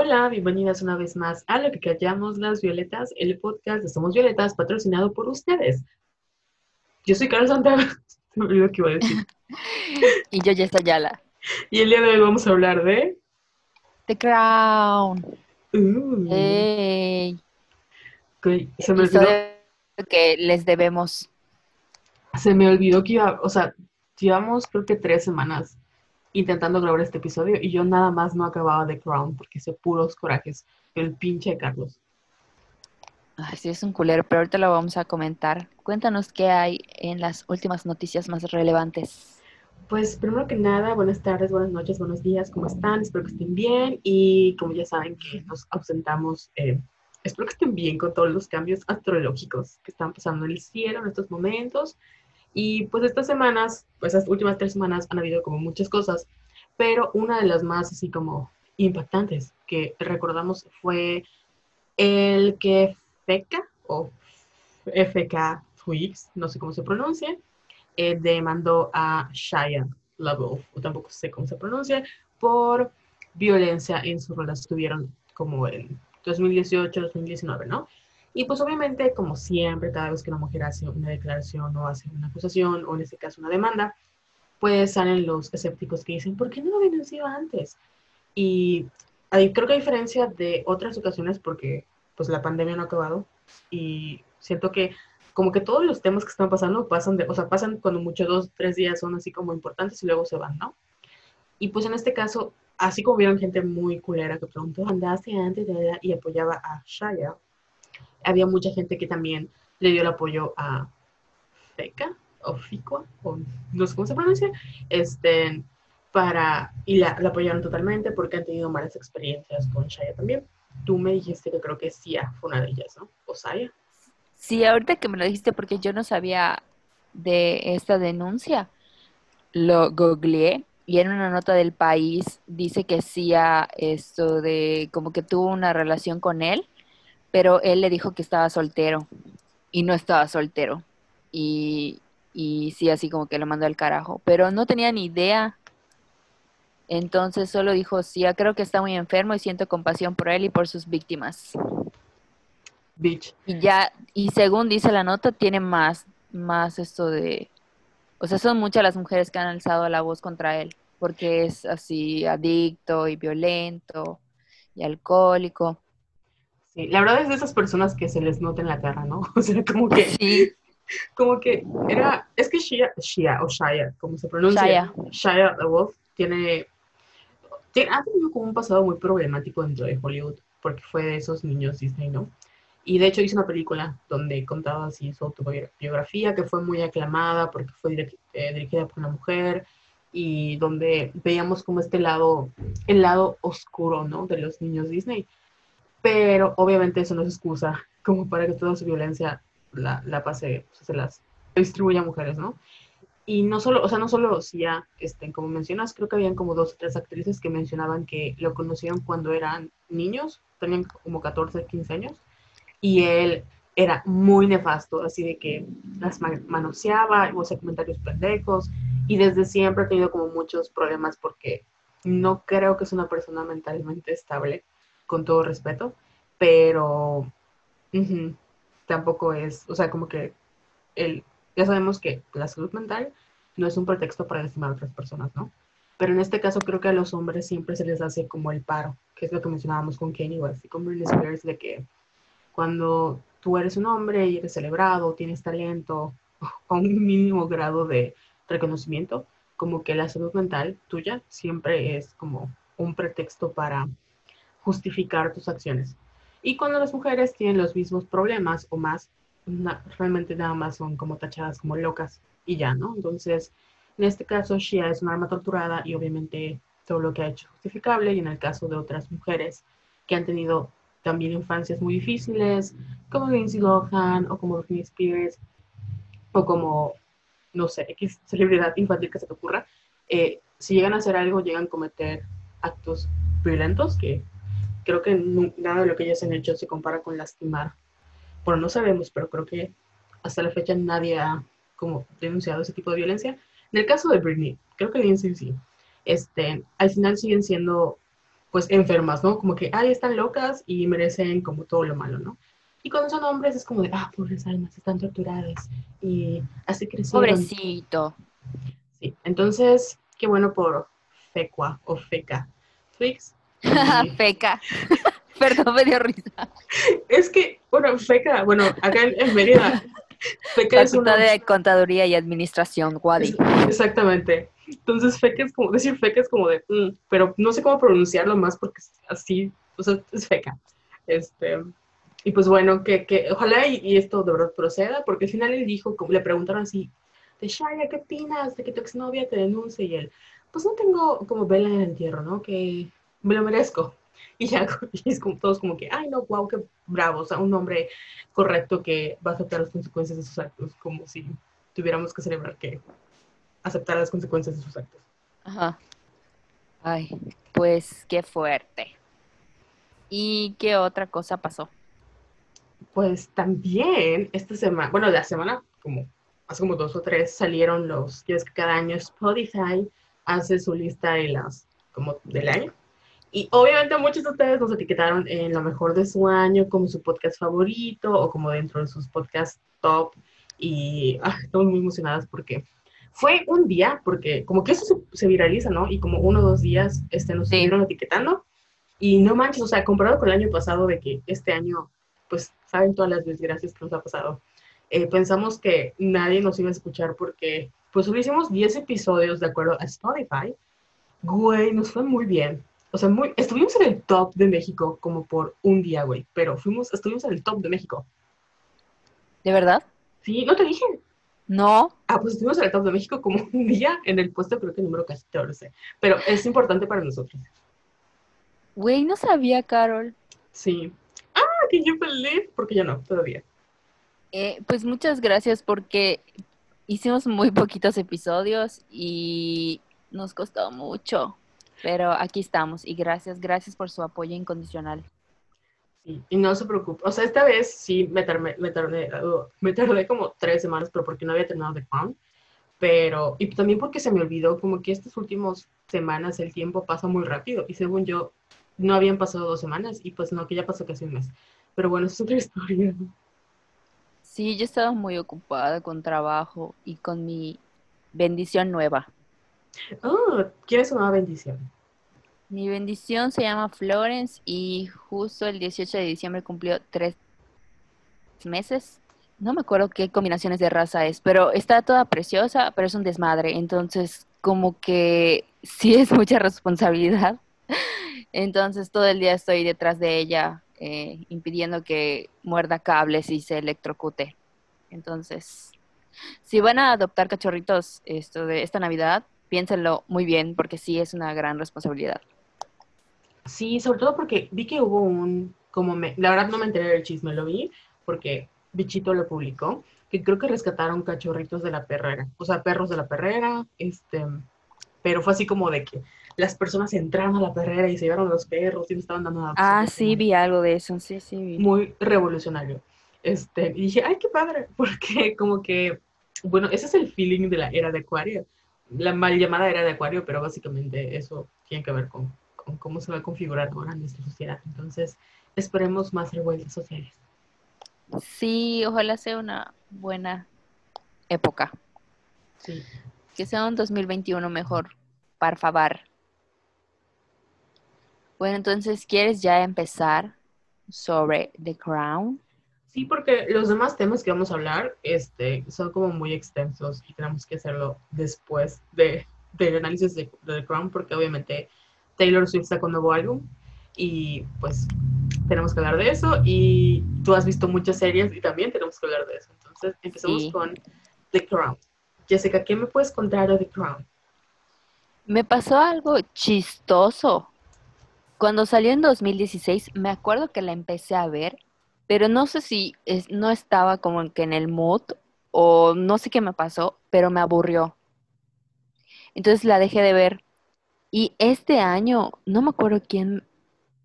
Hola, bienvenidas una vez más a Lo que callamos las violetas, el podcast de Somos Violetas, patrocinado por ustedes. Yo soy Carlos Santiago, se me olvidó que iba a decir. y yo, Jess Ayala. Y el día de hoy vamos a hablar de... The Crown. Uh, se me olvidó, que les debemos. se me olvidó que iba, o sea, llevamos creo que tres semanas intentando grabar este episodio y yo nada más no acababa de Crown porque hice puros corajes. El pinche Carlos. Ay, sí, es un culero, pero ahorita lo vamos a comentar. Cuéntanos qué hay en las últimas noticias más relevantes. Pues primero que nada, buenas tardes, buenas noches, buenos días, ¿cómo están? Espero que estén bien y como ya saben que nos ausentamos, eh, espero que estén bien con todos los cambios astrológicos que están pasando en el cielo en estos momentos. Y pues estas semanas, pues estas últimas tres semanas han habido como muchas cosas, pero una de las más así como impactantes que recordamos fue el que FECA o FK Twigs, no sé cómo se pronuncia, eh, demandó a Shia LaBeouf, o tampoco sé cómo se pronuncia, por violencia en su relación. Tuvieron como en 2018, 2019, ¿no? Y pues obviamente, como siempre, cada vez que una mujer hace una declaración o hace una acusación, o en este caso una demanda, pues salen los escépticos que dicen, ¿por qué no lo denunció antes? Y ahí creo que a diferencia de otras ocasiones, porque pues la pandemia no ha acabado, y siento que como que todos los temas que están pasando pasan de, o sea, pasan cuando mucho dos, tres días son así como importantes y luego se van, ¿no? Y pues en este caso, así como vieron gente muy culera que preguntó, andaste antes de ella?", y apoyaba a Shaya, había mucha gente que también le dio el apoyo a FECA o FICOA, o no sé cómo se pronuncia, este, para, y la, la apoyaron totalmente porque han tenido malas experiencias con Shaya también. Tú me dijiste que creo que Sia fue una de ellas, ¿no? O Saya. Sí, ahorita que me lo dijiste porque yo no sabía de esta denuncia, lo googleé y en una nota del país dice que Sia esto de como que tuvo una relación con él, pero él le dijo que estaba soltero y no estaba soltero. Y, y sí, así como que lo mandó al carajo, pero no tenía ni idea. Entonces solo dijo, sí, creo que está muy enfermo y siento compasión por él y por sus víctimas. Bitch. Y ya, y según dice la nota, tiene más, más esto de, o sea, son muchas las mujeres que han alzado la voz contra él, porque es así adicto y violento y alcohólico. Sí, la verdad es de esas personas que se les nota en la cara, ¿no? O sea, como que, Sí, como que era, es que Shia, Shia o Shia, como se pronuncia, Shia. Shia LaBeouf tiene, tiene, ha tenido como un pasado muy problemático dentro de Hollywood, porque fue de esos niños Disney, ¿no? Y de hecho hizo una película donde contaba así su autobiografía, que fue muy aclamada porque fue eh, dirigida por una mujer y donde veíamos como este lado, el lado oscuro, ¿no? De los niños Disney. Pero obviamente eso no es excusa como para que toda su violencia la, la pase, sea, se las distribuya a mujeres, ¿no? Y no solo, o sea, no solo Sia, este, como mencionas, creo que habían como dos o tres actrices que mencionaban que lo conocieron cuando eran niños, tenían como 14, 15 años, y él era muy nefasto, así de que las ma- manoseaba, o hacía comentarios pendejos, y desde siempre ha tenido como muchos problemas porque no creo que es una persona mentalmente estable, con todo respeto, pero tampoco es, o sea, como que el, ya sabemos que la salud mental no es un pretexto para lastimar a otras personas, ¿no? Pero en este caso creo que a los hombres siempre se les hace como el paro, que es lo que mencionábamos con Kanye West y con Britney Spears, de que cuando tú eres un hombre y eres celebrado, tienes talento o un mínimo grado de reconocimiento, como que la salud mental tuya siempre es como un pretexto para justificar tus acciones. Y cuando las mujeres tienen los mismos problemas o más, na- realmente nada más son como tachadas como locas y ya, ¿no? Entonces, en este caso, Shia es un arma torturada y obviamente todo lo que ha hecho es justificable. Y en el caso de otras mujeres que han tenido también infancias muy difíciles, como Lindsay Lohan o como Britney Spears o como, no sé, X celebridad infantil que se te ocurra, eh, si llegan a hacer algo, llegan a cometer actos violentos que creo que nada de lo que ellas han hecho se compara con lastimar. Bueno, no sabemos, pero creo que hasta la fecha nadie ha como denunciado ese tipo de violencia. En el caso de Britney, creo que Lindsay sí. Este, al final siguen siendo pues enfermas, ¿no? Como que, ay, están locas y merecen como todo lo malo, ¿no? Y cuando son hombres es como de, ah, pobres almas, están torturadas y así crecieron. Pobrecito. Sí, entonces, qué bueno por Fecua o Feca. Twix. Feca. Perdón, me dio risa. Es que, bueno, Feca, bueno, acá en, Mérida, Feca es una... De Contaduría y Administración, Wadi. Exactamente. Entonces, feca es como, decir feca es como de, mm, pero no sé cómo pronunciarlo más porque es así, o sea, es feca. Este, y pues bueno, que, que ojalá y, y esto de verdad proceda, porque al final él dijo, como le preguntaron así, de Shaya, ¿qué opinas de que tu exnovia te denuncie? Y él, pues no tengo como vela en el entierro, ¿no? Que me lo merezco. Y ya, y es como todos como que, ay, no, wow, qué bravo, o sea, un hombre correcto que va a aceptar las consecuencias de sus actos, como si tuviéramos que celebrar que aceptar las consecuencias de sus actos. Ajá. Ay, pues qué fuerte. ¿Y qué otra cosa pasó? Pues también esta semana, bueno, la semana, como hace como dos o tres, salieron los, ya ves que cada año Spotify hace su lista de las, como del año. Y obviamente muchos de ustedes nos etiquetaron en lo mejor de su año, como su podcast favorito o como dentro de sus podcasts top. Y ah, estamos muy emocionadas porque fue un día, porque como que eso se, se viraliza, ¿no? Y como uno o dos días este, nos Sí. estuvieron etiquetando. Y no manches, o sea, comparado con el año pasado, de que este año, pues, saben todas las desgracias que nos ha pasado. Eh, pensamos que nadie nos iba a escuchar porque, pues, solo hicimos 10 episodios de acuerdo a Spotify. Güey, nos fue muy bien. O sea, muy, estuvimos en el top de México como por un día, güey, pero fuimos, estuvimos en el top de México. ¿De verdad? Sí, no te dije. No. Ah, pues estuvimos en el top de México como un día en el puesto, creo que número 14. Pero es importante para nosotros. Güey, no sabía, Carol. Sí. Ah, can you believe? Porque yo no, todavía. Eh, pues muchas gracias porque hicimos muy poquitos episodios y nos costó mucho. Pero aquí estamos y gracias, gracias por su apoyo incondicional. Sí, y no se preocupe. O sea, esta vez sí me tardé, me tardé, uh, me tardé como tres semanas, pero porque no había terminado The Crown. Pero, y también porque se me olvidó, como que estas últimas semanas el tiempo pasa muy rápido. Y según yo, no habían pasado dos semanas, y pues no, que ya pasó casi un mes. Pero bueno, es otra historia. Sí, yo estaba muy ocupada con trabajo y con mi bendición nueva. Oh, ¿quieres una bendición? Mi bendición se llama Florence y justo el 18 de diciembre cumplió tres meses. No me acuerdo qué combinaciones de raza es, pero está toda preciosa, pero es un desmadre. Entonces, como que sí es mucha responsabilidad. Entonces, todo el día estoy detrás de ella, eh, impidiendo que muerda cables y se electrocute. Entonces, si van a adoptar cachorritos esto de esta Navidad, piénsenlo muy bien, porque sí es una gran responsabilidad. Sí, sobre todo porque vi que hubo un, como me, la verdad no me enteré del chisme, lo vi porque Bichito lo publicó, que creo que rescataron cachorritos de la perrera, o sea, perros de la perrera, este, pero fue así como de que las personas entraron a la perrera y se llevaron a los perros y le estaban dando adopción, Ah, sí, vi algo de eso, sí, sí, vi. muy revolucionario. Este, y dije, ay, qué padre, porque como que, bueno, ese es el feeling de la era de Acuario, la mal llamada era de Acuario, pero básicamente eso tiene que ver con, con cómo se va a configurar ahora nuestra sociedad. Entonces, esperemos más revueltas sociales. Sí, ojalá sea una buena época. Sí. Que sea un 2021 mejor, por favor. Bueno, entonces, ¿quieres ya empezar sobre The Crown? Sí, porque los demás temas que vamos a hablar este, son como muy extensos y tenemos que hacerlo después de, del análisis de, de The Crown, porque obviamente Taylor Swift sacó un nuevo álbum y pues tenemos que hablar de eso. Y tú has visto muchas series y también tenemos que hablar de eso. Entonces, empezamos Sí. con The Crown. Jessica, ¿qué me puedes contar de The Crown? Me pasó algo chistoso. Cuando salió en 2016, me acuerdo que la empecé a ver, pero no sé si no estaba como que en el mood o no sé qué me pasó, pero me aburrió. Entonces la dejé de ver. Y este año, no me acuerdo quién,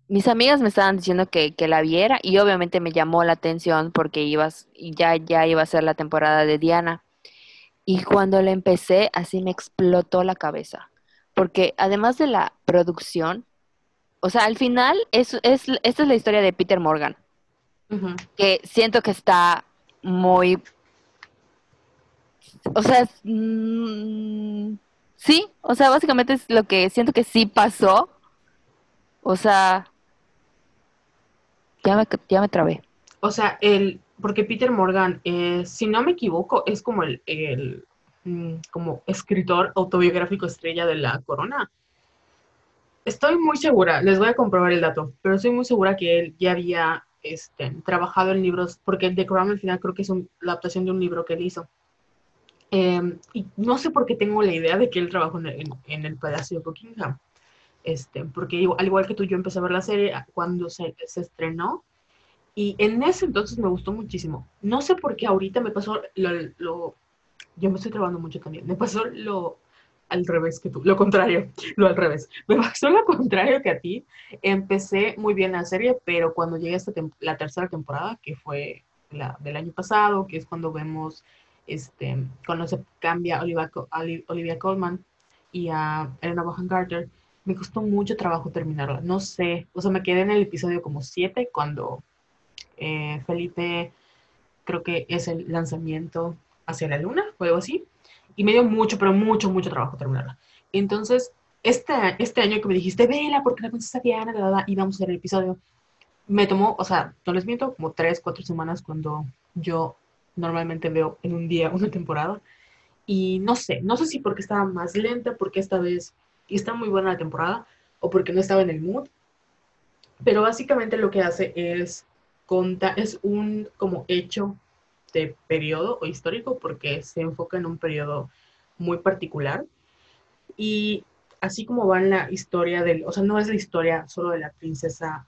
mis amigas me estaban diciendo que, que la viera y obviamente me llamó la atención porque ibas, ya, ya iba a ser la temporada de Diana. Y cuando la empecé, así me explotó la cabeza porque además de la producción, O sea, al final, es, es, esta es la historia de Peter Morgan, Que siento que está muy... O sea, mm, sí, o sea, básicamente es lo que siento que sí pasó. O sea, ya me, ya me trabé. O sea, el, porque Peter Morgan, eh, si no me equivoco, es como el, el, mm, como escritor autobiográfico estrella de la corona. Estoy muy segura, les voy a comprobar el dato, pero estoy muy segura que él ya había este, trabajado en libros, porque The Crown al final creo que es un- la adaptación de un libro que él hizo. Eh, y no sé por qué tengo la idea de que él trabajó en en- en el Palacio de Buckingham. Este, porque al igual que tú, yo empecé a ver la serie cuando se, se estrenó y en ese entonces me gustó muchísimo. No sé por qué ahorita me pasó lo, lo- yo me estoy trabajando mucho también. Me pasó lo al revés que tú, lo contrario, lo al revés. Me pasó lo contrario que a ti. Empecé muy bien la serie, pero cuando llegué a esta la tercera temporada, que fue la del año pasado, que es cuando vemos, este, cuando se cambia Olivia, Olivia Colman y a Elena Bonham Carter, me costó mucho trabajo terminarla. No sé, o sea, me quedé en el episodio como 7 cuando eh, Felipe, creo que es el lanzamiento hacia la luna o algo así, y me dio mucho, pero mucho, mucho trabajo terminarla. Entonces, este, este año que me dijiste, vela, porque la princesa Diana, la, y vamos a ver el episodio, me tomó, o sea, no les miento, como tres, cuatro semanas cuando yo normalmente veo en un día una temporada. Y no sé, no sé si porque estaba más lenta, porque esta vez, y está muy buena la temporada, o porque no estaba en el mood. Pero básicamente lo que hace es contar, es un como hecho de periodo histórico, porque se enfoca en un periodo muy particular. Y así como va en la historia del, o sea, no es la historia solo de la princesa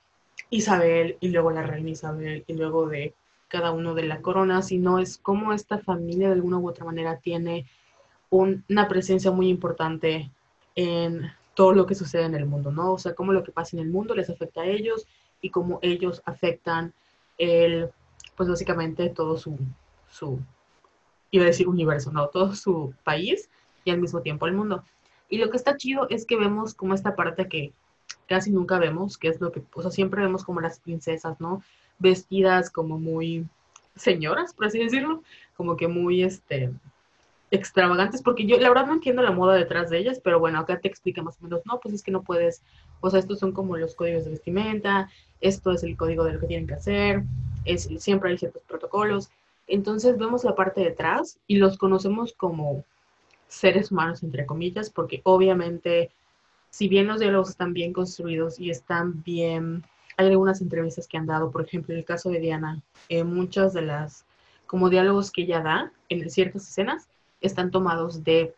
Isabel y luego la reina Isabel y luego de cada uno de la corona, sino es como esta familia de alguna u otra manera tiene un, una presencia muy importante en todo lo que sucede en el mundo, ¿no? O sea, cómo lo que pasa en el mundo les afecta a ellos y cómo ellos afectan el, pues básicamente todo su, su, iba a decir universo, ¿no? Todo su país y al mismo tiempo el mundo. Y lo que está chido es que vemos como esta parte que casi nunca vemos, que es lo que, o sea, siempre vemos como las princesas, ¿no? Vestidas como muy señoras, por así decirlo, como que muy, este, extravagantes, porque yo la verdad no entiendo la moda detrás de ellas, pero bueno, acá te explica más o menos, no, pues es que no puedes, o sea, estos son como los códigos de vestimenta, esto es el código de lo que tienen que hacer, es, siempre hay ciertos protocolos, entonces vemos la parte de atrás y los conocemos como seres humanos, entre comillas, porque obviamente, si bien los diálogos están bien construidos y están bien, hay algunas entrevistas que han dado, por ejemplo, en el caso de Diana, eh, muchas de las como diálogos que ella da en ciertas escenas están tomados de,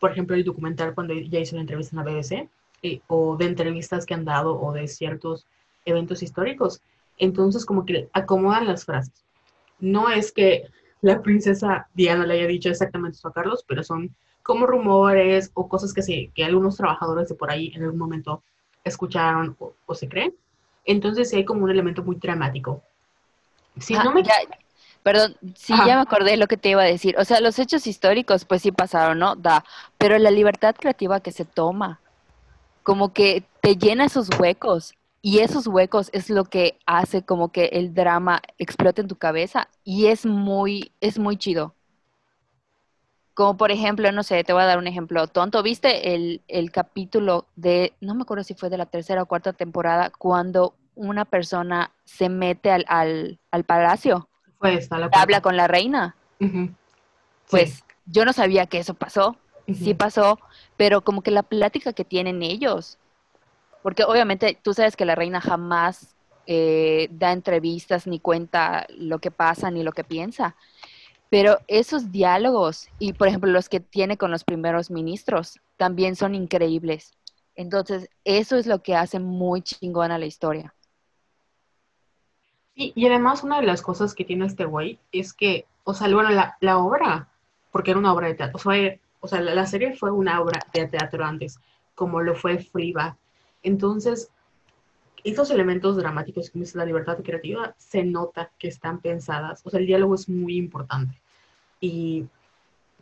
por ejemplo, el documental cuando ella hizo una entrevista en la BBC, eh, o de entrevistas que han dado, o de ciertos eventos históricos. Entonces, como que acomodan las frases. No es que la princesa Diana le haya dicho exactamente eso a Carlos, pero son como rumores o cosas que, se, que algunos trabajadores de por ahí en algún momento escucharon o, o se creen. Entonces, sí hay como un elemento muy dramático. Si Ah, no me... ya, perdón, sí, Ajá. ya me acordé lo que te iba a decir. O sea, los hechos históricos, pues sí pasaron, ¿no? Da, pero la libertad creativa que se toma, como que te llena esos huecos. Y esos huecos es lo que hace como que el drama explote en tu cabeza. Y es muy, es muy chido. Como por ejemplo, no sé, te voy a dar un ejemplo tonto. ¿Viste el, el capítulo de, no me acuerdo si fue de la tercera o cuarta temporada, cuando una persona se mete al, al, al palacio, esta la habla con la reina? Pues yo no sabía que eso pasó, sí pasó, pero como que la plática que tienen ellos, porque obviamente tú sabes que la reina jamás eh, da entrevistas ni cuenta lo que pasa ni lo que piensa, pero esos diálogos y por ejemplo los que tiene con los primeros ministros también son increíbles. Entonces, eso es lo que hace muy chingona la historia. Sí, y además una de las cosas que tiene este güey es que, o sea, bueno, la, obra, porque era una obra de teatro, fue, o sea, la, la serie fue una obra de teatro antes, como lo fue Friba. Entonces, estos elementos dramáticos, como es la libertad creativa, se nota que están pensadas, o sea, el diálogo es muy importante. Y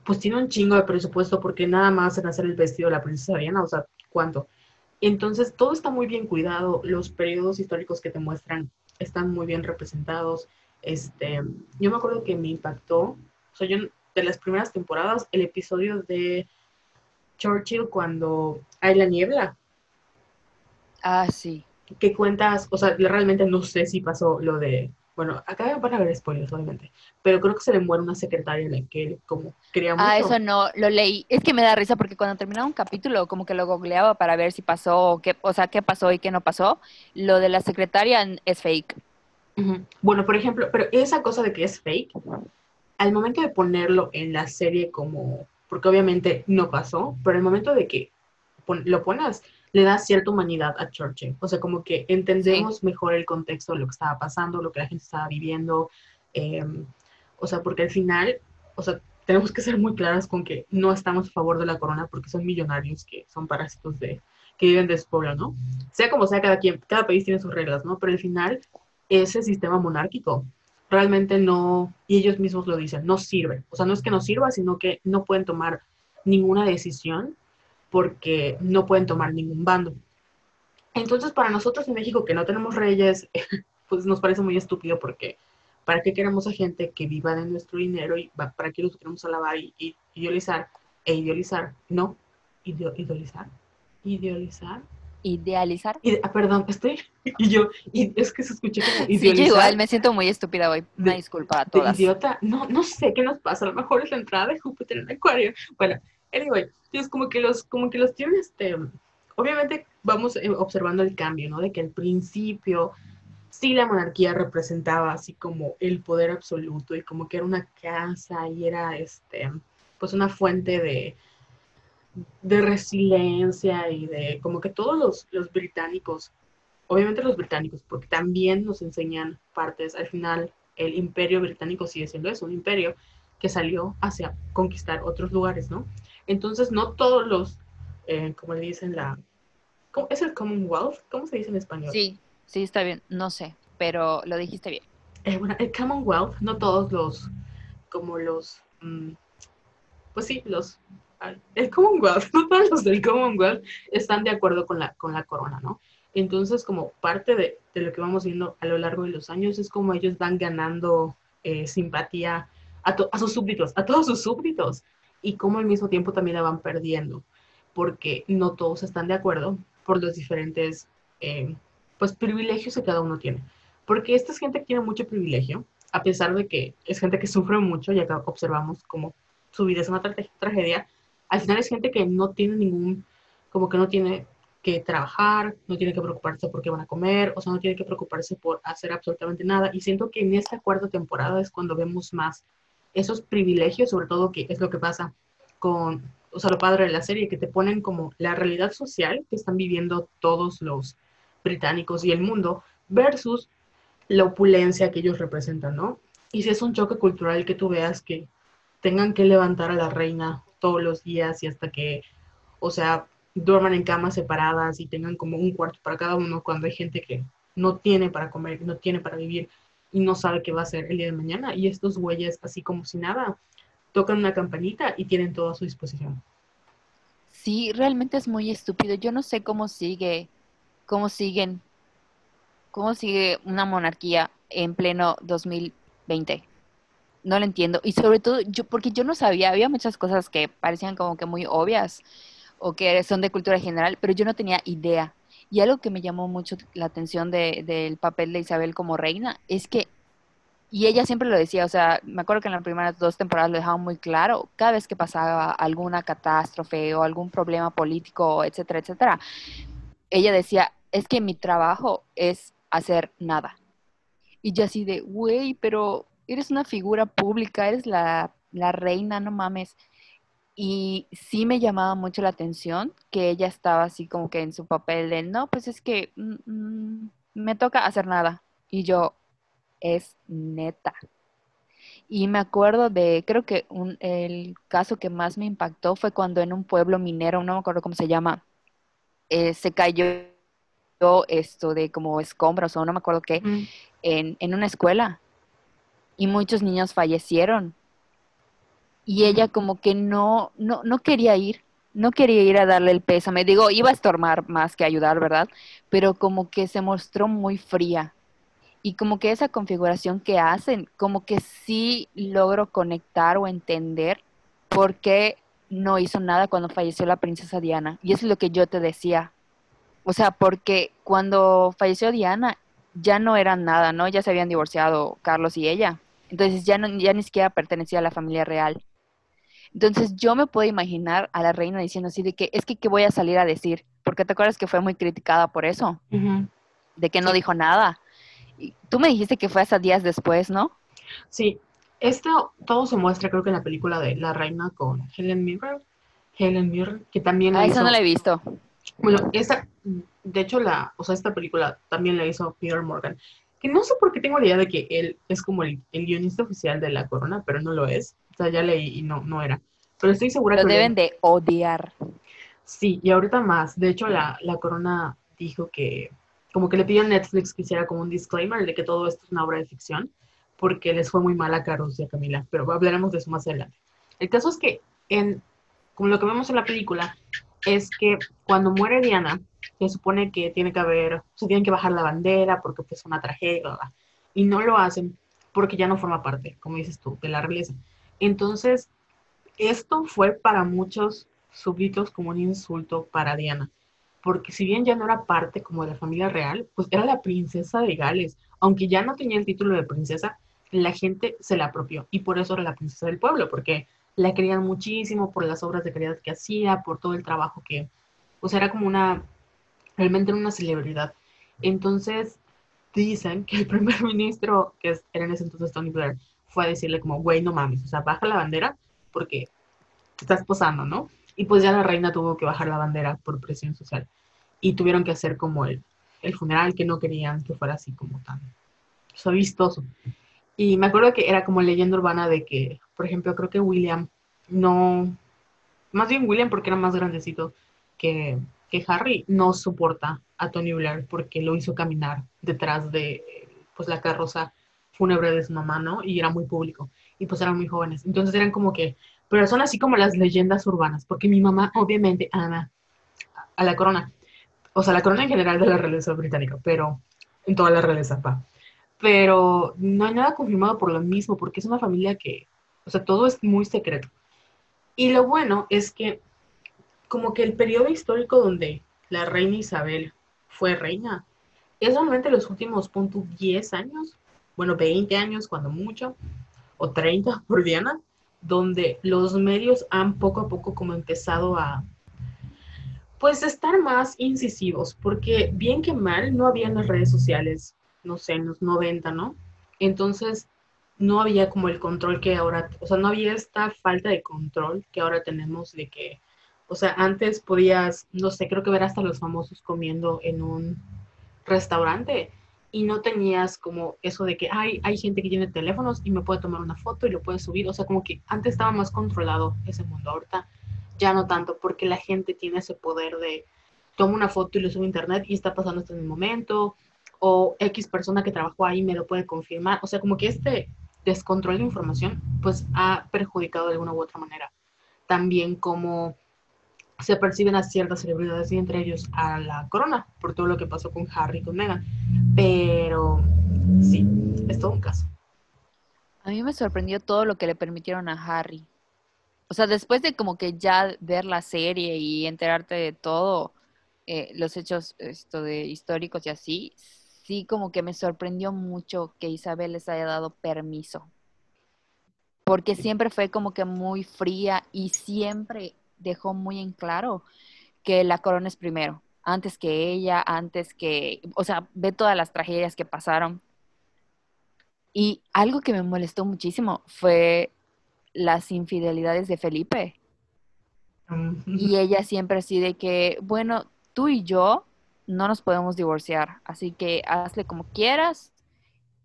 pues tiene un chingo de presupuesto porque nada más en hacer el vestido de la princesa Diana, o sea, ¿cuánto? Entonces, todo está muy bien cuidado, los periodos históricos que te muestran están muy bien representados. Este, yo me acuerdo que me impactó, o sea, yo de las primeras temporadas, el episodio de Churchill cuando hay la niebla. Ah, sí. Que cuentas, o sea, realmente no sé si pasó lo de bueno, acá van a haber spoilers, obviamente, pero creo que se le muere una secretaria en la que él como quería mucho. Ah, eso no, lo leí. Es que me da risa porque cuando terminaba un capítulo, como que lo googleaba para ver si pasó, o, qué, o sea, qué pasó y qué no pasó. Lo de la secretaria es fake. Bueno, por ejemplo, pero esa cosa de que es fake, al momento de ponerlo en la serie como, porque obviamente no pasó, pero el momento de que lo pones le da cierta humanidad a Churchill. O sea, como que entendemos mejor el contexto de lo que estaba pasando, lo que la gente estaba viviendo. Em, o sea, porque al final, o sea, tenemos que ser muy claras con que no estamos a favor de la corona porque son millonarios que son parásitos de que viven de su pueblo, ¿no? Sea como sea, cada quien, cada país tiene sus reglas, ¿no? Pero al final, ese sistema monárquico realmente no, y ellos mismos lo dicen, no sirve. O sea, no es que no sirva, sino que no pueden tomar ninguna decisión porque no pueden tomar ningún bando. Entonces, para nosotros en México que no tenemos reyes, pues nos parece muy estúpido porque ¿para qué queremos a gente que viva de nuestro dinero y para qué los queremos alabar y, y idealizar e idealizar? No, idealizar, idealizar. Idealizar. ah, perdón, estoy. Y yo, y es que se escucha como idealizar. Sí, igual me siento muy estúpida hoy. Una disculpa a todas. idiota, no, no sé qué nos pasa. A lo mejor es la entrada de Júpiter en Acuario. Bueno, anyway, es como que los, como que los tienen, este, obviamente vamos eh, observando el cambio, ¿no? De que al principio sí la monarquía representaba así como el poder absoluto y como que era una casa y era, este, pues una fuente de, de resiliencia y de como que todos los, los británicos, obviamente los británicos, porque también nos enseñan partes, al final el imperio británico sigue siendo eso, un imperio que salió hacia conquistar otros lugares, ¿no? Entonces, no todos los, eh, como le dicen, la... ¿Es el Commonwealth? ¿Cómo se dice en español? Sí, sí, está bien. No sé, pero lo dijiste bien. Eh, bueno, el Commonwealth, no todos los, como los, mm, pues sí, los, el Commonwealth, no todos los del Commonwealth están de acuerdo con la, con la corona, ¿no? Entonces, como parte de, de lo que vamos viendo a lo largo de los años, es como ellos van ganando eh, simpatía a, a, sus súbditos, a todos sus súbditos y cómo al mismo tiempo también la van perdiendo, porque no todos están de acuerdo por los diferentes eh, pues privilegios que cada uno tiene. Porque esta es gente que tiene mucho privilegio, a pesar de que es gente que sufre mucho, ya que observamos como su vida es una tragedia, al final es gente que no tiene ningún, como que no tiene que trabajar, no tiene que preocuparse por qué van a comer, o sea, no tiene que preocuparse por hacer absolutamente nada. Y siento que en esta cuarta temporada es cuando vemos más esos privilegios, sobre todo que es lo que pasa con, o sea, lo padre de la serie, que te ponen como la realidad social que están viviendo todos los británicos y el mundo versus la opulencia que ellos representan, ¿no? Y si es un choque cultural que tú veas que tengan que levantar a la reina todos los días y hasta que, o sea, duerman en camas separadas y tengan como un cuarto para cada uno cuando hay gente que no tiene para comer, no tiene para vivir y no sabe qué va a hacer el día de mañana. Y estos güeyes, así como si nada, tocan una campanita y tienen todo a su disposición. Sí, realmente es muy estúpido. Yo no sé cómo sigue, cómo siguen, cómo sigue una monarquía en pleno 2020. No lo entiendo. Y sobre todo, yo, porque yo no sabía, había muchas cosas que parecían como que muy obvias o que son de cultura general, pero yo no tenía idea y algo que me llamó mucho la atención del papel de Isabel como reina es que, y ella siempre lo decía, o sea, me acuerdo que en las primeras dos temporadas lo dejaba muy claro, cada vez que pasaba alguna catástrofe o algún problema político, etcétera, etcétera, ella decía, es que mi trabajo es hacer nada. Y yo así de, güey, pero eres una figura pública, eres la, la reina, no mames. Y sí me llamaba mucho la atención que ella estaba así como que en su papel de, no, pues es que mm, mm, me toca hacer nada. Y yo, es neta. Y me acuerdo de, creo que un, el caso que más me impactó fue cuando en un pueblo minero, no me acuerdo cómo se llama, eh, se cayó esto de como escombros o no me acuerdo qué, mm. en, en una escuela. Y muchos niños fallecieron y ella como que no, no, no quería ir, no quería ir a darle el pésame. Digo, iba a estormar más que ayudar, ¿verdad? Pero como que se mostró muy fría. Y como que esa configuración que hacen, como que sí logro conectar o entender por qué no hizo nada cuando falleció la princesa Diana. Y eso es lo que yo te decía. O sea, porque cuando falleció Diana ya no eran nada, ¿no? Ya se habían divorciado Carlos y ella. Entonces ya, no, ya ni siquiera pertenecía a la familia real. Entonces yo me puedo imaginar a la reina diciendo así de que es que qué voy a salir a decir, porque te acuerdas que fue muy criticada por eso, de que no dijo nada. Y tú me dijiste que fue hasta días después, ¿no? Sí, esto todo se muestra creo que en la película de La Reina con Helen Mirren, Helen Mirren, que también... Ah, esa no la he visto. Bueno, esta, de hecho, la, o sea, esta película también la hizo Peter Morgan, que no sé por qué tengo la idea de que él es como el, guionista oficial de La Corona, pero no lo es. Sea, ya leí y no, no era. Pero estoy segura lo que... Lo deben de odiar. Sí, y ahorita más. De hecho, la, la Corona dijo que, como que le pidió a Netflix que hiciera como un disclaimer de que todo esto es una obra de ficción, porque les fue muy mal a Carlos y a Camila, pero hablaremos de eso más adelante. El caso es que, en, como lo que vemos en la película, es que cuando muere Diana, se supone que tiene que haber, se tienen que bajar la bandera porque pues, es una tragedia, y no lo hacen porque ya no forma parte, como dices tú, de la realeza. Entonces, esto fue para muchos súbditos como un insulto para Diana, porque si bien ya no era parte como de la familia real, pues era la princesa de Gales, aunque ya no tenía el título de princesa, la gente se la apropió y por eso era la princesa del pueblo, porque la querían muchísimo por las obras de caridad que hacía, por todo el trabajo que, o sea, era como una, realmente una celebridad. Entonces, dicen que el primer ministro, que era en ese entonces Tony Blair, fue a decirle como, güey, no mames, o sea, baja la bandera porque estás posando, ¿no? Y pues ya la reina tuvo que bajar la bandera por presión social. Y tuvieron que hacer como el, el funeral que no querían que fuera así como tan o vistoso. Y me acuerdo que era como leyenda urbana de que, por ejemplo, creo que William no, más bien William porque era más grandecito que, que Harry, no soporta a Tony Blair porque lo hizo caminar detrás de pues la carroza fúnebre de su mamá, ¿no? Y era muy público. Y pues eran muy jóvenes. Entonces eran como que, pero son así como las leyendas urbanas, porque mi mamá obviamente ama a la corona. O sea, la corona en general de la realeza británica, pero en toda la realeza, pa pero no hay nada confirmado por lo mismo, porque es una familia que, o sea, todo es muy secreto. Y lo bueno es que, como que el periodo histórico donde la reina Isabel fue reina, es realmente los últimos, puntos 10 años, bueno, 20 años cuando mucho, o 30 por Diana, donde los medios han poco a poco como empezado a, pues, estar más incisivos, porque bien que mal no había en las redes sociales no sé, en los 90, ¿no? Entonces, no había como el control que ahora, o sea, no había esta falta de control que ahora tenemos de que, o sea, antes podías, no sé, creo que ver hasta los famosos comiendo en un restaurante y no tenías como eso de que hay, hay gente que tiene teléfonos y me puede tomar una foto y lo puede subir, o sea, como que antes estaba más controlado ese mundo, ahorita ya no tanto, porque la gente tiene ese poder de toma una foto y lo sube a internet y está pasando esto en el momento, o X persona que trabajó ahí me lo puede confirmar. O sea, como que este descontrol de información, pues ha perjudicado de alguna u otra manera. También como se perciben a ciertas celebridades y entre ellos a la corona, por todo lo que pasó con Harry y con Meghan. Pero sí, es todo un caso. A mí me sorprendió todo lo que le permitieron a Harry. O sea, después de como que ya ver la serie y enterarte de todo, eh, los hechos esto de históricos y así, sí como que me sorprendió mucho que Isabel les haya dado permiso. Porque siempre fue como que muy fría y siempre dejó muy en claro que la corona es primero, antes que ella, antes que, o sea, ve todas las tragedias que pasaron. Y algo que me molestó muchísimo fue las infidelidades de Felipe. Mm. Y ella siempre así de que, bueno, tú y yo no nos podemos divorciar, así que hazle como quieras.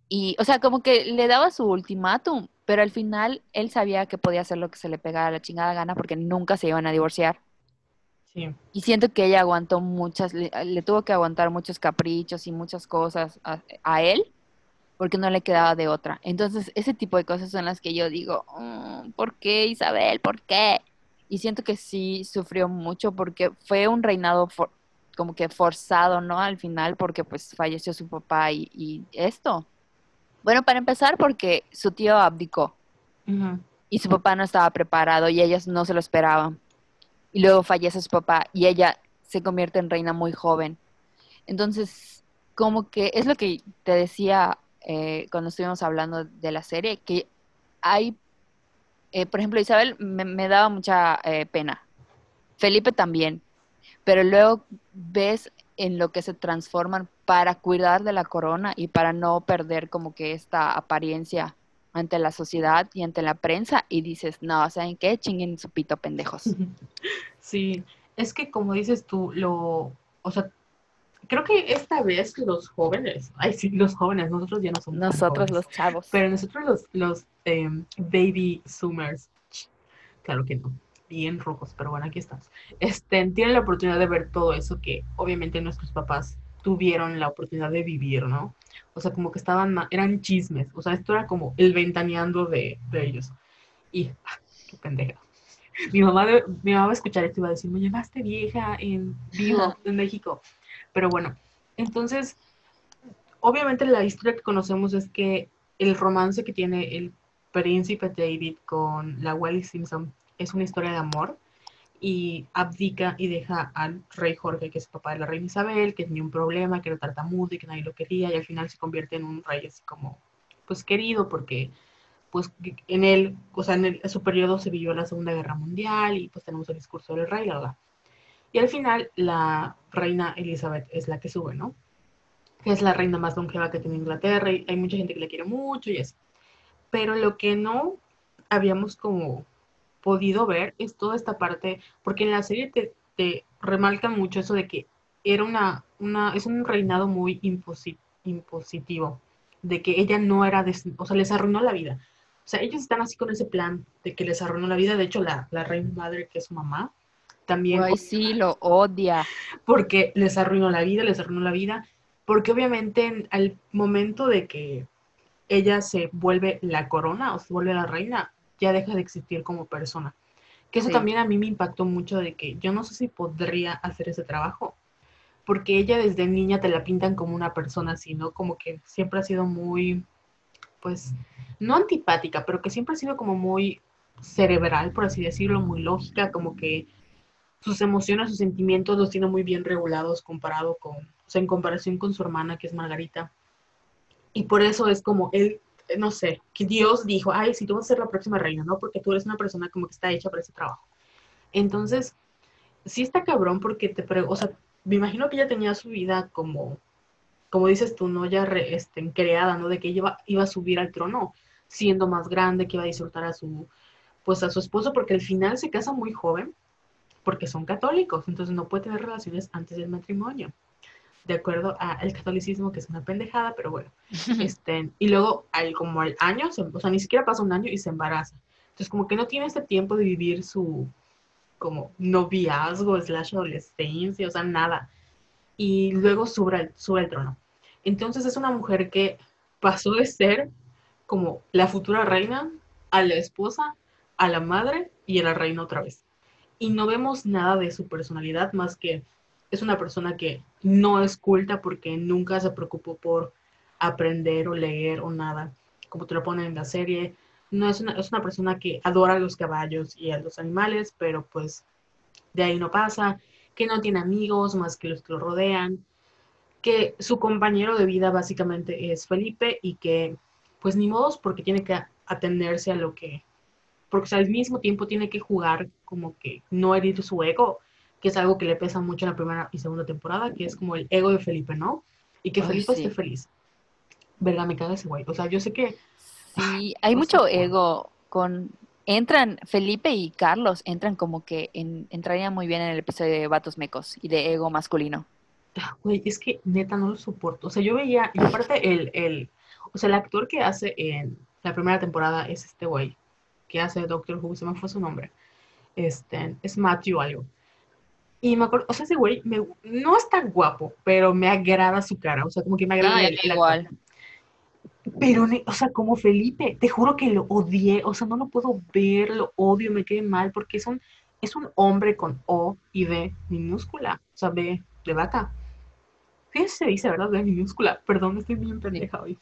Y, o sea, como que le daba su ultimátum, pero al final él sabía que podía hacer lo que se le pegara a la chingada gana porque nunca se iban a divorciar. Sí. Y siento que ella aguantó muchas, le, tuvo que aguantar muchos caprichos y muchas cosas a, él porque no le quedaba de otra. Entonces, ese tipo de cosas son las que yo digo, mm, ¿por qué Isabel? ¿Por qué? y siento que sí sufrió mucho porque fue un reinado como que forzado, ¿no? Al final porque pues falleció su papá y, esto. Bueno, para empezar porque su tío abdicó y su papá no estaba preparado y ellas no se lo esperaban. Y luego fallece su papá y ella se convierte en reina muy joven. Entonces, como que es lo que te decía eh, cuando estuvimos hablando de la serie, que hay, eh, por ejemplo, Isabel me, daba mucha eh, pena, Felipe también, pero luego ves en lo que se transforman para cuidar de la corona y para no perder como que esta apariencia ante la sociedad y ante la prensa y dices, no, ¿saben qué? Chinguen su pito, pendejos. Sí, es que como dices tú, lo, o sea, creo que esta vez los jóvenes, ay sí, los jóvenes, nosotros ya no somos Nosotros los chavos. Pero nosotros los, los em, baby zoomers, claro que no, bien rojos, pero bueno, aquí estamos. Este, tienen la oportunidad de ver todo eso que obviamente nuestros papás tuvieron la oportunidad de vivir, ¿no? O sea, como que estaban, eran chismes, o sea, esto era como el ventaneando de, de ellos. Y, ah, qué pendeja. Mi mamá, mi mamá va a escuchar esto y va a decir, me llamaste vieja en vivo en México. Pero bueno, entonces, obviamente la historia que conocemos es que el romance que tiene el príncipe David con la Wally Simpson es una historia de amor y abdica y deja al rey Jorge, que es el papá de la reina Isabel, que tenía un problema, que era tartamudo y que nadie lo quería, y al final se convierte en un rey así como, pues querido, porque pues en él, o sea, en, su periodo se vivió la Segunda Guerra Mundial y pues tenemos el discurso del rey, la verdad. Y al final la reina Elizabeth es la que sube, ¿no? Que es la reina más longeva que tiene Inglaterra y hay mucha gente que le quiere mucho y eso. Pero lo que no habíamos como podido ver es toda esta parte, porque en la serie te, te remarcan mucho eso de que era una, una es un reinado muy impositivo, de que ella no era, o sea, les arruinó la vida. O sea, ellos están así con ese plan de que les arruinó la vida. De hecho, la, la reina madre, que es su mamá, también. Ay, sí, lo odia. Porque les arruinó la vida, les arruinó la vida. Porque obviamente al momento de que ella se vuelve la corona o se vuelve la reina, ya deja de existir como persona. Que eso también a mí me impactó mucho de que yo no sé si podría hacer ese trabajo. Porque ella desde niña te la pintan como una persona así, ¿no? Como que siempre ha sido muy, pues, no antipática, pero que siempre ha sido como muy cerebral, por así decirlo, muy lógica, como que sus emociones, sus sentimientos los tiene muy bien regulados comparado con, o sea, en comparación con su hermana, que es Margarita. Y por eso es como él, no sé, que Dios dijo, ay, si tú vas a ser la próxima reina, ¿no? Porque tú eres una persona como que está hecha para ese trabajo. Entonces, sí está cabrón porque te, o sea, me imagino que ella tenía su vida como, como dices tú, ¿no? Ya este, creada, ¿no? De que ella iba, iba a subir al trono siendo más grande, que iba a disfrutar a su, pues a su esposo, porque al final se casa muy joven porque son católicos, entonces no puede tener relaciones antes del matrimonio, de acuerdo al catolicismo, que es una pendejada, pero bueno. este, y luego, al, como al año, o sea, ni siquiera pasa un año y se embaraza. Entonces, como que no tiene este tiempo de vivir su, como, noviazgo, slash adolescencia, o sea, nada. Y luego sube, sube el trono. Entonces, es una mujer que pasó de ser como la futura reina a la esposa, a la madre y a la reina otra vez y no vemos nada de su personalidad más que es una persona que no es culta porque nunca se preocupó por aprender o leer o nada, como te lo ponen en la serie. No es una, es una persona que adora a los caballos y a los animales, pero pues de ahí no pasa, que no tiene amigos más que los que lo rodean, que su compañero de vida básicamente es Felipe y que pues ni modos porque tiene que atenderse a lo que porque al mismo tiempo tiene que jugar como que no herir su ego, que es algo que le pesa mucho en la primera y segunda temporada, que es como el ego de Felipe, ¿no? Y que Felipe esté feliz. Verga, me caga ese güey. O sea, yo sé que... Sí, hay mucho ego con... Entran, Felipe y Carlos entran como que en, entrarían muy bien en el episodio de Vatos Mecos y de ego masculino. Ah, güey, es que neta no lo soporto. O sea, yo veía, y aparte el, el, o sea, el actor que hace en la primera temporada es este güey, que hace Doctor Who, se me fue su nombre. Este, es Matthew algo. Y me acuerdo, o sea, ese güey no es tan guapo, pero me agrada su cara, o sea, como que me agrada el, igual. Pero, o sea, como Felipe, te juro que lo odié, o sea, no lo puedo ver, lo odio, me quedé mal, porque son, es un hombre con O y B minúscula, o sea, B de vaca. Fíjense, se dice, ¿verdad? B minúscula. Perdón, estoy bien pendeja hoy.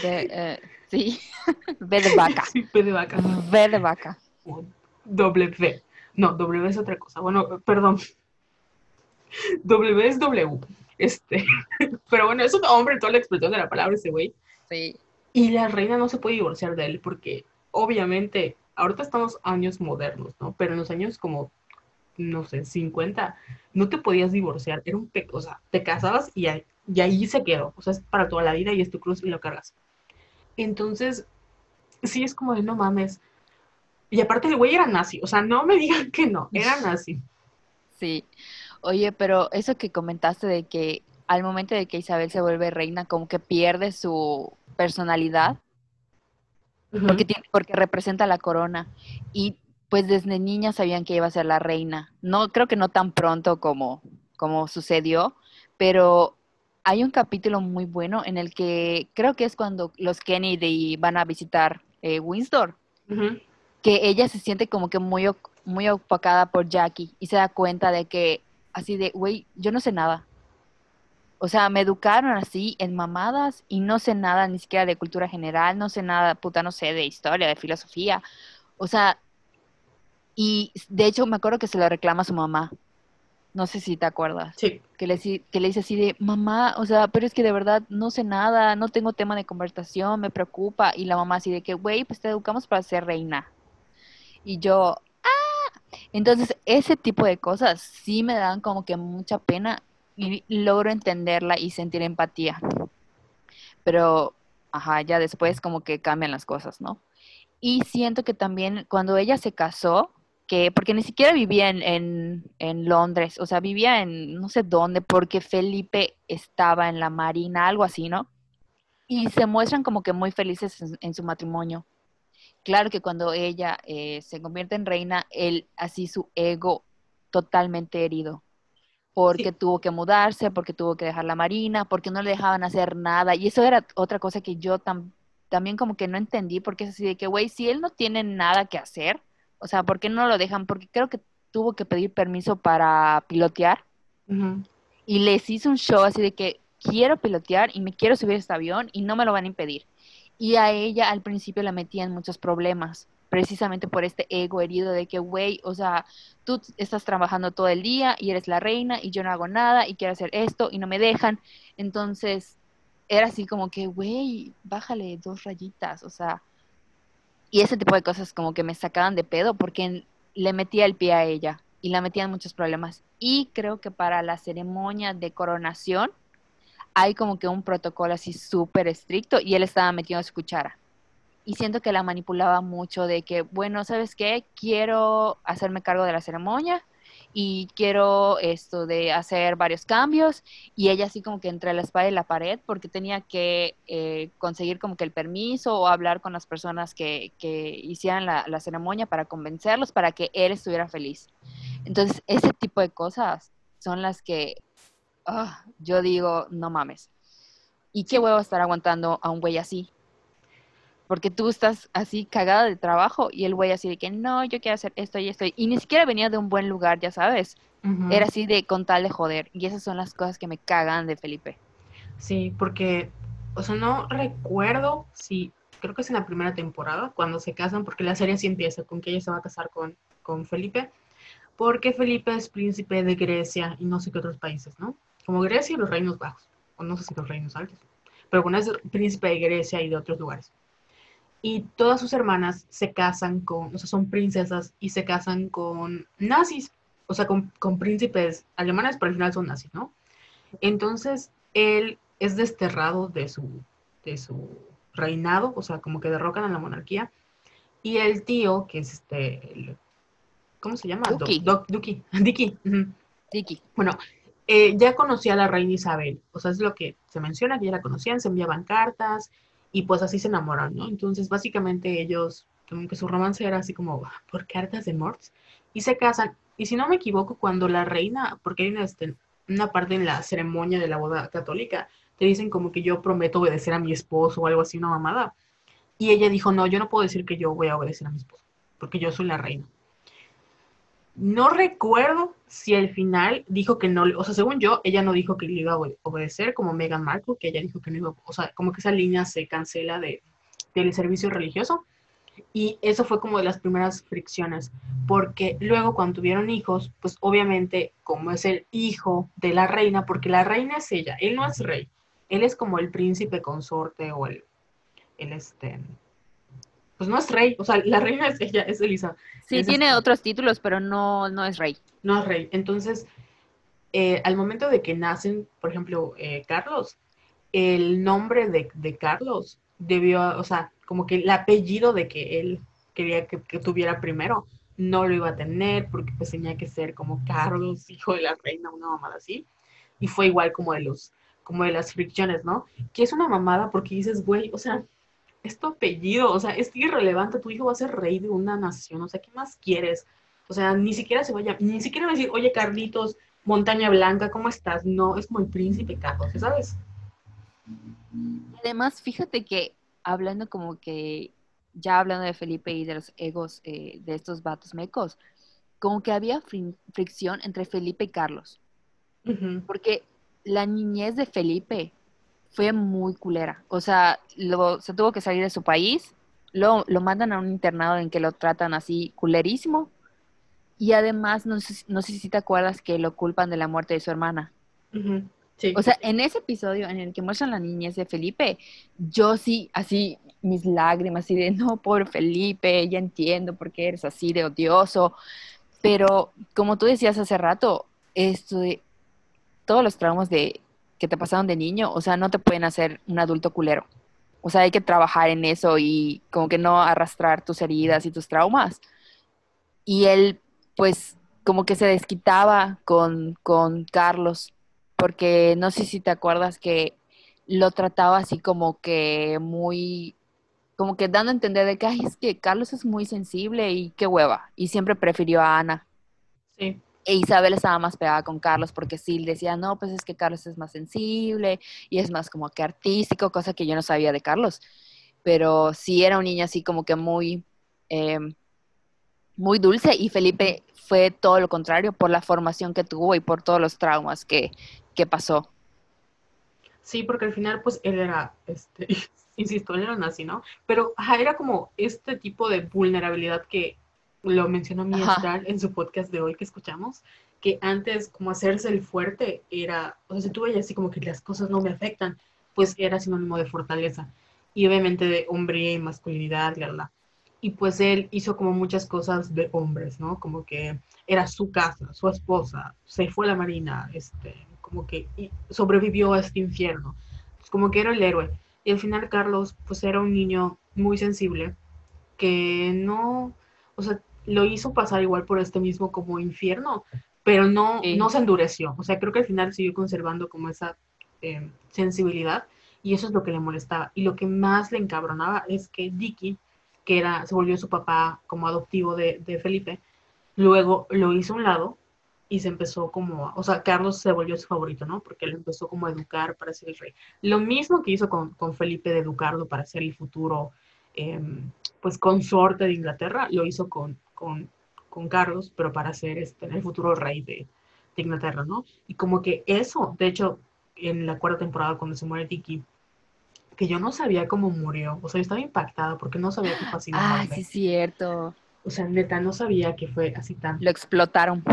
De, eh, sí, B de vaca. Sí, B de vaca. B de vaca. W. No, W es otra cosa. Bueno, perdón. W es W. Este, pero bueno, es un hombre en toda la expresión de la palabra ese güey. Sí. Y la reina no se puede divorciar de él porque obviamente ahorita estamos años modernos, ¿no? Pero en los años como, no sé, 50, no te podías divorciar. Era un pe o sea, te casabas y ahí, y ahí se quedó. O sea, es para toda la vida y es tu cruz y lo cargas. Entonces, sí es como de no mames. Y aparte el güey era nazi, o sea, no me digan que no, era nazi. Sí. Oye, pero eso que comentaste de que al momento de que Isabel se vuelve reina, como que pierde su personalidad, porque, tiene, porque representa la corona. Y pues desde niña sabían que iba a ser la reina. No, creo que no tan pronto como, como sucedió, pero hay un capítulo muy bueno en el que creo que es cuando los Kennedy van a visitar eh, Windsor, que ella se siente como que muy, muy opacada por Jackie y se da cuenta de que así de, güey, yo no sé nada. O sea, me educaron así en mamadas y no sé nada ni siquiera de cultura general, no sé nada, puta, no sé, de historia, de filosofía. O sea, y de hecho me acuerdo que se lo reclama a su mamá. No sé si te acuerdas. Sí. Que le, que le dice así de, mamá, o sea, pero es que de verdad no sé nada, no tengo tema de conversación, me preocupa. Y la mamá así de que, güey, pues te educamos para ser reina. Y yo, ¡ah! Entonces, ese tipo de cosas sí me dan como que mucha pena y logro entenderla y sentir empatía. Pero, ajá, ya después como que cambian las cosas, ¿no? Y siento que también cuando ella se casó, que, porque ni siquiera vivía en, en, Londres, o sea, vivía en no sé dónde, porque Felipe estaba en la marina, algo así, ¿no? Y se muestran como que muy felices en, su matrimonio. Claro que cuando ella eh, se convierte en reina, él, así su ego totalmente herido porque tuvo que mudarse, porque tuvo que dejar la marina, porque no le dejaban hacer nada. Y eso era otra cosa que yo también como que no entendí, porque es así de que, güey, si él no tiene nada que hacer, o sea, ¿por qué no lo dejan? Porque creo que tuvo que pedir permiso para pilotear. Y les hizo un show así de que quiero pilotear y me quiero subir a este avión y no me lo van a impedir. Y a ella al principio la metían muchos problemas precisamente por este ego herido de que, güey, o sea, tú estás trabajando todo el día y eres la reina y yo no hago nada y quiero hacer esto y no me dejan. Entonces, era así como que, güey, bájale dos rayitas, o sea, y ese tipo de cosas como que me sacaban de pedo porque le metía el pie a ella y la metían muchos problemas. Y creo que para la ceremonia de coronación hay como que un protocolo así súper estricto y él estaba metiendo su cuchara y siento que la manipulaba mucho de que, bueno, ¿sabes qué? Quiero hacerme cargo de la ceremonia y quiero esto de hacer varios cambios y ella así como que entre la espada y la pared porque tenía que eh, conseguir como que el permiso o hablar con las personas que, que hicieran la, la, ceremonia para convencerlos para que él estuviera feliz. Entonces, ese tipo de cosas son las que ah, yo digo, no mames. ¿Y qué huevo estar aguantando a un güey así? porque tú estás así cagada de trabajo y el güey así de que no, yo quiero hacer esto y esto. Y ni siquiera venía de un buen lugar, ya sabes. Era así de con tal de joder. Y esas son las cosas que me cagan de Felipe. Sí, porque, o sea, no recuerdo si, creo que es en la primera temporada, cuando se casan, porque la serie sí empieza con que ella se va a casar con, con Felipe, porque Felipe es príncipe de Grecia y no sé qué otros países, ¿no? Como Grecia y los Reinos Bajos, o no sé si los Reinos Altos, pero bueno, es príncipe de Grecia y de otros lugares y todas sus hermanas se casan con, o sea, son princesas y se casan con nazis, o sea, con, príncipes alemanes, pero al final son nazis, ¿no? Entonces, él es desterrado de su, de su reinado, o sea, como que derrocan a la monarquía, y el tío, que es este, ¿cómo se llama? Duki. Duki. Diki. Diki. Bueno, eh, ya conocía a la reina Isabel, o sea, es lo que se menciona, que ya la conocían, se enviaban cartas, y pues así se enamoran, ¿no? Entonces básicamente ellos, como que su romance era así como por cartas de Morts y se casan. Y si no me equivoco, cuando la reina, porque hay una, este, una parte en la ceremonia de la boda católica, te dicen como que yo prometo obedecer a mi esposo o algo así, una mamada. Y ella dijo, no, yo no puedo decir que yo voy a obedecer a mi esposo, porque yo soy la reina. No recuerdo si al final dijo que no, o sea, según yo, ella no dijo que le iba a obedecer como Meghan Markle, que ella dijo que no iba, o sea, como que esa línea se cancela de, del servicio religioso. Y eso fue como de las primeras fricciones, porque luego cuando tuvieron hijos, pues obviamente como es el hijo de la reina, porque la reina es ella, él no es rey, él es como el príncipe consorte o el, el este, pues no es rey, o sea, la reina es ella, es Elisa. Sí, tiene otros títulos, pero no, no es rey. No es rey. Entonces, eh, al momento de que nacen, por ejemplo, eh, Carlos, el nombre de, de, Carlos debió, o sea, como que el apellido de que él quería que, tuviera primero, no lo iba a tener porque pues tenía que ser como Carlos, hijo de la reina, una mamada así. Y fue igual como de los, como de las fricciones, ¿no? Que es una mamada porque dices, güey, o sea, es tu apellido, o sea, es irrelevante, tu hijo va a ser rey de una nación, o sea, ¿qué más quieres? O sea, ni siquiera se vaya, ni siquiera va a decir, oye, Carlitos, Montaña Blanca, ¿cómo estás? No, es como el príncipe Carlos, ¿sabes? Además, fíjate que hablando como que, ya hablando de Felipe y de los egos eh, de estos vatos mecos, como que había fricción entre Felipe y Carlos. Porque la niñez de Felipe fue muy culera. O sea, lo, se tuvo que salir de su país, lo, lo mandan a un internado en que lo tratan así culerísimo. Y además, no sé, no sé si te acuerdas que lo culpan de la muerte de su hermana. O sea, en ese episodio en el que muestran la niñez de Felipe, yo sí, así, mis lágrimas, así de, no, pobre Felipe, ya entiendo por qué eres así de odioso. Pero, como tú decías hace rato, esto de todos los traumas de, que te pasaron de niño, o sea, no te pueden hacer un adulto culero. O sea, hay que trabajar en eso y como que no arrastrar tus heridas y tus traumas. Y él, pues, como que se desquitaba con, con Carlos, porque no sé si te acuerdas que lo trataba así como que muy, como que dando a entender de que, es que Carlos es muy sensible y qué hueva. Y siempre prefirió a Ana. Sí. E Isabel estaba más pegada con Carlos porque sí, decía, no, pues es que Carlos es más sensible y es más como que artístico, cosa que yo no sabía de Carlos. Pero sí era un niño así como que muy, em, muy dulce y Felipe fue todo lo contrario por la formación que tuvo y por todos los traumas que, que pasó. Sí, porque al final pues él era, este, insisto, él era nazi, ¿no? Pero era como este tipo de vulnerabilidad que lo mencionó mi en su podcast de hoy que escuchamos, que antes como hacerse el fuerte era, o sea, si tú veías así como que las cosas no me afectan, pues era sinónimo de fortaleza y obviamente de hombre y masculinidad, la, Y pues él hizo como muchas cosas de hombres, ¿no? Como que era su casa, su esposa, se fue a la marina, este, como que sobrevivió a este infierno. Pues como que era el héroe. Y al final Carlos, pues era un niño muy sensible, que no, o sea, lo hizo pasar igual por este mismo como infierno, pero no, no se endureció. O sea, creo que al final siguió conservando como esa eh, sensibilidad y eso es lo que le molestaba. Y lo que más le encabronaba es que Dicky, que era, se volvió su papá como adoptivo de, de Felipe, luego lo hizo a un lado y se empezó como, o sea, Carlos se volvió su favorito, ¿no? Porque lo empezó como a educar para ser el rey. Lo mismo que hizo con, con Felipe de educarlo para ser el futuro, em, pues, consorte de Inglaterra, lo hizo con, con, con Carlos, pero para ser este, el futuro rey de, de, Inglaterra, ¿no? Y como que eso, de hecho, en la cuarta temporada, cuando se muere Tiki, que yo no sabía cómo murió, o sea, yo estaba impactada porque no sabía que fue así. Ah, sí, cierto. O sea, neta, no sabía que fue así tan... Lo explotaron.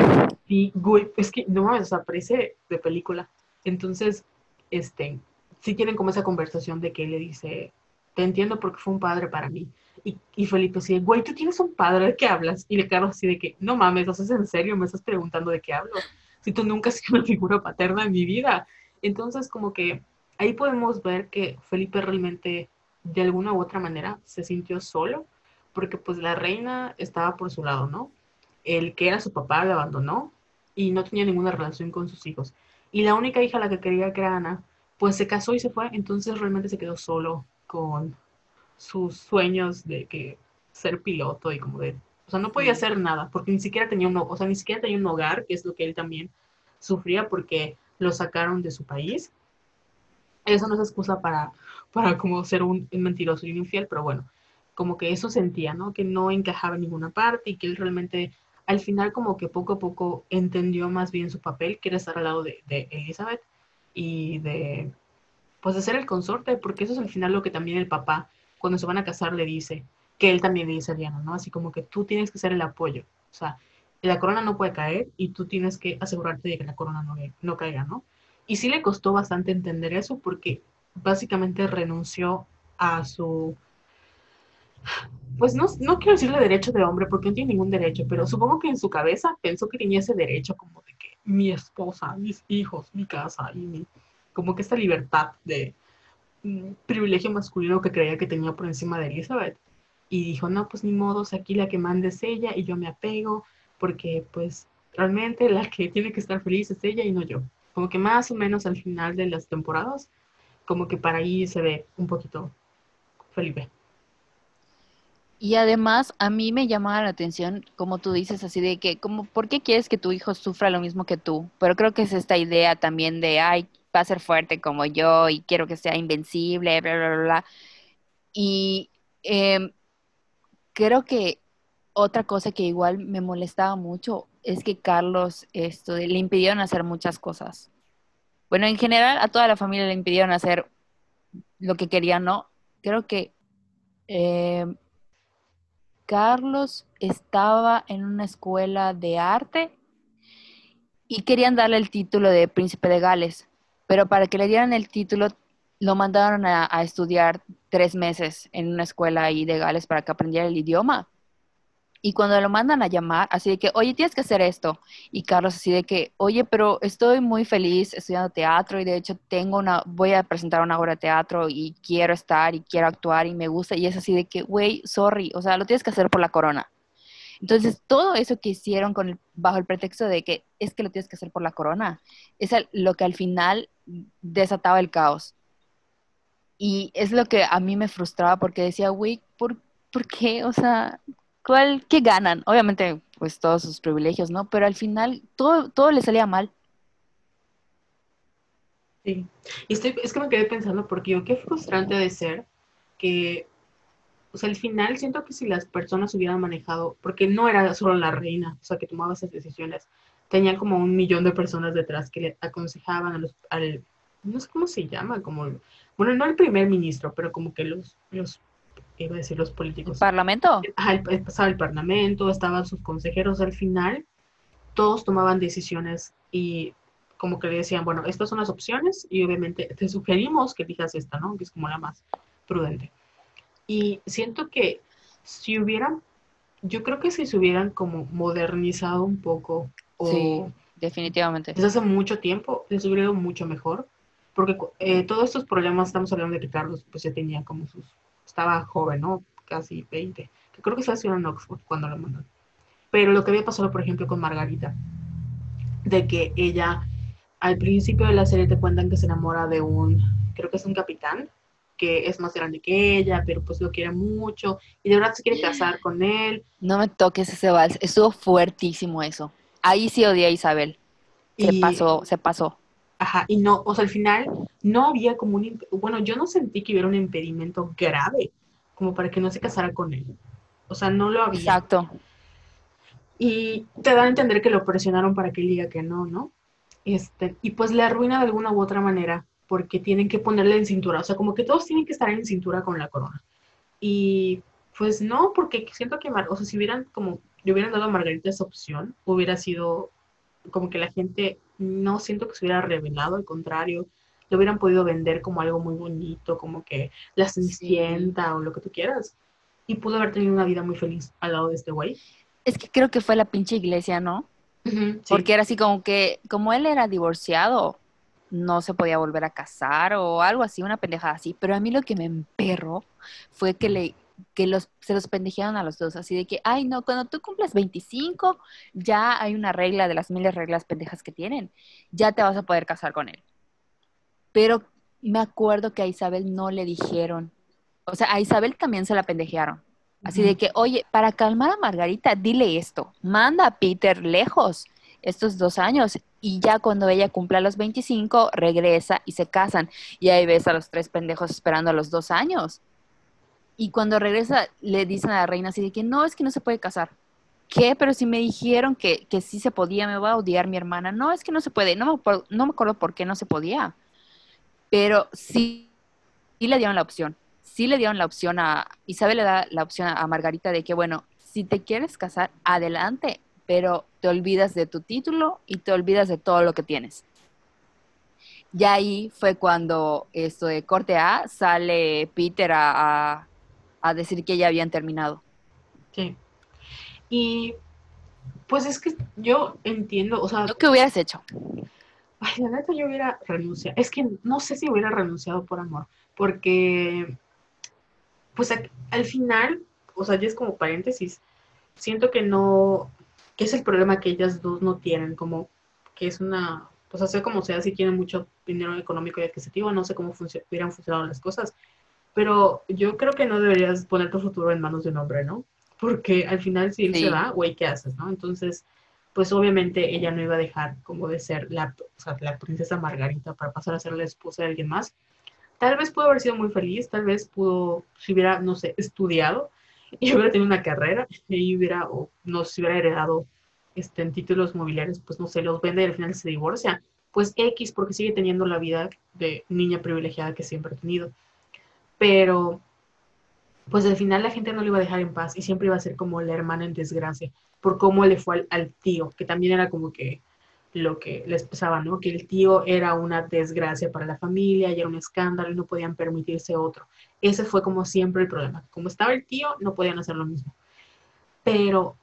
Sí, güey, es que no mames, o sea, parece de película. Entonces, este, sí tienen como esa conversación de que él le dice, te entiendo porque fue un padre para mí. Y, Felipe así, güey, tú tienes un padre, ¿de qué hablas? Y le Carlos así de que, no mames, ¿no es en serio? ¿Me estás preguntando de qué hablo? Si tú nunca has sido una figura paterna en mi vida. Entonces, como que ahí podemos ver que Felipe realmente, de alguna u otra manera, se sintió solo, porque pues la reina estaba por su lado, ¿no? El que era su papá lo abandonó y no tenía ninguna relación con sus hijos. Y la única hija a la que quería, que era Ana, pues se casó y se fue, entonces realmente se quedó solo con, sus sueños de que ser piloto y como de, o sea, no podía hacer nada porque ni siquiera tenía un, o sea, ni siquiera tenía un hogar, que es lo que él también sufría porque lo sacaron de su país. Eso no es excusa para, para como ser un, mentiroso y un infiel, pero bueno, como que eso sentía, ¿no? Que no encajaba en ninguna parte y que él realmente al final como que poco a poco entendió más bien su papel, que era estar al lado de, de Elizabeth y de, pues de ser el consorte, porque eso es al final lo que también el papá, cuando se van a casar, le dice, que él también le dice a Diana, ¿no? Así como que tú tienes que ser el apoyo, o sea, la corona no puede caer y tú tienes que asegurarte de que la corona no, no caiga, ¿no? Y sí le costó bastante entender eso porque básicamente renunció a su, pues no, no quiero decirle derecho de hombre porque no tiene ningún derecho, pero supongo que en su cabeza pensó que tenía ese derecho como de que mi esposa, mis hijos, mi casa y mi, como que esta libertad de privilegio masculino que creía que tenía por encima de Elizabeth. Y dijo, no, pues ni modos, aquí la que manda es ella y yo me apego porque pues realmente la que tiene que estar feliz es ella y no yo. Como que más o menos al final de las temporadas, como que para ahí se ve un poquito Felipe. Y además a mí me llamaba la atención, como tú dices, así de que, como, ¿por qué quieres que tu hijo sufra lo mismo que tú? Pero creo que es esta idea también de, ay, va a ser fuerte como yo y quiero que sea invencible, bla, bla, bla. bla. Y em, creo que otra cosa que igual me molestaba mucho es que Carlos esto, le impidieron hacer muchas cosas. Bueno, en general a toda la familia le impidieron hacer lo que querían, ¿no? Creo que em, Carlos estaba en una escuela de arte y querían darle el título de príncipe de Gales, pero para que le dieran el título lo mandaron a, estudiar tres meses en una escuela ahí de Gales para que aprendiera el idioma. Y cuando lo mandan a llamar, así de que, oye, tienes que hacer esto. Y Carlos así de que, oye, pero estoy muy feliz estudiando teatro y de hecho tengo una, voy a presentar una obra de teatro y quiero estar y quiero actuar y me gusta. Y es así de que, güey, sorry, o sea, lo tienes que hacer por la corona. Entonces, todo eso que hicieron con bajo el pretexto de que es que lo tienes que hacer por la corona, es lo que al final desataba el caos. Y es lo que a mí me frustraba porque decía, güey, ¿por, ¿por qué? O sea, ¿Cuál, ¿Qué ganan? Obviamente, pues todos sus privilegios, ¿no? Pero al final todo, todo le salía mal. Sí, y estoy, es que me quedé pensando porque yo qué frustrante de ser que, o sea, al final siento que si las personas hubieran manejado, porque no era solo la reina, o sea, que tomaba esas decisiones, tenía como un millón de personas detrás que le aconsejaban a los, al, no sé cómo se llama, como, bueno, no el primer ministro, pero como que los, los iba a decir los políticos. ¿El parlamento? estaba el parlamento, estaban sus consejeros. Al final, todos tomaban decisiones y como que le decían, bueno, estas son las opciones y obviamente te sugerimos que elijas esta, ¿no? Que es como la más prudente. Y siento que si hubieran, yo creo que si se hubieran como modernizado un poco o... Sí, definitivamente. Desde hace mucho tiempo les hubiera ido mucho mejor, porque eh, todos estos problemas, estamos hablando de que Carlos pues ya tenía como sus estaba joven, ¿no? Casi 20, que creo que se haciendo en Oxford cuando lo mandaron. Pero lo que había pasado, por ejemplo, con Margarita, de que ella, al principio de la serie te cuentan que se enamora de un, creo que es un capitán, que es más grande que ella, pero pues lo quiere mucho, y de verdad se quiere casar con él. No me toques ese vals, estuvo fuertísimo eso. Ahí sí odié a Isabel. Se pasó, se pasó. Ajá, y no, o sea, al final no había como un, bueno, yo no sentí que hubiera un impedimento grave como para que no se casara con él. O sea, no lo había. Exacto. Y te dan a entender que lo presionaron para que él diga que no, ¿no? Este, y pues le arruina de alguna u otra manera porque tienen que ponerle en cintura, o sea, como que todos tienen que estar en cintura con la corona. Y pues no, porque siento que, o sea, si hubieran como, le hubieran dado a Margarita esa opción, hubiera sido como que la gente no siento que se hubiera revelado, al contrario, lo hubieran podido vender como algo muy bonito, como que la cenicienta o lo que tú quieras. Y pudo haber tenido una vida muy feliz al lado de este güey. Es que creo que fue la pinche iglesia, ¿no? Porque era así como que, como él era divorciado, no se podía volver a casar o algo así, una pendejada así. Pero a mí lo que me emperró fue que le que los, se los pendejearon a los dos, así de que, ay, no, cuando tú cumples 25, ya hay una regla de las miles reglas pendejas que tienen, ya te vas a poder casar con él. Pero me acuerdo que a Isabel no le dijeron, o sea, a Isabel también se la pendejearon. Así de que, oye, para calmar a Margarita, dile esto, manda a Peter lejos estos dos años y ya cuando ella cumpla los 25, regresa y se casan. Y ahí ves a los tres pendejos esperando a los dos años. Y cuando regresa, le dicen a la reina así de que no, es que no se puede casar. ¿qué? Pero si me dijeron que, que sí se podía, me va a odiar mi hermana. No, es que no se puede. No me, no me acuerdo por qué no se podía. Pero sí, sí le dieron la opción. Sí le dieron la opción a, Isabel le da la opción a Margarita de que, bueno, si te quieres casar, adelante, pero te olvidas de tu título y te olvidas de todo lo que tienes. Y ahí fue cuando esto de corte A sale Peter a, a decir que ya habían terminado. Sí. Y pues es que yo entiendo, o sea... ¿Lo que hubieras hecho? Ay, la neta yo hubiera renunciado. Es que no sé si hubiera renunciado por amor, porque pues al final, o sea, ya es como paréntesis, siento que no, que es el problema que ellas dos no tienen, como que es una, pues hacer como sea, si tienen mucho dinero económico y adquisitivo, no sé cómo hubieran funcionado las cosas, pero yo creo que no deberías poner tu futuro en manos de un hombre, ¿no? Porque al final si él se va, güey, ¿qué haces, no? Entonces, pues obviamente ella no iba a dejar como de ser la, o sea, la princesa Margarita para pasar a ser la esposa de alguien más. Tal vez pudo haber sido muy feliz, tal vez pudo, si hubiera, no sé, estudiado y hubiera tenido una carrera y hubiera, o no se hubiera heredado este, en títulos mobiliarios, pues no sé, los vende y al final se divorcia. Pues X, porque sigue teniendo la vida de niña privilegiada que siempre ha tenido pero pues al final la gente no le iba a dejar en paz y siempre iba a ser como la hermana en desgracia por cómo le fue al, tío, que también era como que lo que les pasaba, ¿no? Que el tío era una desgracia para la familia y era un escándalo y no podían permitirse otro. Ese fue como siempre el problema. Como estaba el tío, no podían hacer lo mismo. Pero,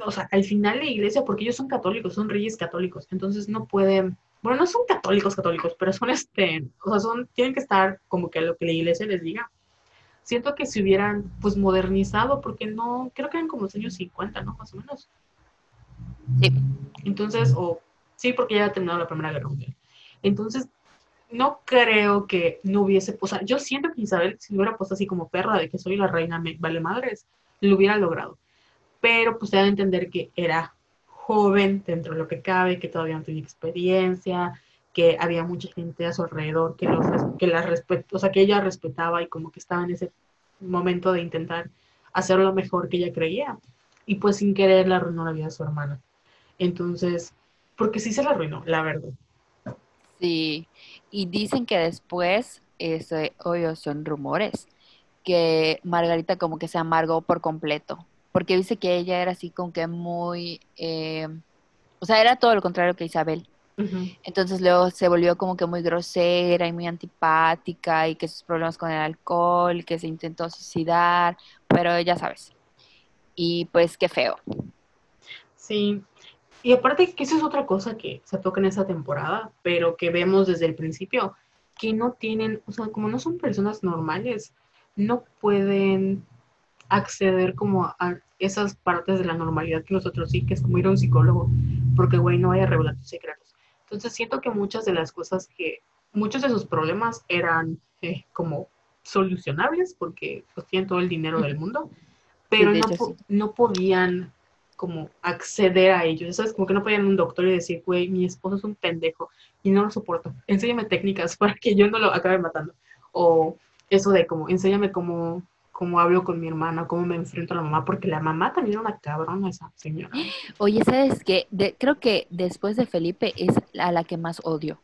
o sea, al final la iglesia, porque ellos son católicos, son reyes católicos, entonces no pueden bueno, no son católicos católicos, pero son este, o sea, son, tienen que estar como que lo que la iglesia les diga. Siento que se hubieran pues modernizado, porque no, creo que eran como los años 50, ¿no? Más o menos. Sí. Entonces, o sí, porque ya ha terminado la Primera Guerra Mundial. Entonces, no creo que no hubiese, o sea, yo siento que Isabel, si hubiera puesto así como perra de que soy la reina, me vale madres, lo hubiera logrado. Pero pues se a entender que era joven dentro de lo que cabe, que todavía no tenía experiencia, que había mucha gente a su alrededor que, los, que la respetó, o sea, que ella respetaba y como que estaba en ese momento de intentar hacer lo mejor que ella creía. Y pues sin querer la arruinó la vida de su hermana. Entonces, porque sí se la arruinó, la verdad. Sí, y dicen que después, ese, obvio, son rumores, que Margarita como que se amargó por completo porque dice que ella era así como que muy, eh, o sea, era todo lo contrario que Isabel. Entonces luego se volvió como que muy grosera y muy antipática y que sus problemas con el alcohol, que se intentó suicidar, pero ya sabes. Y pues qué feo. Sí, y aparte que eso es otra cosa que se toca en esa temporada, pero que vemos desde el principio, que no tienen, o sea, como no son personas normales, no pueden acceder como a esas partes de la normalidad que nosotros sí, que es como ir a un psicólogo, porque, güey, no vaya a revelar tus secretos. Entonces siento que muchas de las cosas que, muchos de sus problemas eran eh, como solucionables, porque pues tienen todo el dinero del mundo, pero no, no podían como acceder a ellos, ¿sabes? Como que no podían un doctor y decir, güey, mi esposo es un pendejo y no lo soporto. Enséñame técnicas para que yo no lo acabe matando. O eso de como, enséñame cómo cómo hablo con mi hermana, cómo me enfrento a la mamá, porque la mamá también era una cabrona esa señora. Oye, ¿sabes qué? creo que después de Felipe es a la que más odio.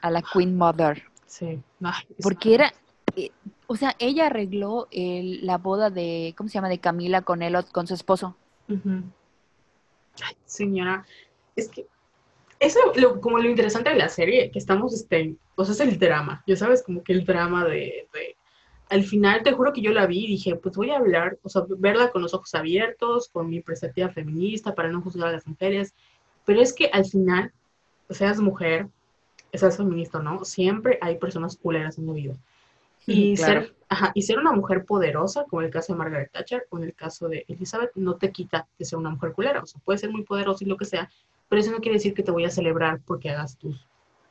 A la Queen Mother. Sí. porque era, eh, o sea, ella arregló la boda de, ¿cómo se llama? De Camila con él, con su esposo. Ay, señora, es que eso como lo interesante de la serie, que estamos, este, pues es el drama, ya sabes, como que el drama de al final te juro que yo la vi y dije, pues voy a hablar, o sea, verla con los ojos abiertos, con mi perspectiva feminista, para no juzgar a las mujeres. Pero es que al final, seas mujer, seas feminista no, siempre hay personas culeras en la vida. Y, ser, y ser una mujer poderosa, como el caso de Margaret Thatcher o en el caso de Elizabeth, no te quita de ser una mujer culera. O sea, puede ser muy poderosa y lo que sea, pero eso no quiere decir que te voy a celebrar porque hagas tus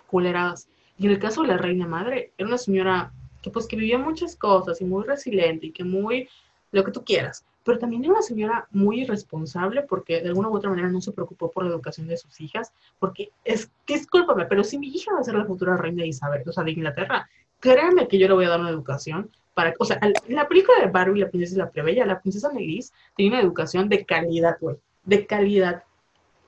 culeradas. Y en el caso de la reina madre, era una señora que pues que vivía muchas cosas y muy resiliente y que muy lo que tú quieras, pero también era una señora muy irresponsable porque de alguna u otra manera no se preocupó por la educación de sus hijas, porque es que discúlpame, pero si mi hija va a ser la futura reina Isabel, o sea, de Inglaterra, créanme que yo le voy a dar una educación para, o sea, la película de Barbie, la princesa y la plebeya, la princesa Negris tenía una educación de calidad, güey, de calidad,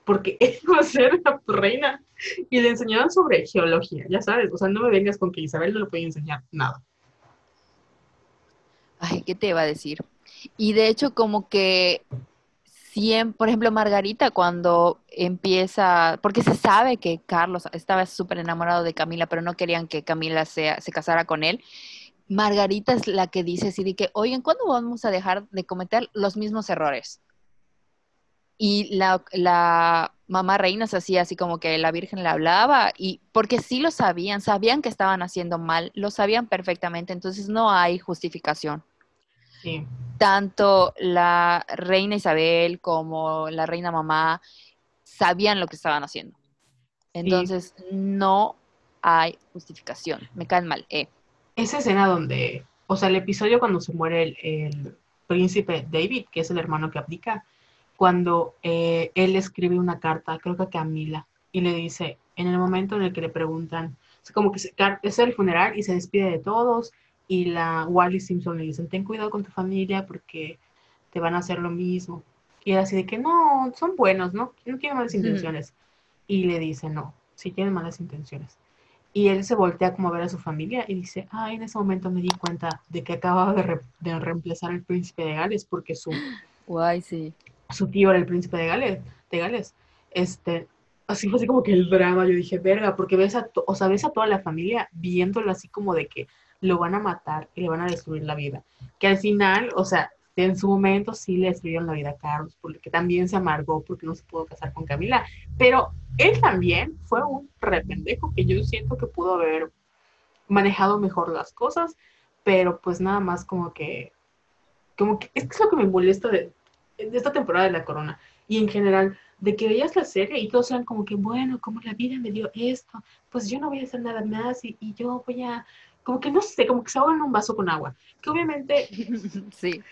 porque él iba a ser la reina y le enseñaban sobre geología, ya sabes, o sea, no me vengas con que Isabel no le podía enseñar nada. Ay, ¿qué te iba a decir? Y de hecho, como que siempre, por ejemplo, Margarita cuando empieza, porque se sabe que Carlos estaba súper enamorado de Camila, pero no querían que Camila se, se casara con él. Margarita es la que dice así de que, oigan, ¿cuándo vamos a dejar de cometer los mismos errores? Y la, la mamá reina se hacía así como que la Virgen le hablaba, y porque sí lo sabían, sabían que estaban haciendo mal, lo sabían perfectamente, entonces no hay justificación. Sí. Tanto la reina Isabel como la reina mamá sabían lo que estaban haciendo. Entonces no hay justificación. Me caen mal. Eh. Esa escena donde, o sea, el episodio cuando se muere el, el príncipe David, que es el hermano que aplica, cuando eh, él escribe una carta, creo que a Camila, y le dice, en el momento en el que le preguntan, es como que se, es el funeral y se despide de todos, y la Wally Simpson le dice, ten cuidado con tu familia porque te van a hacer lo mismo. Y él así de que no, son buenos, ¿no? No tienen malas intenciones. Y le dice, no, sí tienen malas intenciones. Y él se voltea como a ver a su familia y dice, ay, en ese momento me di cuenta de que acababa de, de reemplazar al príncipe de Gales porque su, Guay, sí. Su tío era el príncipe de Gales. De Gales. Este, así fue así como que el drama, yo dije, verga, porque ves a, o sea, ves a toda la familia viéndolo así como de que lo van a matar y le van a destruir la vida. Que al final, o sea, en su momento sí le destruyeron la vida a Carlos, porque también se amargó porque no se pudo casar con Camila, pero él también fue un rependejo que yo siento que pudo haber manejado mejor las cosas, pero pues nada más como que, como que, es que es lo que me molesta de, de esta temporada de la corona y en general, de que veías la serie y todos eran como que, bueno, como la vida me dio esto, pues yo no voy a hacer nada más y, y yo voy a como que no sé, como que se ahogan un vaso con agua. Que obviamente, sí.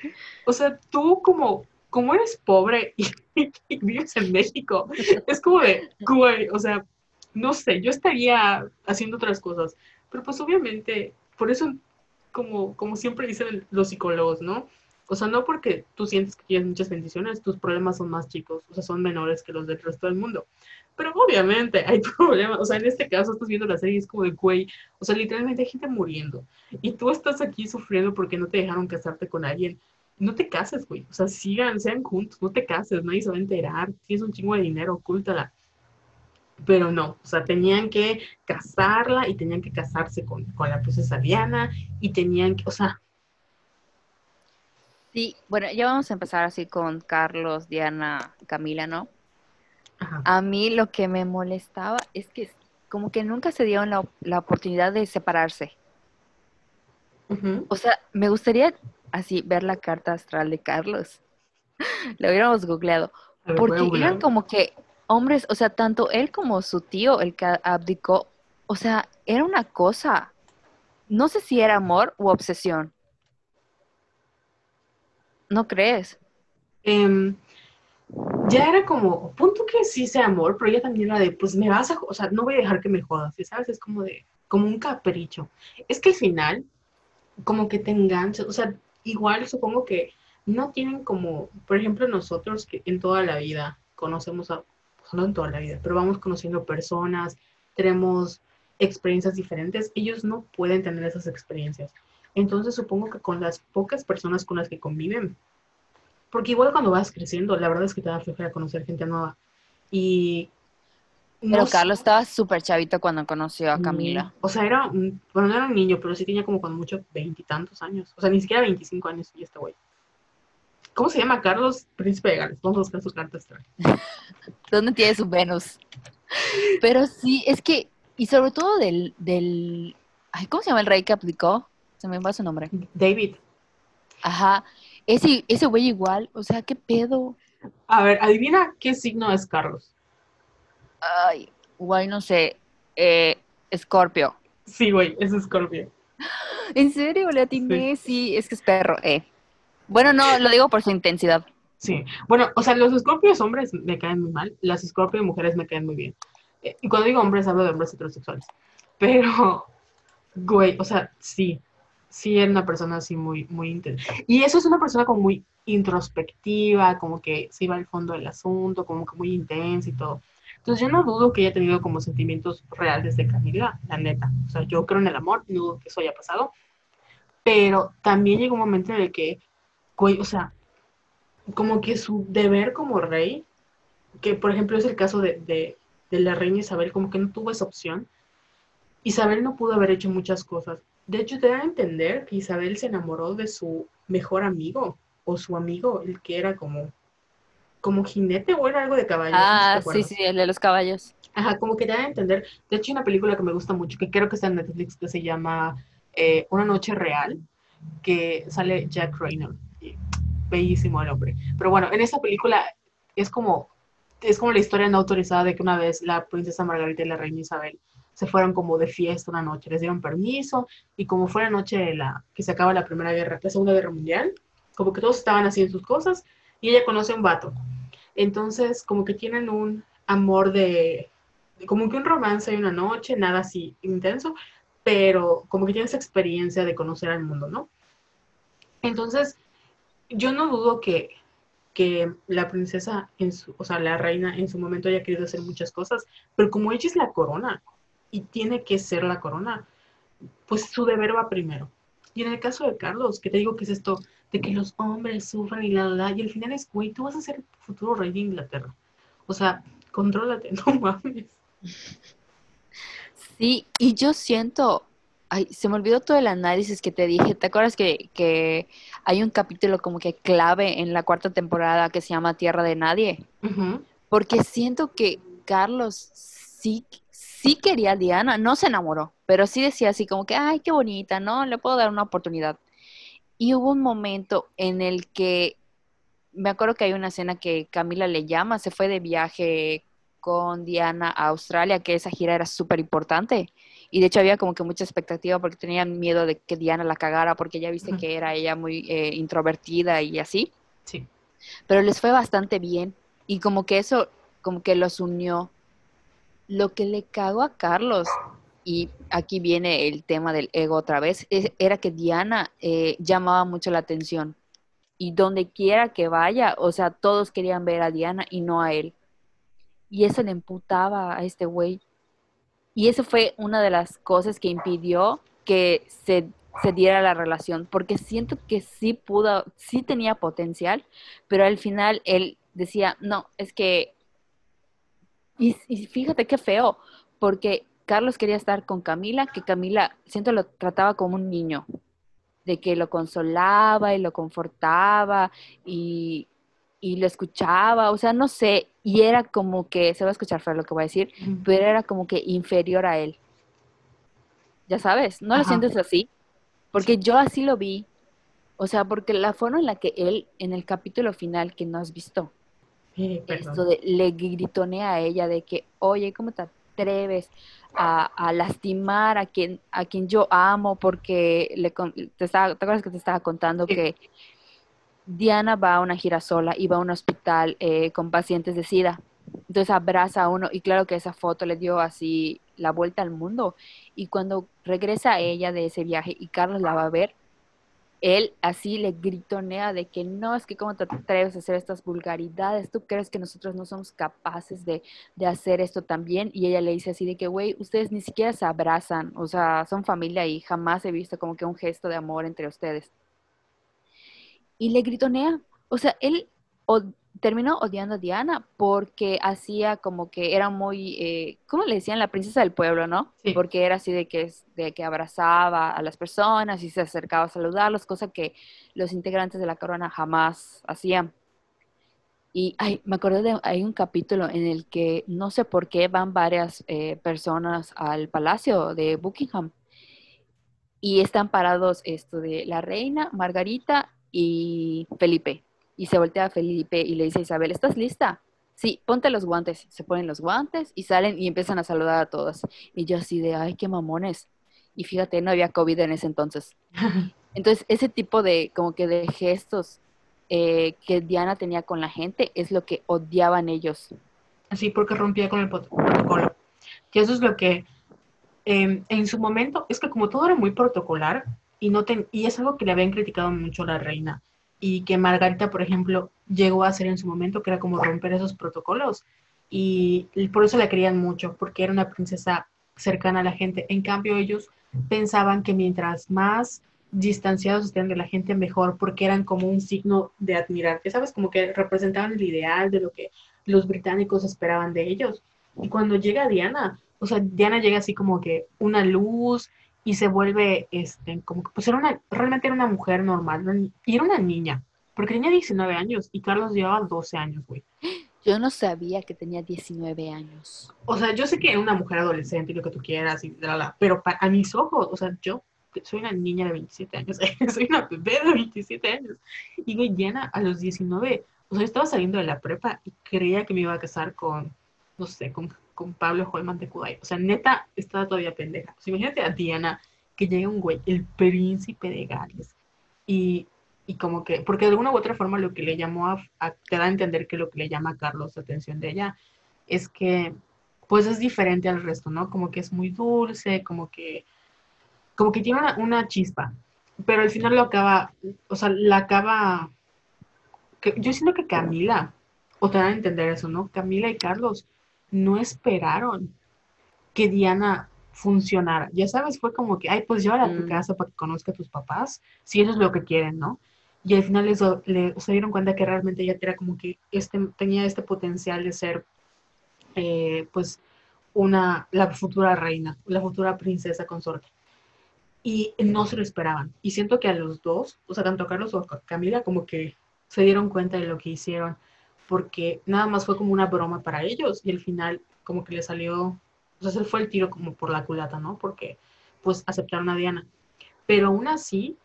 O sea, tú como, como eres pobre y, y, vives en México, es como de, güey, o sea, no sé, yo estaría haciendo otras cosas. Pero pues obviamente, por eso, como, como siempre dicen los psicólogos, ¿no? O sea, no porque tú sientes que tienes muchas bendiciones, tus problemas son más chicos, o sea, son menores que los del resto del mundo. Pero obviamente hay problemas, o sea, en este caso estás viendo la serie es como de, güey, o sea, literalmente hay gente muriendo. Y tú estás aquí sufriendo porque no te dejaron casarte con alguien. No te cases, güey. O sea, sigan, sean juntos, no te cases, nadie se va a enterar. Tienes un chingo de dinero, ocúltala. Pero no, o sea, tenían que casarla y tenían que casarse con, con la princesa Diana y tenían que, o sea, Sí, bueno, ya vamos a empezar así con Carlos, Diana, Camila, ¿no? A mí lo que me molestaba es que como que nunca se dieron la, la oportunidad de separarse. O sea, me gustaría así ver la carta astral de Carlos. Lo hubiéramos googleado. Porque eran como que hombres, o sea, tanto él como su tío, el que abdicó, o sea, era una cosa. No sé si era amor u obsesión. ¿No crees? Um, ya era como, punto que sí sea amor, pero ella también era de, pues me vas a, o sea, no voy a dejar que me jodas, ¿sabes? Es como de, como un capricho. Es que al final, como que te enganchas, o sea, igual supongo que no tienen como, por ejemplo, nosotros que en toda la vida conocemos a, pues, no en toda la vida, pero vamos conociendo personas, tenemos experiencias diferentes, ellos no pueden tener esas experiencias. Entonces supongo que con las pocas personas con las que conviven, porque igual cuando vas creciendo, la verdad es que te da flojera conocer gente nueva. Y. Pero Carlos estaba súper chavito cuando conoció a Camila. O sea, era un, bueno, no era un niño, pero sí tenía como con mucho veintitantos años. O sea, ni siquiera 25 años y este güey. ¿Cómo se llama Carlos Príncipe de Gales? Vamos a buscar su carta astral. ¿Dónde tiene su Venus? Pero sí, es que, y sobre todo del, del, ay, ¿cómo se llama el rey que aplicó? Se me va su nombre. David. Ajá, ese, ese güey igual, o sea, ¿qué pedo? A ver, adivina qué signo es Carlos. Ay, guay, no sé. Eh, Escorpio. Sí, güey, es Escorpio. ¿En serio? Le atiné, sí. es que es perro, eh. Bueno, no, lo digo por su intensidad. Sí, bueno, o sea, los escorpios hombres me caen muy mal, las escorpios mujeres me caen muy bien. Eh, y cuando digo hombres, hablo de hombres heterosexuales. Pero, güey, o sea, sí, Sí, era una persona así muy, muy intensa. Y eso es una persona como muy introspectiva, como que se iba al fondo del asunto, como que muy intensa y todo. Entonces yo no dudo que haya tenido como sentimientos reales de Camila, la neta. O sea, yo creo en el amor, no dudo que eso haya pasado. Pero también llegó un momento en el que, o sea, como que su deber como rey, que por ejemplo es el caso de, de, de la reina Isabel, como que no tuvo esa opción. Isabel no pudo haber hecho muchas cosas. De hecho, te da a entender que Isabel se enamoró de su mejor amigo o su amigo, el que era como como jinete o era algo de caballos. Ah, sí, sí, el de los caballos. Ajá, como que te da a entender. De hecho, hay una película que me gusta mucho, que creo que está en Netflix, que se llama eh, Una Noche Real, que sale Jack Reynolds. Bellísimo el hombre. Pero bueno, en esa película es como, es como la historia no autorizada de que una vez la princesa Margarita y la reina Isabel se fueron como de fiesta una noche, les dieron permiso y como fue la noche de la que se acaba la Primera Guerra, la Segunda Guerra Mundial, como que todos estaban haciendo sus cosas y ella conoce a un vato entonces, como que tienen un amor de, como que un romance y una noche, nada así intenso, pero como que tienen esa experiencia de conocer al mundo, ¿no? Entonces, yo no dudo que, que la princesa, en su, o sea, la reina en su momento haya querido hacer muchas cosas, pero como ella es la corona y tiene que ser la corona, pues su deber va primero. Y en el caso de Carlos, que te digo que es esto de que los hombres sufran y la, la, y al final es, güey, tú vas a ser el futuro rey de Inglaterra. O sea, contrólate, no mames. Sí, y yo siento, ay, se me olvidó todo el análisis que te dije. ¿Te acuerdas que, que hay un capítulo como que clave en la cuarta temporada que se llama Tierra de Nadie? Porque siento que Carlos sí, sí quería a Diana, no se enamoró, pero sí decía así como que, ay, qué bonita, ¿no? Le puedo dar una oportunidad. Y hubo un momento en el que, me acuerdo que hay una escena que Camila le llama, se fue de viaje con Diana a Australia, que esa gira era súper importante. Y de hecho había como que mucha expectativa porque tenían miedo de que Diana la cagara, porque ya viste que era ella muy eh, introvertida y así. Sí. Pero les fue bastante bien. Y como que eso, como que los unió. Lo que le cagó a Carlos y aquí viene el tema del ego otra vez, era que Diana eh, llamaba mucho la atención. Y donde quiera que vaya, o sea, todos querían ver a Diana y no a él. Y eso le emputaba a este güey. Y eso fue una de las cosas que impidió que se, se, diera la relación, porque siento que sí pudo, sí tenía potencial, pero al final él decía, no, es que, y, y fíjate qué feo, porque Carlos quería estar con Camila, que Camila, siento, lo trataba como un niño, de que lo consolaba y lo confortaba y, lo escuchaba, o sea, no sé, y era como que, se va a escuchar feo lo que voy a decir, pero era como que inferior a él. Ya sabes, ¿no lo sientes así? Porque yo así lo vi. O sea, porque la forma en la que él, en el capítulo final que no has visto, esto de, le gritonea a ella de que, oye, ¿cómo te atreves a, lastimar a quien, a quien yo amo porque le, te, estaba, ¿te acuerdas que te estaba contando que Diana va a una gira sola y va a un hospital eh, con pacientes de SIDA? Entonces abraza a uno y claro que esa foto le dio así la vuelta al mundo. Y cuando regresa ella de ese viaje y Carlos la va a ver, él así le gritonea de que no, es que cómo te atreves a hacer estas vulgaridades, tú crees que nosotros no somos capaces de, hacer esto también. Y ella le dice así de que, güey, ustedes ni siquiera se abrazan, o sea, son familia y jamás he visto como que un gesto de amor entre ustedes. Y le gritonea, o sea, él terminó odiando a Diana porque hacía como que era muy, eh, ¿cómo le decían? La princesa del pueblo, ¿no? Porque era así de que, de que abrazaba a las personas y se acercaba a saludarlos, cosa que los integrantes de la corona jamás hacían. Y ay, me acordé de, hay un capítulo en el que no sé por qué van varias eh, personas al palacio de Buckingham y están parados esto de la reina, Margarita y Felipe y se voltea a Felipe y le dice a Isabel, ¿estás lista? Sí, ponte los guantes. Se ponen los guantes y salen y empiezan a saludar a todos. Y yo así de, ay, qué mamones. Y fíjate, no había COVID en ese entonces. Entonces, ese tipo de, como que de gestos eh, que Diana tenía con la gente es lo que odiaban ellos. Así, porque rompía con el protocolo. Que eso es lo que, em, en su momento, es que como todo era muy protocolar, y, no ten, y es algo que le habían criticado mucho a la reina y que Margarita, por ejemplo, llegó a hacer en su momento, que era como romper esos protocolos. Y, por eso la querían mucho, porque era una princesa cercana a la gente. En cambio, ellos pensaban que mientras más distanciados estén de la gente, mejor, porque eran como un signo de admirar, que sabes, como que representaban el ideal de lo que los británicos esperaban de ellos. Y cuando llega Diana, o sea, Diana llega así como que una luz y se vuelve, este, como que, pues era una, realmente era una mujer normal, y era una niña, porque tenía 19 años y Carlos llevaba 12 años, güey. Yo no sabía que tenía 19 años. O sea, yo sé que era una mujer adolescente y lo que tú quieras, y pero a mis ojos, o sea, yo soy una niña de 27 años, soy una bebé de 27 años. Y güey, Diana a los 19, o sea, estaba saliendo de la prepa y creía que me iba a casar con, no sé, con con Pablo Holman de Kudai. O sea, neta, estaba todavía pendeja. Sea, imagínate a Diana, que llega un güey, el príncipe de Gales, y, y, como que, porque de alguna u otra forma lo que le llamó a, te da a entender que lo que le llama a Carlos atención de ella es que, pues es diferente al resto, ¿no? Como que es muy dulce, como que, como que tiene una, una chispa, pero al final lo acaba, o sea, la acaba, que, yo siento que Camila, o te dan a entender eso, ¿no? Camila y Carlos no esperaron que Diana funcionara. Ya sabes, fue como que, ay, pues llévala a tu mm. casa para que conozca a tus papás, si eso es lo que quieren, ¿no? Y al final les, se dieron cuenta que realmente ella era como que este, tenía este potencial de ser, eh, pues, una, la futura reina, la futura princesa consorte. Y no se lo esperaban. Y siento que a los dos, o sea, tanto Carlos o Camila, como que se dieron cuenta de lo que hicieron porque nada más fue como una broma para ellos y al final como que le salió, o sea, se fue el tiro como por la culata, ¿no? Porque pues aceptaron a Diana. Pero aún así,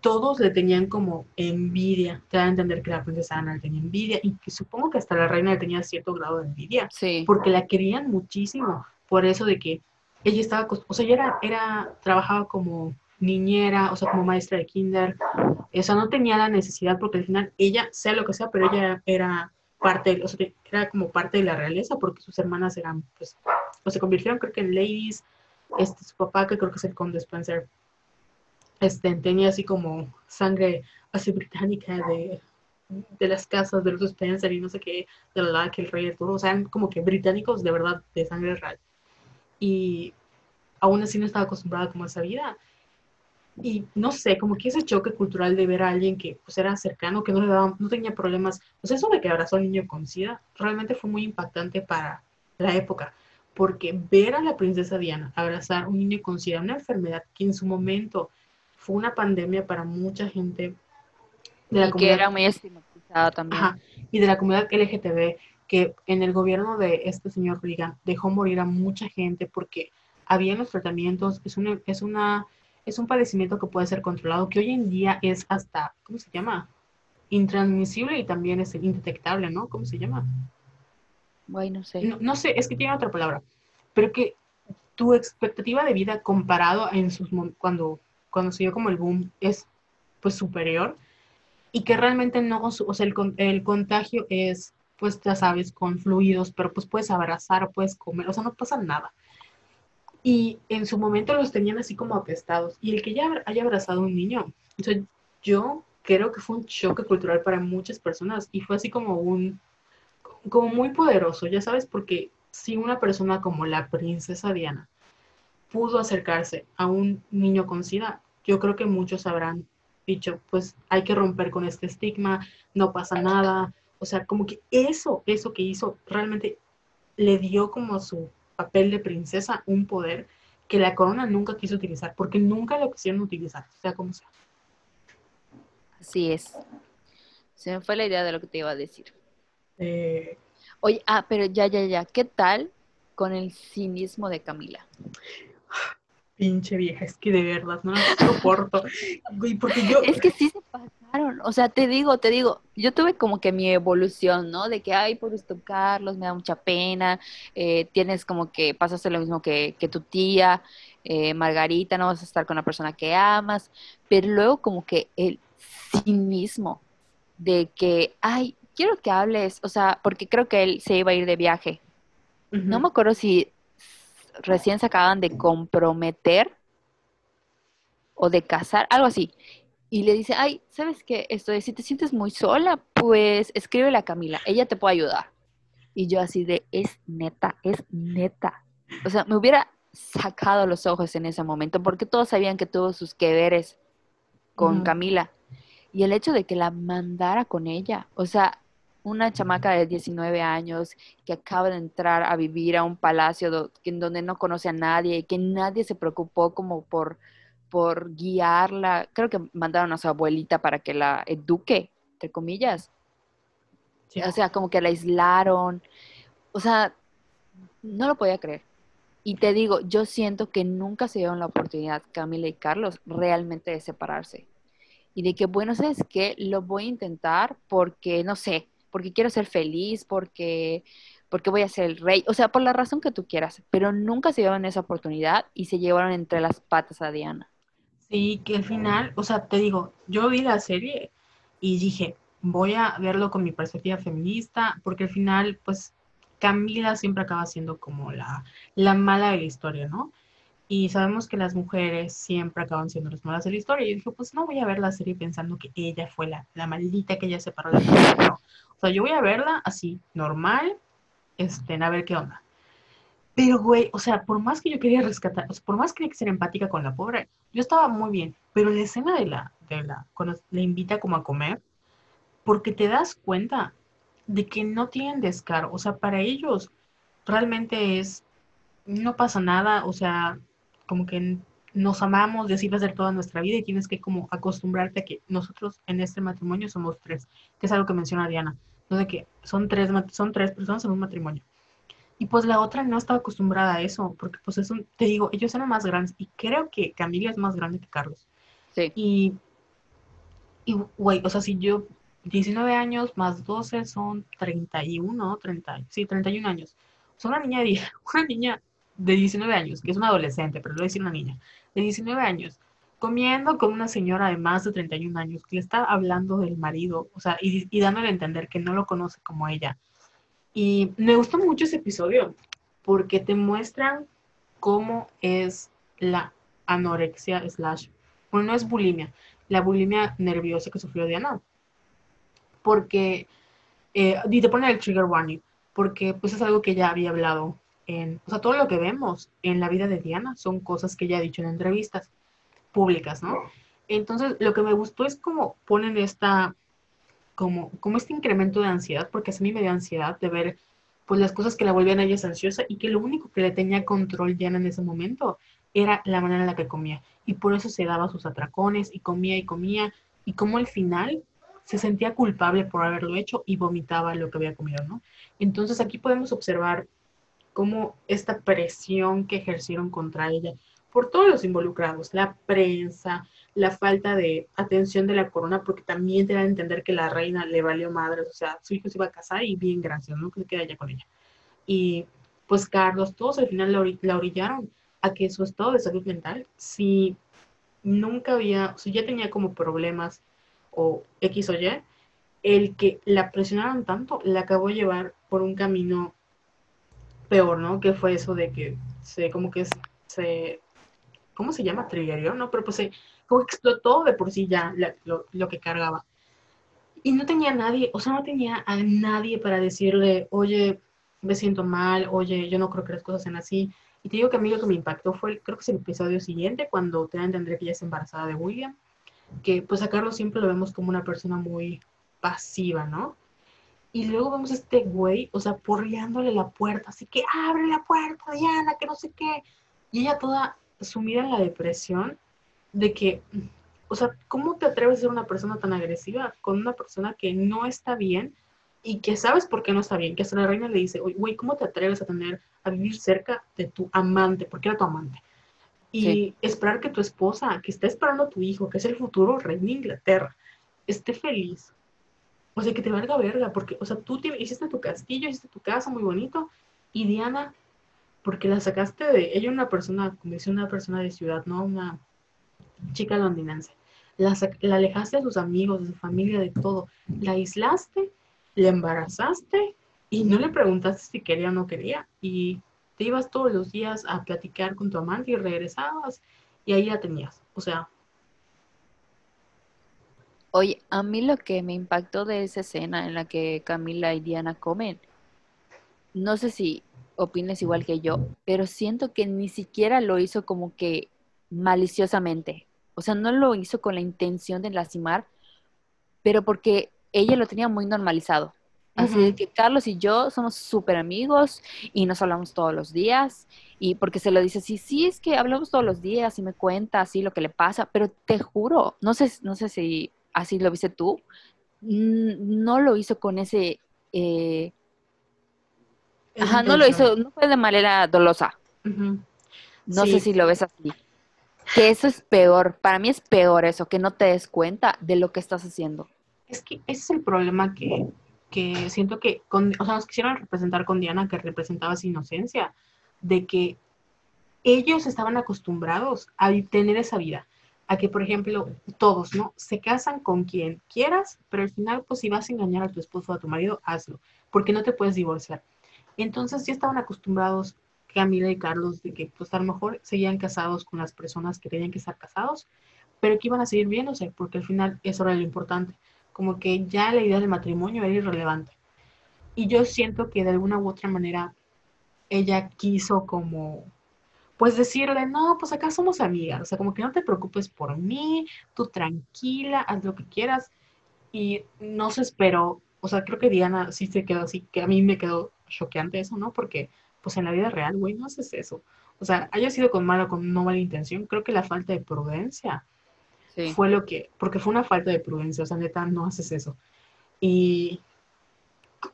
todos le tenían como envidia. Te da a entender que la princesa Ana le tenía envidia y que supongo que hasta la reina le tenía cierto grado de envidia. Sí. Porque la querían muchísimo. Por eso de que ella estaba, o sea, ella era, era trabajaba como niñera, o sea, como maestra de kinder. O sea, no tenía la necesidad porque al final ella, sea lo que sea, pero ella era parte, o sea, era como parte de la realeza porque sus hermanas eran, pues, o se convirtieron creo que en ladies. Este, su papá, que creo que es el conde Spencer, este, tenía así como sangre así británica de, de las casas de los Spencer y no sé qué, de la que el rey Arturo, o sea, eran como que británicos de verdad, de sangre real. Y aún así no estaba acostumbrada como a esa vida y no sé, como que ese choque cultural de ver a alguien que pues era cercano, que no le daba, no tenía problemas, pues eso de que abrazó al niño con SIDA realmente fue muy impactante para la época, porque ver a la princesa Diana abrazar a un niño con SIDA, una enfermedad que en su momento fue una pandemia para mucha gente de la y comunidad, que era muy estigmatizada también. y de la comunidad LGTB, que en el gobierno de este señor Reagan dejó morir a mucha gente porque había los tratamientos, es una, es una es un padecimiento que puede ser controlado, que hoy en día es hasta, ¿cómo se llama? Intransmisible y también es indetectable, ¿no? ¿Cómo se llama? Bueno, no sé. No, sé, es que tiene otra palabra, pero que tu expectativa de vida comparado en sus cuando cuando se dio como el boom es pues superior y que realmente no, o sea, el, el contagio es pues ya sabes, con fluidos, pero pues puedes abrazar, puedes comer, o sea, no pasa nada y en su momento los tenían así como apestados. Y el que ya haya abrazado a un niño, yo creo que fue un choque cultural para muchas personas y fue así como un, como muy poderoso, ya sabes, porque si una persona como la princesa Diana pudo acercarse a un niño con SIDA, yo creo que muchos habrán dicho, pues hay que romper con este estigma, no pasa nada, o sea, como que eso, eso que hizo, realmente le dio como su papel de princesa un poder que la corona nunca quiso utilizar, porque nunca lo quisieron utilizar, sea como sea. Así es. Se me fue la idea de lo que te iba a decir. Eh, Oye, ah, pero ya, ya, ya, ¿qué tal con el cinismo de Camila? Pinche vieja, es que de verdad no la soporto. porque yo... Es que sí se o sea, te digo, te digo, yo tuve como que mi evolución, ¿no? De que, ay, por esto Carlos, me da mucha pena, eh, tienes como que, pasaste lo mismo que, que tu tía, eh, Margarita, no vas a estar con la persona que amas, pero luego como que el cinismo de que, ay, quiero que hables, o sea, porque creo que él se iba a ir de viaje. No me acuerdo si recién se acaban de comprometer o de casar, algo así. Y le dice, ay, ¿sabes qué? Esto de si te sientes muy sola, pues escríbele a Camila, ella te puede ayudar. Y yo así de, es neta, es neta. O sea, me hubiera sacado los ojos en ese momento, porque todos sabían que tuvo sus que veres con Camila. Y el hecho de que la mandara con ella, o sea, una chamaca de 19 años que acaba de entrar a vivir a un palacio en donde no conoce a nadie, que nadie se preocupó como por, por guiarla. Creo que mandaron a su abuelita para que la eduque, entre comillas. O sea, como que la aislaron. O sea, no lo podía creer. Y te digo, yo siento que nunca se dieron la oportunidad, Camila y Carlos, realmente de separarse. Y de que, bueno, ¿sabes qué? Lo voy a intentar porque, no sé, porque quiero ser feliz, porque, porque voy a ser el rey, o sea, por la razón que tú quieras, pero nunca se dieron esa oportunidad y se llevaron entre las patas a Diana. Sí, que al final, o sea, te digo, yo vi la serie y dije, voy a verlo con mi perspectiva feminista, porque al final, pues, Camila siempre acaba siendo como la, la mala de la historia, ¿no? Y sabemos que las mujeres siempre acaban siendo las malas de la historia. Y yo dije, pues no voy a ver la serie pensando que ella fue la, la maldita que ella separó la No. O sea, yo voy a verla así, normal, este, a ver qué onda. Pero, güey, o sea, por más que yo quería rescatar, o sea, por más que quería ser empática con la pobre, yo estaba muy bien. Pero la escena de la, de la, cuando le invita como a comer, porque te das cuenta de que no tienen descaro. O sea, para ellos realmente es, no pasa nada, o sea, como que nos amamos y así va a ser toda nuestra vida y tienes que como acostumbrarte a que nosotros en este matrimonio somos tres, que es algo que menciona Diana, ¿no? de que son tres, son tres personas en un matrimonio. Y pues la otra no estaba acostumbrada a eso, porque pues es un, te digo, ellos eran más grandes y creo que Camila es más grande que Carlos. Sí. Y, y güey, o sea, si yo, 19 años más 12 son 31, 30, sí, 31 años. O sea, una niña de, una niña de 19 años, que es una adolescente, pero lo voy a decir una niña, de 19 años, comiendo con una señora de más de 31 años que le está hablando del marido, o sea, y, y dándole a entender que no lo conoce como ella. Y me gustó mucho ese episodio porque te muestran cómo es la anorexia slash, bueno, no es bulimia, la bulimia nerviosa que sufrió Diana. Porque, eh, y te pone el trigger warning, porque pues es algo que ya había hablado o sea, todo lo que vemos en la vida de Diana son cosas que ella ha dicho en entrevistas públicas, ¿no? Entonces, lo que me gustó es como ponen esta, como, como este incremento de ansiedad, porque a mí me dio ansiedad de ver pues las cosas que la volvían a ella ansiosa y que lo único que le tenía control Diana en ese momento era la manera en la que comía. Y por eso se daba sus atracones y comía y comía. Y como al final se sentía culpable por haberlo hecho y vomitaba lo que había comido, ¿no? Entonces aquí podemos observar como esta presión que ejercieron contra ella por todos los involucrados, la prensa, la falta de atención de la corona, porque también te dan a entender que la reina le valió madre, o sea, su hijo se iba a casar y bien, gracias, ¿no? Que se queda ya con ella. Y pues Carlos, todos al final la, orillaron a que su estado de salud mental, si nunca había, si ya tenía como problemas o X o Y, el que la presionaron tanto, la acabó llevar por un camino peor, ¿no? Que fue eso de que se, como que se, ¿cómo se llama? Triggerió, ¿no? Pero pues se, explotó de por sí ya lo, lo, que cargaba. Y no tenía nadie, o sea, no tenía a nadie para decirle, oye, me siento mal, oye, yo no creo que las cosas sean así. Y te digo que a mí lo que me impactó fue, creo que es el episodio siguiente, cuando te entender que ella es embarazada de William, que pues a Carlos siempre lo vemos como una persona muy pasiva, ¿no? Y luego vemos a este güey, o sea, porreándole la puerta, así que abre la puerta, Diana, que no sé qué. Y ella toda sumida en la depresión de que, o sea, ¿cómo te atreves a ser una persona tan agresiva con una persona que no está bien y que sabes por qué no está bien? Que hasta la reina le dice, güey, ¿cómo te atreves a tener, a vivir cerca de tu amante? Porque era tu amante. Y esperar que tu esposa, que está esperando a tu hijo, que es el futuro rey de Inglaterra, esté feliz o sea, que te valga verga, porque, o sea, tú hiciste tu castillo, hiciste tu casa muy bonito, y Diana, porque la sacaste de, ella una persona, como dice una persona de ciudad, no una chica londinense, la, la alejaste de sus amigos, de su familia, de todo, la aislaste, la embarazaste, y no le preguntaste si quería o no quería, y te ibas todos los días a platicar con tu amante y regresabas, y ahí la tenías, o sea, Oye, a mí lo que me impactó de esa escena en la que Camila y Diana comen, no sé si opines igual que yo, pero siento que ni siquiera lo hizo como que maliciosamente. O sea, no lo hizo con la intención de lastimar, pero porque ella lo tenía muy normalizado. Así Ujú. que Carlos y yo somos súper amigos y nos hablamos todos los días. Y porque se lo dice así, sí, es que hablamos todos los días y me cuenta así lo que le pasa, pero te juro, no sé, no sé si así lo viste tú, no lo hizo con ese, eh, ajá, no lo hizo, no fue de manera dolosa. No sé si lo ves así. Que eso es peor, para mí es peor eso, que no te des cuenta de lo que estás haciendo. es que ese es el problema que, que siento que, con, o sea, nos quisieron representar con Diana, que representaba esa inocencia, de que ellos estaban acostumbrados a tener esa vida, a que, por ejemplo, todos, ¿no? Se casan con quien quieras, pero al final, pues si vas a engañar a tu esposo o a tu marido, hazlo, porque no te puedes divorciar. Entonces ya estaban acostumbrados Camila y Carlos de que pues a lo mejor seguían casados con las personas que tenían que estar casados, pero que iban a seguir viéndose, porque al final eso era lo importante. Como que ya la idea del matrimonio era irrelevante. Y yo siento que de alguna u otra manera ella quiso como pues decirle, no, pues acá somos amigas, o sea, como que no te preocupes por mí, tú tranquila, haz lo que quieras. Y no se esperó, o sea, creo que Diana sí se quedó así, que a mí me quedó choqueante eso, ¿no? Porque, pues en la vida real, güey, no haces eso. O sea, haya sido con mala o con no mala intención, creo que la falta de prudencia Sí. fue lo que, porque fue una falta de prudencia, o sea, neta, no haces eso. Y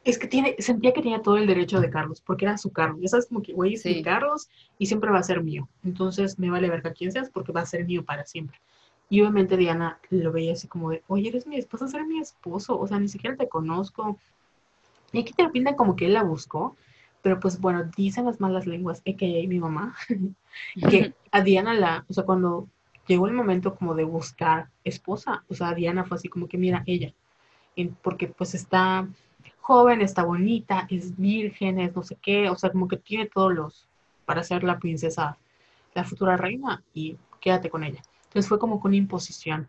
es que tiene, sentía que tenía todo el derecho de Carlos, porque era su Carlos. Ya sabes, como que, güey, es mi Sí. Carlos y siempre va a ser mío. Entonces me vale verga quién seas porque va a ser mío para siempre. Y obviamente Diana lo veía así como de, oye, eres mi esposo, ser mi esposo, o sea, ni siquiera te conozco. Y aquí te pinta como que él la buscó, pero pues bueno, dicen las malas lenguas, a.k.a. mi mamá, que a Diana la, o sea, cuando llegó el momento como de buscar esposa, o sea, Diana fue así como que mira ella, porque pues está joven, está bonita, es virgen, es no sé qué, o sea, como que tiene todos los para ser la princesa, la futura reina y quédate con ella. Entonces fue como con imposición.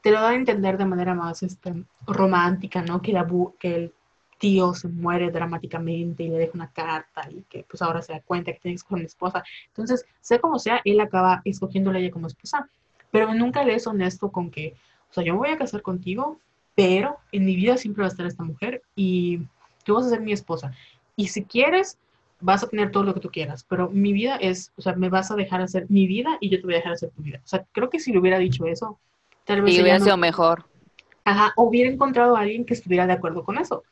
Te lo da a entender de manera más este, romántica, ¿no? Que, la que el tío se muere dramáticamente y le deja una carta y que pues ahora se da cuenta que tiene que escoger una esposa. Entonces, sea como sea, él acaba escogiéndole a ella como esposa, pero nunca le es honesto con que, o sea, yo me voy a casar contigo, pero en mi vida siempre va a estar esta mujer y tú vas a ser mi esposa. Y si quieres, vas a tener todo lo que tú quieras, pero mi vida es, o sea, me vas a dejar hacer mi vida y yo te voy a dejar hacer tu vida. O sea, creo que si le hubiera dicho eso, tal vez ella hubiera no, sido mejor. ajá, hubiera encontrado a alguien que estuviera de acuerdo con eso,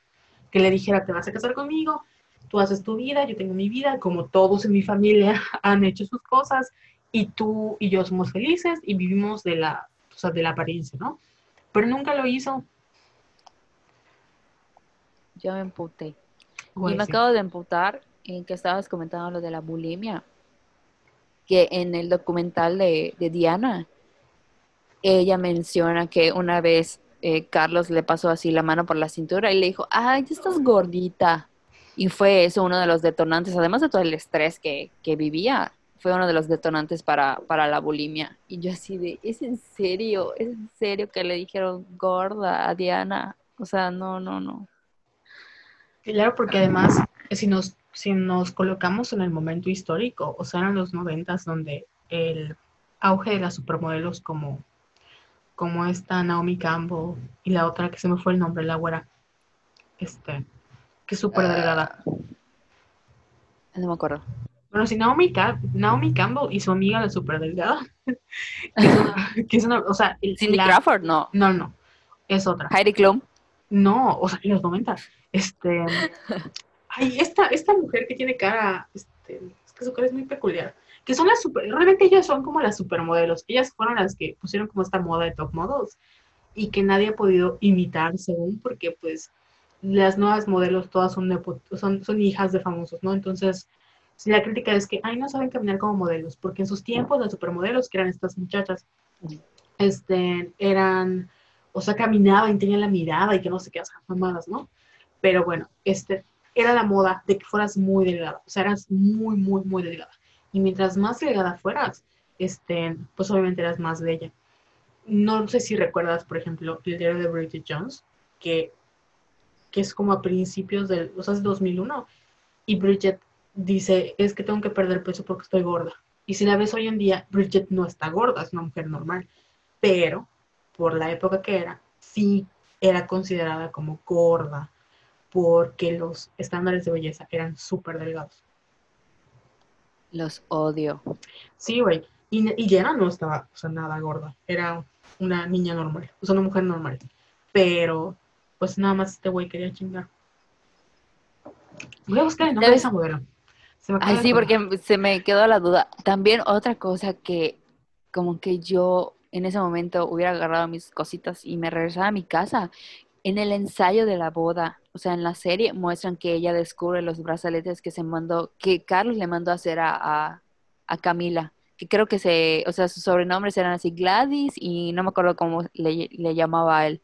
que le dijera, te vas a casar conmigo, tú haces tu vida, yo tengo mi vida, como todos en mi familia han hecho sus cosas, y tú y yo somos felices y vivimos de la, o sea, de la apariencia, ¿no? Pero nunca lo hizo. Yo me emputé. Y me sí. acabo de emputar en que estabas comentando lo de la bulimia. Que en el documental de, de Diana, ella menciona que una vez eh, Carlos le pasó así la mano por la cintura y le dijo, ay, ya estás gordita. Y fue eso uno de los detonantes, además de todo el estrés que, que vivía, fue uno de los detonantes para, para la bulimia. Y yo así de, ¿es en serio? ¿Es en serio que le dijeron gorda a Diana? O sea, no, no, no. Claro, porque además, si nos, si nos colocamos en el momento histórico, o sea, en los noventas, donde el auge de las supermodelos como, como esta Naomi Campbell y la otra que se me fue el nombre, la güera, este, que es súper delgada. No me acuerdo. Bueno, si Naomi, Ca- Naomi Campbell y su amiga la súper delgada, que es una, que es una- o sea, el- Cindy la- Crawford, no. no, no, es otra. Heidi Klum. No, o sea, en los 90. Este. Ay, esta, esta mujer que tiene cara. Este, es que su cara es muy peculiar. Que son las super. Realmente ellas son como las supermodelos. Ellas fueron las que pusieron como esta moda de top models. Y que nadie ha podido imitar, según, porque pues las nuevas modelos todas son, son, son hijas de famosos, ¿no? Entonces, si la crítica es que, ay, no saben caminar como modelos, porque en sus tiempos las supermodelos, que eran estas muchachas, este, eran, o sea, caminaban y tenían la mirada y que no sé qué, sea, mamadas, ¿no? Pero bueno, este, era la moda de que fueras muy delgada, o sea, eras muy, muy, muy delgada. Y mientras más delgada fueras, este, pues obviamente eras más bella. no sé si recuerdas, por ejemplo, el diario de Bridget Jones, que, que es como a principios del, o sea, es 2001, y Bridget dice, es que tengo que perder peso porque estoy gorda. Y si la ves hoy en día, Bridget no está gorda, es una mujer normal, pero por la época que era, sí era considerada como gorda, porque los estándares de belleza eran súper delgados. Los odio. Sí, güey. Y, y Jenna no estaba, o sea, nada gorda. Era una niña normal, o sea, una mujer normal. Pero, pues nada más este güey quería chingar. Voy a buscar el nombre de esa modelo. Ay, sí, porque se me quedó la duda. También otra cosa que como que yo en ese momento hubiera agarrado mis cositas y me regresaba a mi casa. En el ensayo de la boda, o sea, en la serie muestran que ella descubre los brazaletes que se mandó, que Carlos le mandó a hacer a, a, Camila, que creo que se, o sea, sus sobrenombres eran así Gladys y no me acuerdo cómo le, le llamaba a él.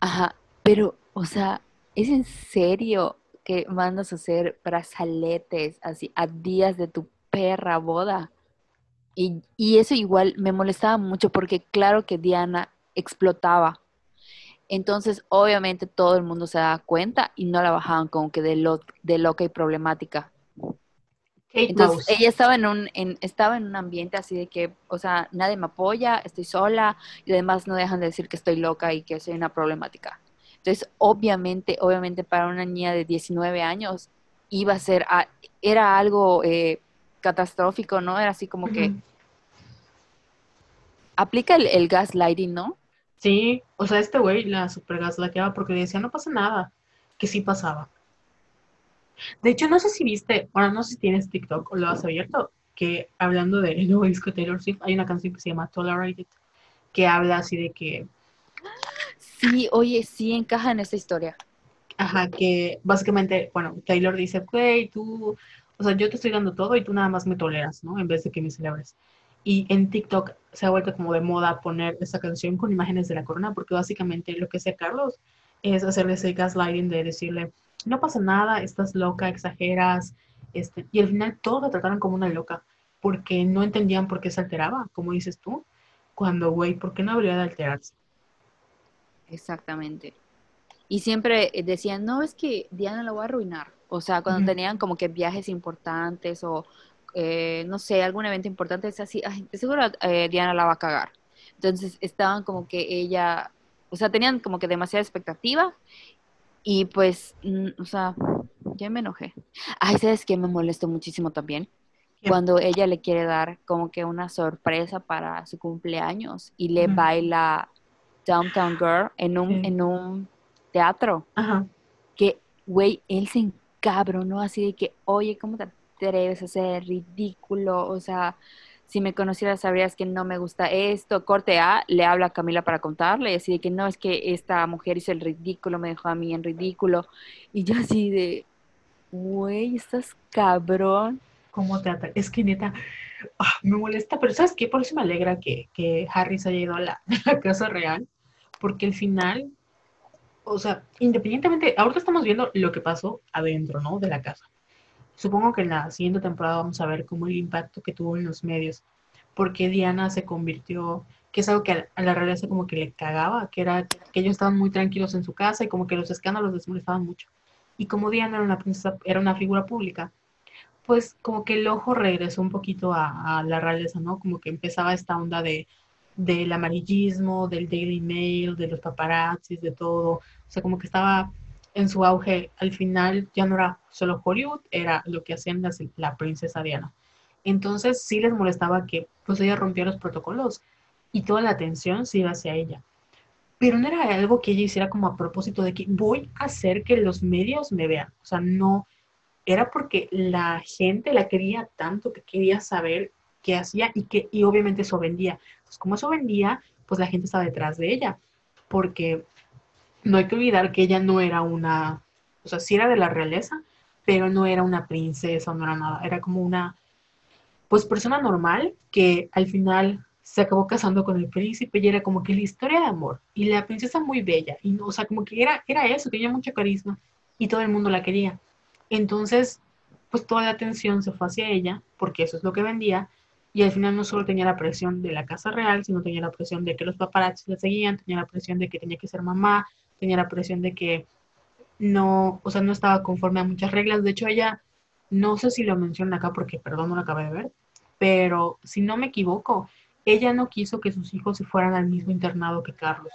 Ajá, pero, o sea, ¿es en serio que mandas a hacer brazaletes así a días de tu perra boda? Y, y eso igual me molestaba mucho porque claro que Diana explotaba. Entonces, obviamente todo el mundo se daba cuenta y no la bajaban como que de, lo, de loca y problemática. Entonces, ella estaba en, un, en, estaba en un ambiente así de que, o sea, nadie me apoya, estoy sola y además no dejan de decir que estoy loca y que soy una problemática. Entonces, obviamente, obviamente para una niña de 19 años iba a ser, era algo eh, catastrófico, ¿no? Era así como que aplica el, gaslighting, ¿no? Sí, o sea, este güey la super gaslightaba porque le decía no pasa nada, que sí pasaba. De hecho, no sé si viste, bueno, no sé si tienes TikTok o lo has abierto, que hablando de nuevo disco Taylor Swift, hay una canción que se llama Tolerated, que habla así de que... Sí, oye, sí encaja en esta historia. Ajá, que básicamente, bueno, Taylor dice, güey, tú o sea, yo te estoy dando todo y tú nada más me toleras, ¿no? En vez de que me celebres. Y en TikTok se ha vuelto como de moda poner esa canción con imágenes de la corona, porque básicamente lo que hace Carlos es hacerle ese gaslighting de decirle, no pasa nada, estás loca, exageras, este, y al final todos la trataron como una loca, porque no entendían por qué se alteraba, como dices tú, cuando, güey, ¿por qué no habría de alterarse? Exactamente. Y siempre decían, no, es que Diana lo va a arruinar. O sea, cuando tenían como que viajes importantes o, eh, no sé, algún evento importante, es así, ay, seguro eh, Diana la va a cagar. Entonces estaban como que ella, o sea, tenían como que demasiada expectativa y pues, mm, o sea, ya me enojé. Ay, ¿sabes qué? Me molestó muchísimo también. Cuando ella le quiere dar como que una sorpresa para su cumpleaños y le baila Downtown Girl en un, en un teatro. Ajá. Que, güey, él se encabronó así de que, oye, ¿cómo te atreves hacer ridículo? O sea, si me conocieras sabrías que no me gusta esto. Corte A, le habla a Camila para contarle y así de que no, es que esta mujer hizo el ridículo, me dejó a mí en ridículo. Y yo así de, güey, estás cabrón. ¿Cómo te Es que neta, ah, me molesta, pero ¿sabes qué? Por eso me alegra que, que Harry se haya ido a la, la casa real, porque al final o sea, independientemente, ahorita estamos viendo lo que pasó adentro, ¿no? De la casa. Supongo que en la siguiente temporada vamos a ver cómo el impacto que tuvo en los medios, porque Diana se convirtió, que es algo que a la realidad como que le cagaba, que era que ellos estaban muy tranquilos en su casa y como que los escándalos les molestaban mucho. Y como Diana era una princesa, era una figura pública, pues como que el ojo regresó un poquito a, a la realeza, ¿no? Como que empezaba esta onda de del amarillismo, del Daily Mail, de los paparazzis, de todo. O sea, como que estaba en su auge. Al final ya no era solo Hollywood, era lo que hacían la princesa Diana. Entonces sí les molestaba que pues ella rompía los protocolos y toda la atención se iba hacia ella. Pero no era algo que ella hiciera como a propósito de que voy a hacer que los medios me vean. O sea, no, era porque la gente la quería tanto que quería saber qué hacía y que y obviamente eso vendía. Pues como eso vendía, pues la gente estaba detrás de ella, porque no hay que olvidar que ella no era una, o sea, sí era de la realeza, pero no era una princesa, no era nada, era como una, pues persona normal que al final se acabó casando con el príncipe y era como que la historia de amor. Y la princesa muy bella. Y o sea como que era era eso tenía mucho carisma y todo el mundo la quería. Entonces pues toda la atención se fue hacia ella porque eso es lo que vendía. Y al final no solo tenía la presión de la casa real, sino tenía la presión de que los paparazzi la seguían, tenía la presión de que tenía que ser mamá, tenía la presión de que no, o sea, no estaba conforme a muchas reglas. De hecho, ella, no sé si lo mencionan acá porque, perdón, no lo acabé de ver, pero si no me equivoco, ella no quiso que sus hijos se fueran al mismo internado que Carlos.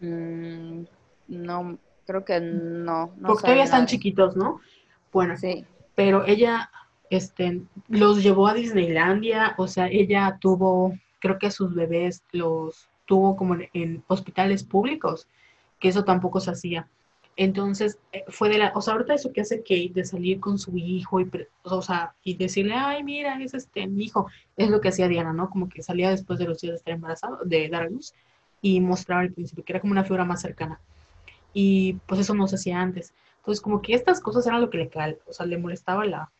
Mm, no, creo que no. no porque todavía están chiquitos, ¿no? Bueno, sí. pero ella este, los llevó a Disneylandia, o sea, ella tuvo, creo que sus bebés los tuvo como en hospitales públicos, que eso tampoco se hacía. Entonces, eh, fue de la, o sea, ahorita eso que hace Kate de salir con su hijo y, o sea, y decirle, ay, mira, es este, mi hijo, es lo que hacía Diana, ¿no? Como que salía después de los días de estar embarazado, de dar a luz, y mostraba al principio, que era como una figura más cercana. Y pues eso no se hacía antes. Entonces, como que estas cosas eran lo que le, o sea, le molestaba la,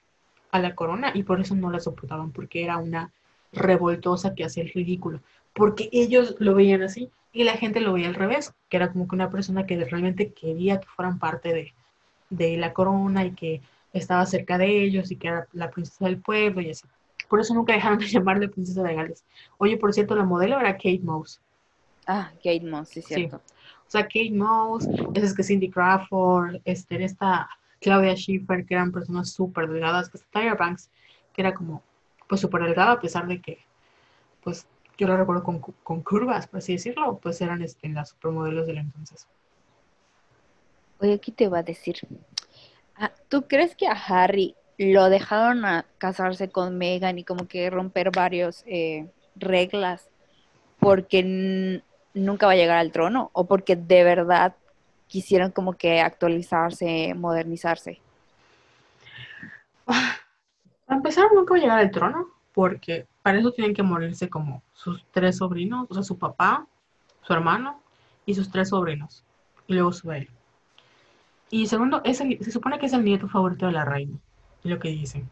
a la corona y por eso no la soportaban, porque era una revoltosa que hacía el ridículo, porque ellos lo veían así y la gente lo veía al revés, que era como que una persona que realmente quería que fueran parte de, de la corona y que estaba cerca de ellos y que era la princesa del pueblo y así. Por eso nunca dejaron de llamarle princesa de Gales. Oye, por cierto, la modelo era Kate Moss. Ah, Kate Moss, sí, cierto. O sea, Kate Moss, es que Cindy Crawford, este, esta Claudia Schiffer, que eran personas súper delgadas, que Tyra Banks, que era como, pues súper delgada, a pesar de que, pues, yo lo recuerdo con, con curvas, por así decirlo, pues eran este, las supermodelos del entonces. Oye, aquí te va a decir, ah, ¿tú crees que a Harry lo dejaron a casarse con Meghan y como que romper varias eh, reglas porque nunca va a llegar al trono o porque de verdad quisieron como que actualizarse, modernizarse? Para empezar, nunca va a llegar al trono porque para eso tienen que morirse como sus tres sobrinos, o sea, su papá, su hermano y sus tres sobrinos, y luego su él. Y segundo, se supone que es el nieto favorito de la reina, lo que dicen.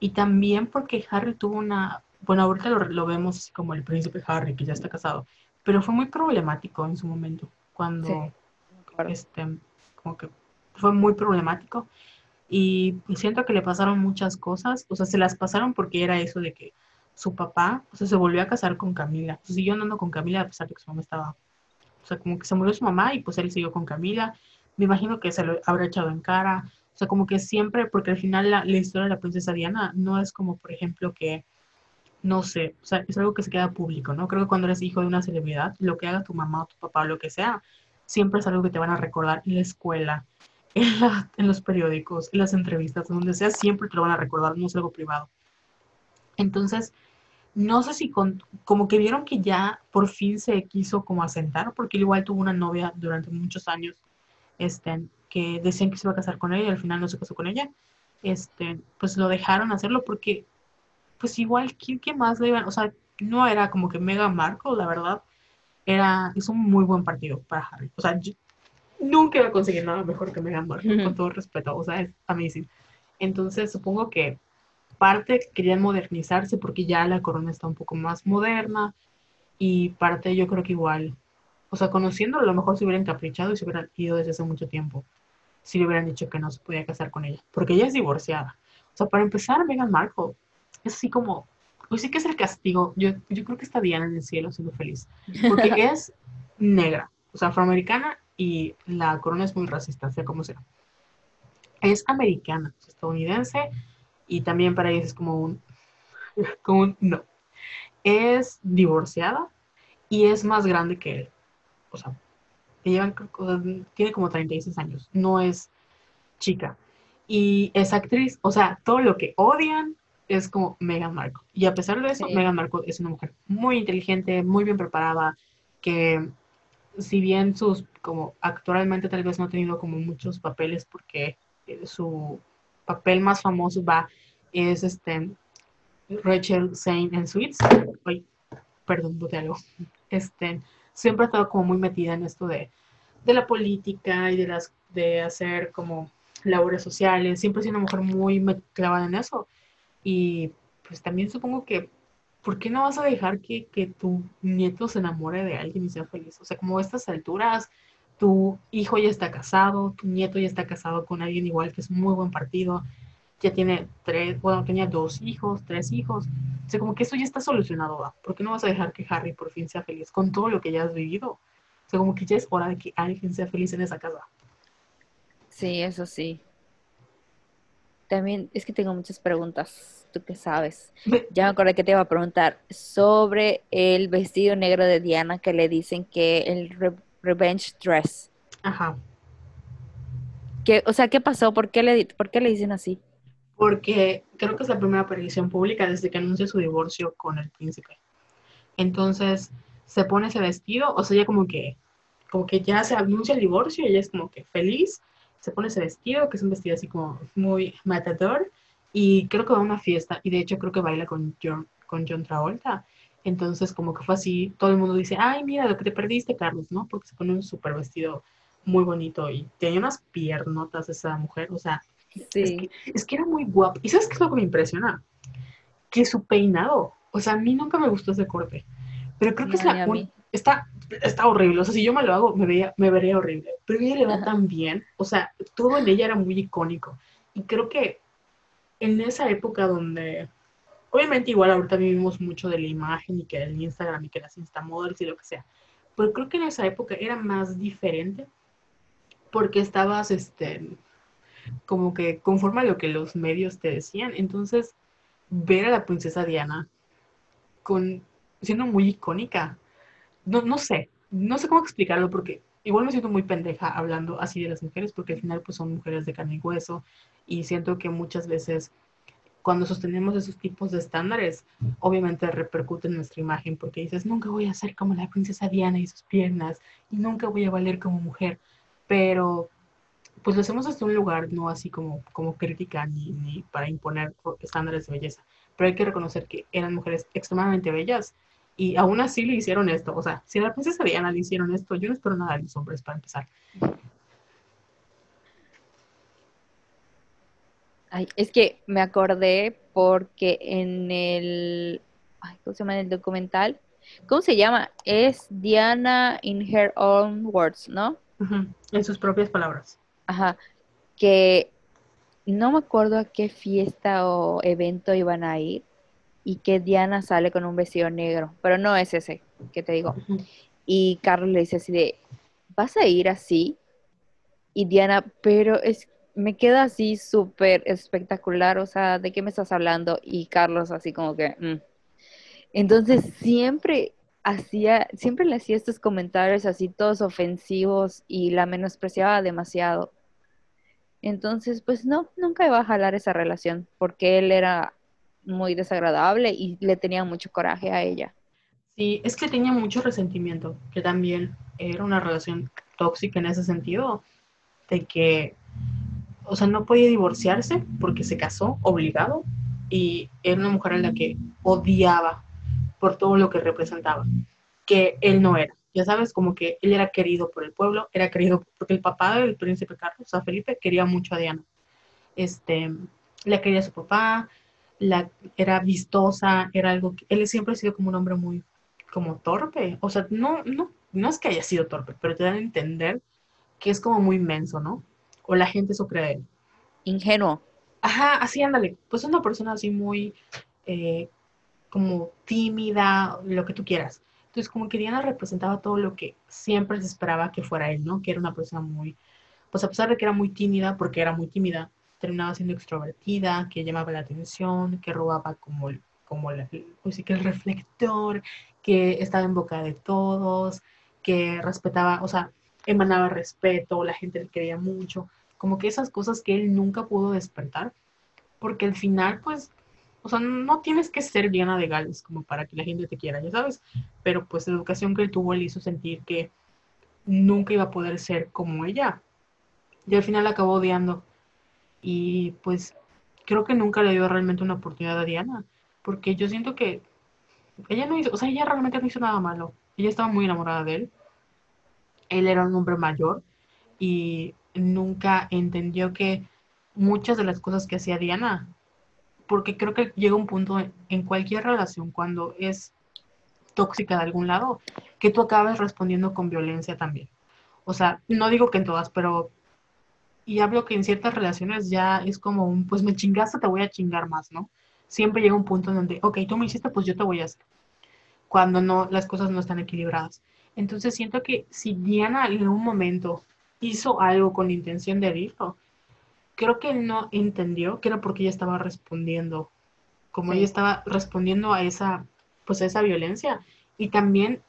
Y también porque Harry tuvo una, bueno, ahorita lo, vemos así como el príncipe Harry, que ya está casado, pero fue muy problemático en su momento, cuando, este, como que fue muy problemático. Y siento que le pasaron muchas cosas, o sea, se las pasaron porque era eso de que su papá, o sea, se volvió a casar con Camila. O sea, siguió andando con Camila a pesar de que su mamá estaba, o sea, como que se murió su mamá y pues él siguió con Camila. Me imagino que se lo habrá echado en cara. O sea, como que siempre, porque al final la, la historia de la princesa Diana no es como, por ejemplo, que, no sé, o sea, es algo que se queda público, ¿no? Creo que cuando eres hijo de una celebridad, lo que haga tu mamá o tu papá o lo que sea, siempre es algo que te van a recordar en la escuela, en, los periódicos, en las entrevistas, donde sea, siempre te lo van a recordar, no es algo privado. Entonces, no sé si con, como que vieron que ya por fin se quiso como asentar, porque él igual tuvo una novia durante muchos años, este, que decían que se iba a casar con ella y al final no se casó con ella, este, pues lo dejaron hacerlo porque, pues igual, ¿quién, qué más le iban? O sea, no era como que mega Marco, la verdad, era, hizo un muy buen partido para Harry. O sea, nunca iba a conseguir nada mejor que Meghan Markle, con todo respeto, o sea, es amazing. Entonces, supongo que parte querían modernizarse porque ya la corona está un poco más moderna y parte yo creo que igual, o sea, conociéndolo, a lo mejor se hubieran caprichado y se hubieran ido desde hace mucho tiempo si le hubieran dicho que no se podía casar con ella, porque ella es divorciada. O sea, para empezar, Meghan Markle es así como, pues sí que es el castigo. Yo, yo creo que está Diana en el cielo siendo feliz, porque es negra, o sea, afroamericana y la corona es muy racista, sea como sea. Es americana, estadounidense, y también para ellos es como un, como un no. Es divorciada y es más grande que él. O sea, llevan, tiene como 36 años, no es chica. Y es actriz, o sea, todo lo que odian es como Meghan Markle. Y a pesar de eso, Meghan Markle es una mujer muy inteligente, muy bien preparada, que si bien sus, como actualmente tal vez no ha tenido como muchos papeles porque eh, su papel más famoso va, es este, Rachel Saint en Suits. Ay, perdón, boté algo. Este, siempre ha estado como muy metida en esto de, de la política y de las de hacer como labores sociales. Siempre ha sido una mujer muy clavada en eso. Y pues también supongo que ¿por qué no vas a dejar que, tu nieto se enamore de alguien y sea feliz? O sea, como a estas alturas, tu hijo ya está casado, tu nieto ya está casado con alguien igual que es muy buen partido, ya tiene tres, bueno, tenía dos hijos, tres hijos. O sea, como que eso ya está solucionado, ¿va? ¿Por qué no vas a dejar que Harry por fin sea feliz con todo lo que ya has vivido? O sea, como que ya es hora de que alguien sea feliz en esa casa. Sí, eso sí. También es que tengo muchas preguntas, tú qué sabes. Ya me acordé que te iba a preguntar sobre el vestido negro de Diana que le dicen que el revenge dress. Ajá. Que, o sea, ¿qué pasó? ¿Por qué, le, ¿Por qué le dicen así? Porque creo que es la primera aparición pública desde que anuncia su divorcio con el príncipe. Entonces, se pone ese vestido, o sea, ya como que, como que ya se anuncia el divorcio y ella es como que feliz se pone ese vestido, que es un vestido así como muy matador, y creo que va a una fiesta, y de hecho creo que baila con John, con John Travolta. Entonces, como que fue así, todo el mundo dice, ay, mira lo que te perdiste, Carlos, ¿no? Porque se pone un súper vestido muy bonito y tenía unas piernotas esa mujer, o sea, sí. es, que, era muy guapa. ¿Y sabes qué es lo que me impresiona? Que su peinado, o sea, a mí nunca me gustó ese corte, pero creo que es la, está, está horrible. O sea, si yo me lo hago, me, veía, me vería horrible. Pero ella le va tan bien. O sea, todo en ella era muy icónico. Y creo que en esa época donde, obviamente igual ahorita vivimos mucho de la imagen y que el Instagram y que las Instamodels y lo que sea. Pero creo que en esa época era más diferente porque estabas, este, como que conforme a lo que los medios te decían. Entonces, ver a la princesa Diana siendo muy icónica, no, no sé, no sé cómo explicarlo porque igual me siento muy pendeja hablando así de las mujeres porque al final pues son mujeres de carne y hueso y siento que muchas veces cuando sostenemos esos tipos de estándares, obviamente repercute en nuestra imagen porque dices, nunca voy a ser como la princesa Diana y sus piernas y nunca voy a valer como mujer, pero pues lo hacemos hasta un lugar no así como, como crítica ni, ni para imponer estándares de belleza, pero hay que reconocer que eran mujeres extremadamente bellas y aún así le hicieron esto. O sea, si la princesa Diana le hicieron esto, yo no espero nada de los hombres para empezar. Ay, es que me acordé porque en el, ay, ¿cómo se llama el documental? ¿Cómo se llama? Es Diana in her own words, ¿no? En sus propias palabras. Ajá. Que no me acuerdo a qué fiesta o evento iban a ir, y que Diana sale con un vestido negro, pero no es ese que te digo. Y Carlos le dice así de, ¿vas a ir así? Y Diana, pero es, me queda así súper espectacular, o sea, ¿de qué me estás hablando? Y Carlos así como que, mm". entonces siempre hacía, siempre le hacía estos comentarios así todos ofensivos y la menospreciaba demasiado. Entonces, pues no, nunca iba a jalar esa relación, porque él era muy desagradable y le tenía mucho coraje a ella. Sí, es que tenía mucho resentimiento, que también era una relación tóxica en ese sentido, de que, o sea, no podía divorciarse porque se casó obligado y era una mujer a la que odiaba por todo lo que representaba, que él no era. Ya sabes, como que él era querido por el pueblo, era querido porque el papá del príncipe Carlos, o sea, Felipe, quería mucho a Diana. Este, le quería su papá, la, era vistosa, era algo que él siempre ha sido como un hombre muy como torpe, o sea, no, no, no es que haya sido torpe, pero te dan a entender que es como muy inmenso, ¿no? O la gente eso cree. Ingenuo. Ajá, así ándale, pues es una persona así muy eh, como tímida, lo que tú quieras. Entonces, como que Diana representaba todo lo que siempre se esperaba que fuera él, ¿no? Que era una persona muy, pues a pesar de que era muy tímida, porque era muy tímida, terminaba siendo extrovertida, que llamaba la atención, que robaba como, como la, pues que el reflector, que estaba en boca de todos, que respetaba, o sea, emanaba respeto, la gente le quería mucho, como que esas cosas que él nunca pudo despertar, porque al final, pues, o sea, no tienes que ser Diana de Gales como para que la gente te quiera, ya sabes, pero pues la educación que él tuvo le hizo sentir que nunca iba a poder ser como ella. Y al final acabó odiando y pues creo que nunca le dio realmente una oportunidad a Diana, porque yo siento que ella no hizo, o sea, ella realmente no hizo nada malo. Ella estaba muy enamorada de él. Él era un hombre mayor y nunca entendió que muchas de las cosas que hacía Diana, porque creo que llega un punto en cualquier relación cuando es tóxica de algún lado, que tú acabes respondiendo con violencia también. O sea, no digo que en todas, pero y hablo que en ciertas relaciones ya es como un, pues me chingaste, te voy a chingar más, ¿no? Siempre llega un punto en donde, ok, tú me hiciste, pues yo te voy a hacer. Cuando no, las cosas no están equilibradas. Entonces siento que si Diana en un momento hizo algo con intención de herirlo, creo que no entendió que era porque ella estaba respondiendo, como ella estaba respondiendo a esa, pues a esa violencia. Y también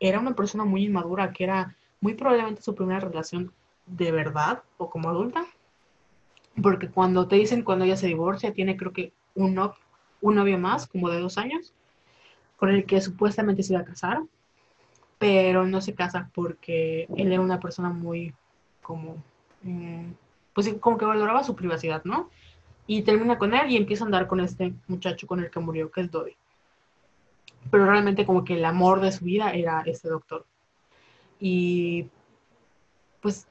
era una persona muy inmadura, que era muy probablemente su primera relación de verdad o como adulta. Porque cuando te dicen cuando ella se divorcia, tiene creo que un, un novio más, como de dos años, con el que supuestamente se iba a casar, pero no se casa porque él era una persona muy como, mm, pues como que valoraba su privacidad, ¿no? Y termina con él y empieza a andar con este muchacho con el que murió, que es Dodi. Pero realmente como que el amor de su vida era este doctor. Y pues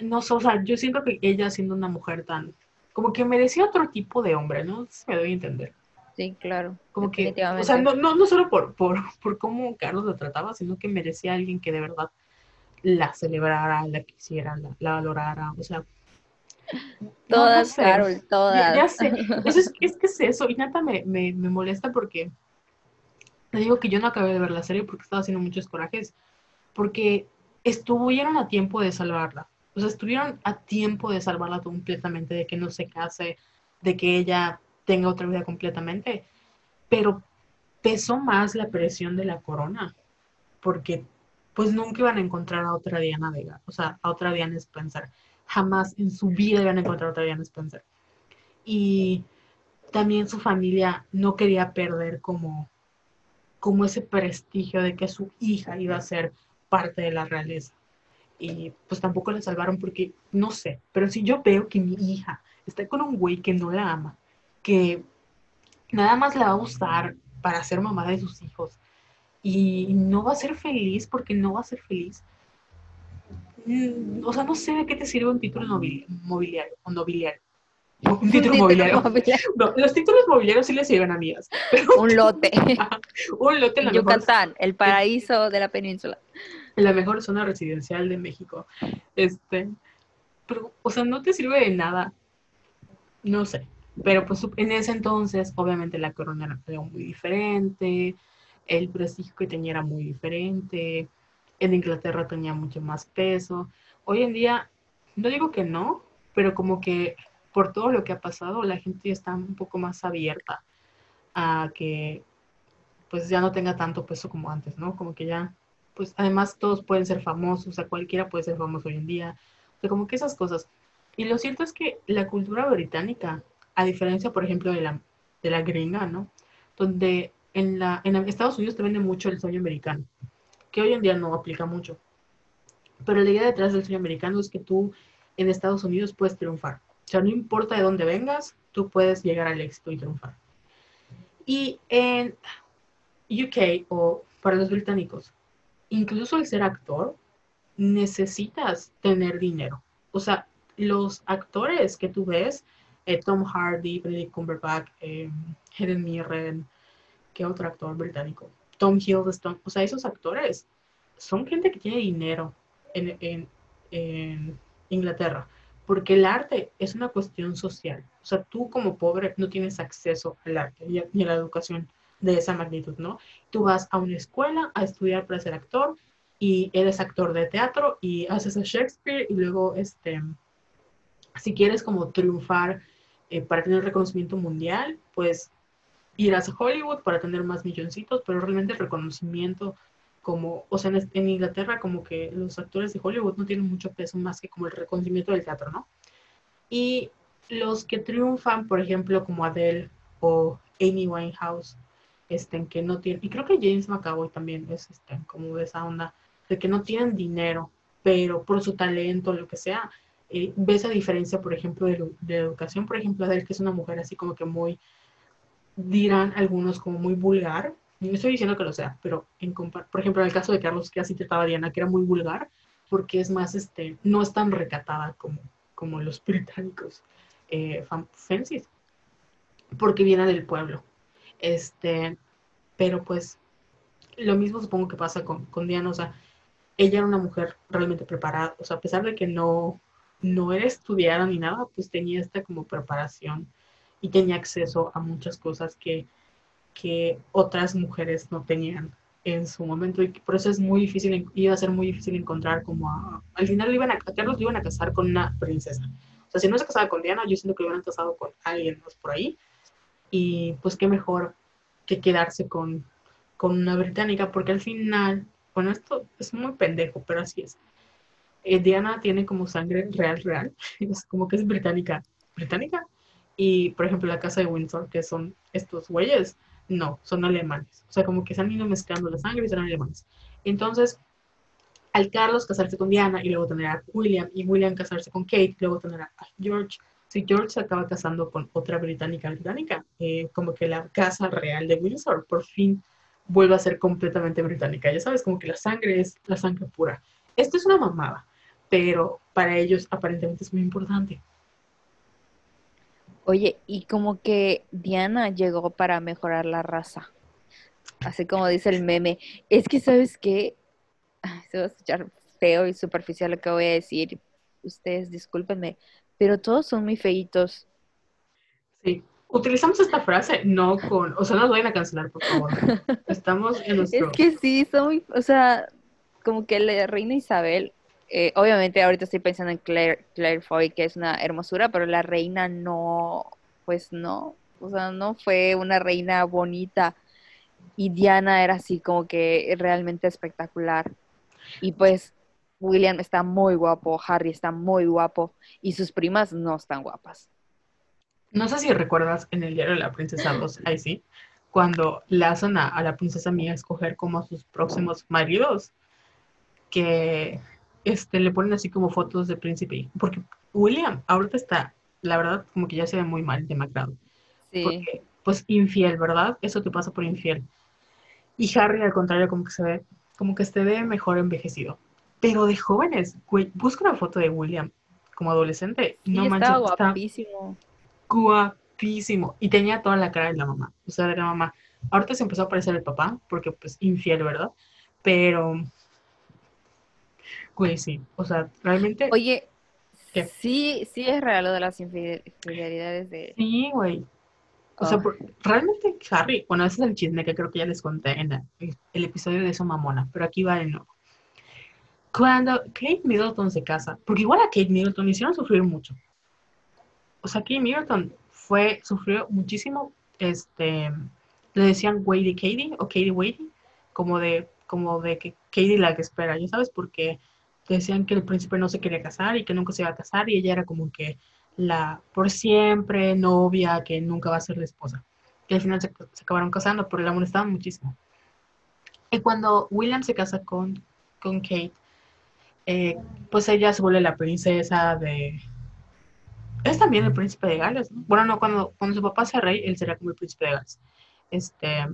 no sé, o sea, yo siento que ella siendo una mujer tan, como que merecía otro tipo de hombre, ¿no? Se me doy a entender. Sí, claro. Como que, o sea, no, no, no solo por, por, por cómo Carlos la trataba, sino que merecía a alguien que de verdad la celebrara, la quisiera, la, valorara, o sea. Todas, Carol, todas. Ya, sé, es, es, que es eso, y neta me, me, me molesta porque te digo que yo no acabé de ver la serie porque estaba haciendo muchos corajes, porque estuvieron a tiempo de salvarla. O sea, estuvieron a tiempo de salvarla completamente, de que no se case, de que ella tenga otra vida completamente. Pero pesó más la presión de la corona, porque pues nunca iban a encontrar a otra Diana Vega, o sea, a otra Diana Spencer. Jamás en su vida iban a encontrar a otra Diana Spencer. Y también su familia no quería perder como, como ese prestigio de que su hija iba a ser parte de la realeza y pues tampoco la salvaron porque no sé, pero si yo veo que mi hija está con un güey que no la ama, que nada más la va a usar para ser mamá de sus hijos y no va a ser feliz porque no va a ser feliz. Mm, o sea, no sé de qué te sirve un título mobiliario o nobiliario. Un título, mobiliario. No, los títulos mobiliarios sí les sirven a mías. Un lote. un lote en la Yucatán, el paraíso de la península en la mejor zona residencial de México. Este, pero, o sea, no te sirve de nada. No sé. Pero pues en ese entonces, obviamente la corona era muy diferente, el prestigio que tenía era muy diferente, en Inglaterra tenía mucho más peso. Hoy en día, no digo que no, pero como que por todo lo que ha pasado, la gente está un poco más abierta a que pues ya no tenga tanto peso como antes, ¿no? Como que ya pues además todos pueden ser famosos, o sea, cualquiera puede ser famoso hoy en día, o sea, como que esas cosas. Y lo cierto es que la cultura británica, a diferencia, por ejemplo, de la, de la gringa, ¿no? Donde en, la, en Estados Unidos te vende mucho el sueño americano, que hoy en día no aplica mucho. Pero la idea detrás del sueño americano es que tú en Estados Unidos puedes triunfar. O sea, no importa de dónde vengas, tú puedes llegar al éxito y triunfar. Y en UK o para los británicos, incluso el ser actor, necesitas tener dinero. O sea, los actores que tú ves, eh, Tom Hardy, Benedict Cumberbatch, eh, Helen Mirren, ¿qué otro actor británico? Tom Hiddleston, o sea, esos actores son gente que tiene dinero en, en Inglaterra, porque el arte es una cuestión social. O sea, tú como pobre no tienes acceso al arte ni a la educación de esa magnitud, ¿no? Tú vas a una escuela a estudiar para ser actor y eres actor de teatro y haces a Shakespeare y luego, este, si quieres como triunfar eh, para tener reconocimiento mundial, pues irás a Hollywood para tener más milloncitos, pero realmente el reconocimiento como, o sea, en, en, Inglaterra como que los actores de Hollywood no tienen mucho peso más que como el reconocimiento del teatro, ¿no? Y los que triunfan, por ejemplo, como Adele o Amy Winehouse, este, que no tienen, y creo que James McAvoy también es este, como de esa onda, de que no tienen dinero, pero por su talento, lo que sea, eh, ves esa diferencia, por ejemplo, de, de, educación, por ejemplo, de él, que es una mujer así como que muy, dirán algunos como muy vulgar, no estoy diciendo que lo sea, pero en por ejemplo, en el caso de Carlos, que así trataba a Diana, que era muy vulgar, porque es más, este, no es tan recatada como, como los británicos eh, fancies, porque viene del pueblo. Este, pero pues lo mismo supongo que pasa con, con Diana, o sea, ella era una mujer realmente preparada, o sea, a pesar de que no, no era estudiada ni nada, pues tenía esta como preparación y tenía acceso a muchas cosas que, que otras mujeres no tenían en su momento y por eso es muy difícil, iba a ser muy difícil encontrar como a, al final iban a, Carlos le iban a casar con una princesa. O sea, si no se casaba con Diana, yo siento que lo hubieran casado con alguien más por ahí. Y pues qué mejor que quedarse con, con una británica, porque al final, bueno, esto es muy pendejo, pero así es. Eh, Diana tiene como sangre real, real, es como que es británica, británica. Y, por ejemplo, la casa de Windsor, que son estos güeyes, no, son alemanes. O sea, como que se han ido mezclando la sangre y son alemanes. Entonces, al Carlos casarse con Diana y luego tener a William, y William casarse con Kate, y luego tener a George, si George se acaba casando con otra británica británica, eh, como que la casa real de Windsor por fin vuelve a ser completamente británica. Ya sabes, como que la sangre es la sangre pura. Esto es una mamada, pero para ellos aparentemente es muy importante. Oye, y como que Diana llegó para mejorar la raza. Así como dice el meme. Es que, ¿sabes qué? Se va a escuchar feo y superficial lo que voy a decir. Ustedes discúlpenme, pero todos son muy feitos. Sí. Utilizamos esta frase, no con, o sea, no nos vayan a cancelar, por favor. Estamos en nuestro... Es que sí, son muy, o sea, como que la reina Isabel eh, obviamente ahorita estoy pensando en Claire, Claire Foy, que es una hermosura, pero la reina no, pues no, o sea, no fue una reina bonita. Y Diana era así como que realmente espectacular. Y pues William está muy guapo, Harry está muy guapo y sus primas no están guapas. No sé si recuerdas en el diario de la princesa Dos, ahí sí, cuando le hacen a, a la princesa Mía escoger como a sus próximos maridos, que este, le ponen así como fotos de príncipe. Porque William ahorita está, la verdad, como que ya se ve muy mal, demacrado. Sí. Porque, pues, infiel, ¿verdad? Eso te pasa por infiel. Y Harry, al contrario, como que se ve, como que se ve mejor envejecido. Pero de jóvenes, güey, busca una foto de William como adolescente. Sí, no manches, guapísimo. guapísimo. Y tenía toda la cara de la mamá. O sea, de la mamá. Ahorita se empezó a parecer el papá, porque pues infiel, ¿verdad? Pero Güey, sí. O sea, realmente. Oye, sí, sí es real lo de las infidelidades de. Sí, güey. O sea, oh. realmente Harry, bueno, ese es el chisme que creo que ya les conté en el, episodio de eso mamona, pero aquí va de nuevo. Cuando Kate Middleton se casa, porque igual a Kate Middleton hicieron sufrir mucho. O sea, Kate Middleton fue, sufrió muchísimo, este, le decían Wady Katie o Katie Wady, como de, como de que Katie la que espera, ya sabes, porque decían que el príncipe no se quería casar y que nunca se iba a casar y ella era como que la por siempre novia que nunca va a ser la esposa. Que al final se, acabaron casando, pero la molestaban muchísimo. Y cuando William se casa con, con Kate, eh, pues ella se vuelve la princesa de... Es también el príncipe de Gales, ¿no? Bueno, no, cuando, cuando su papá sea rey, él será como el príncipe de Gales. Este,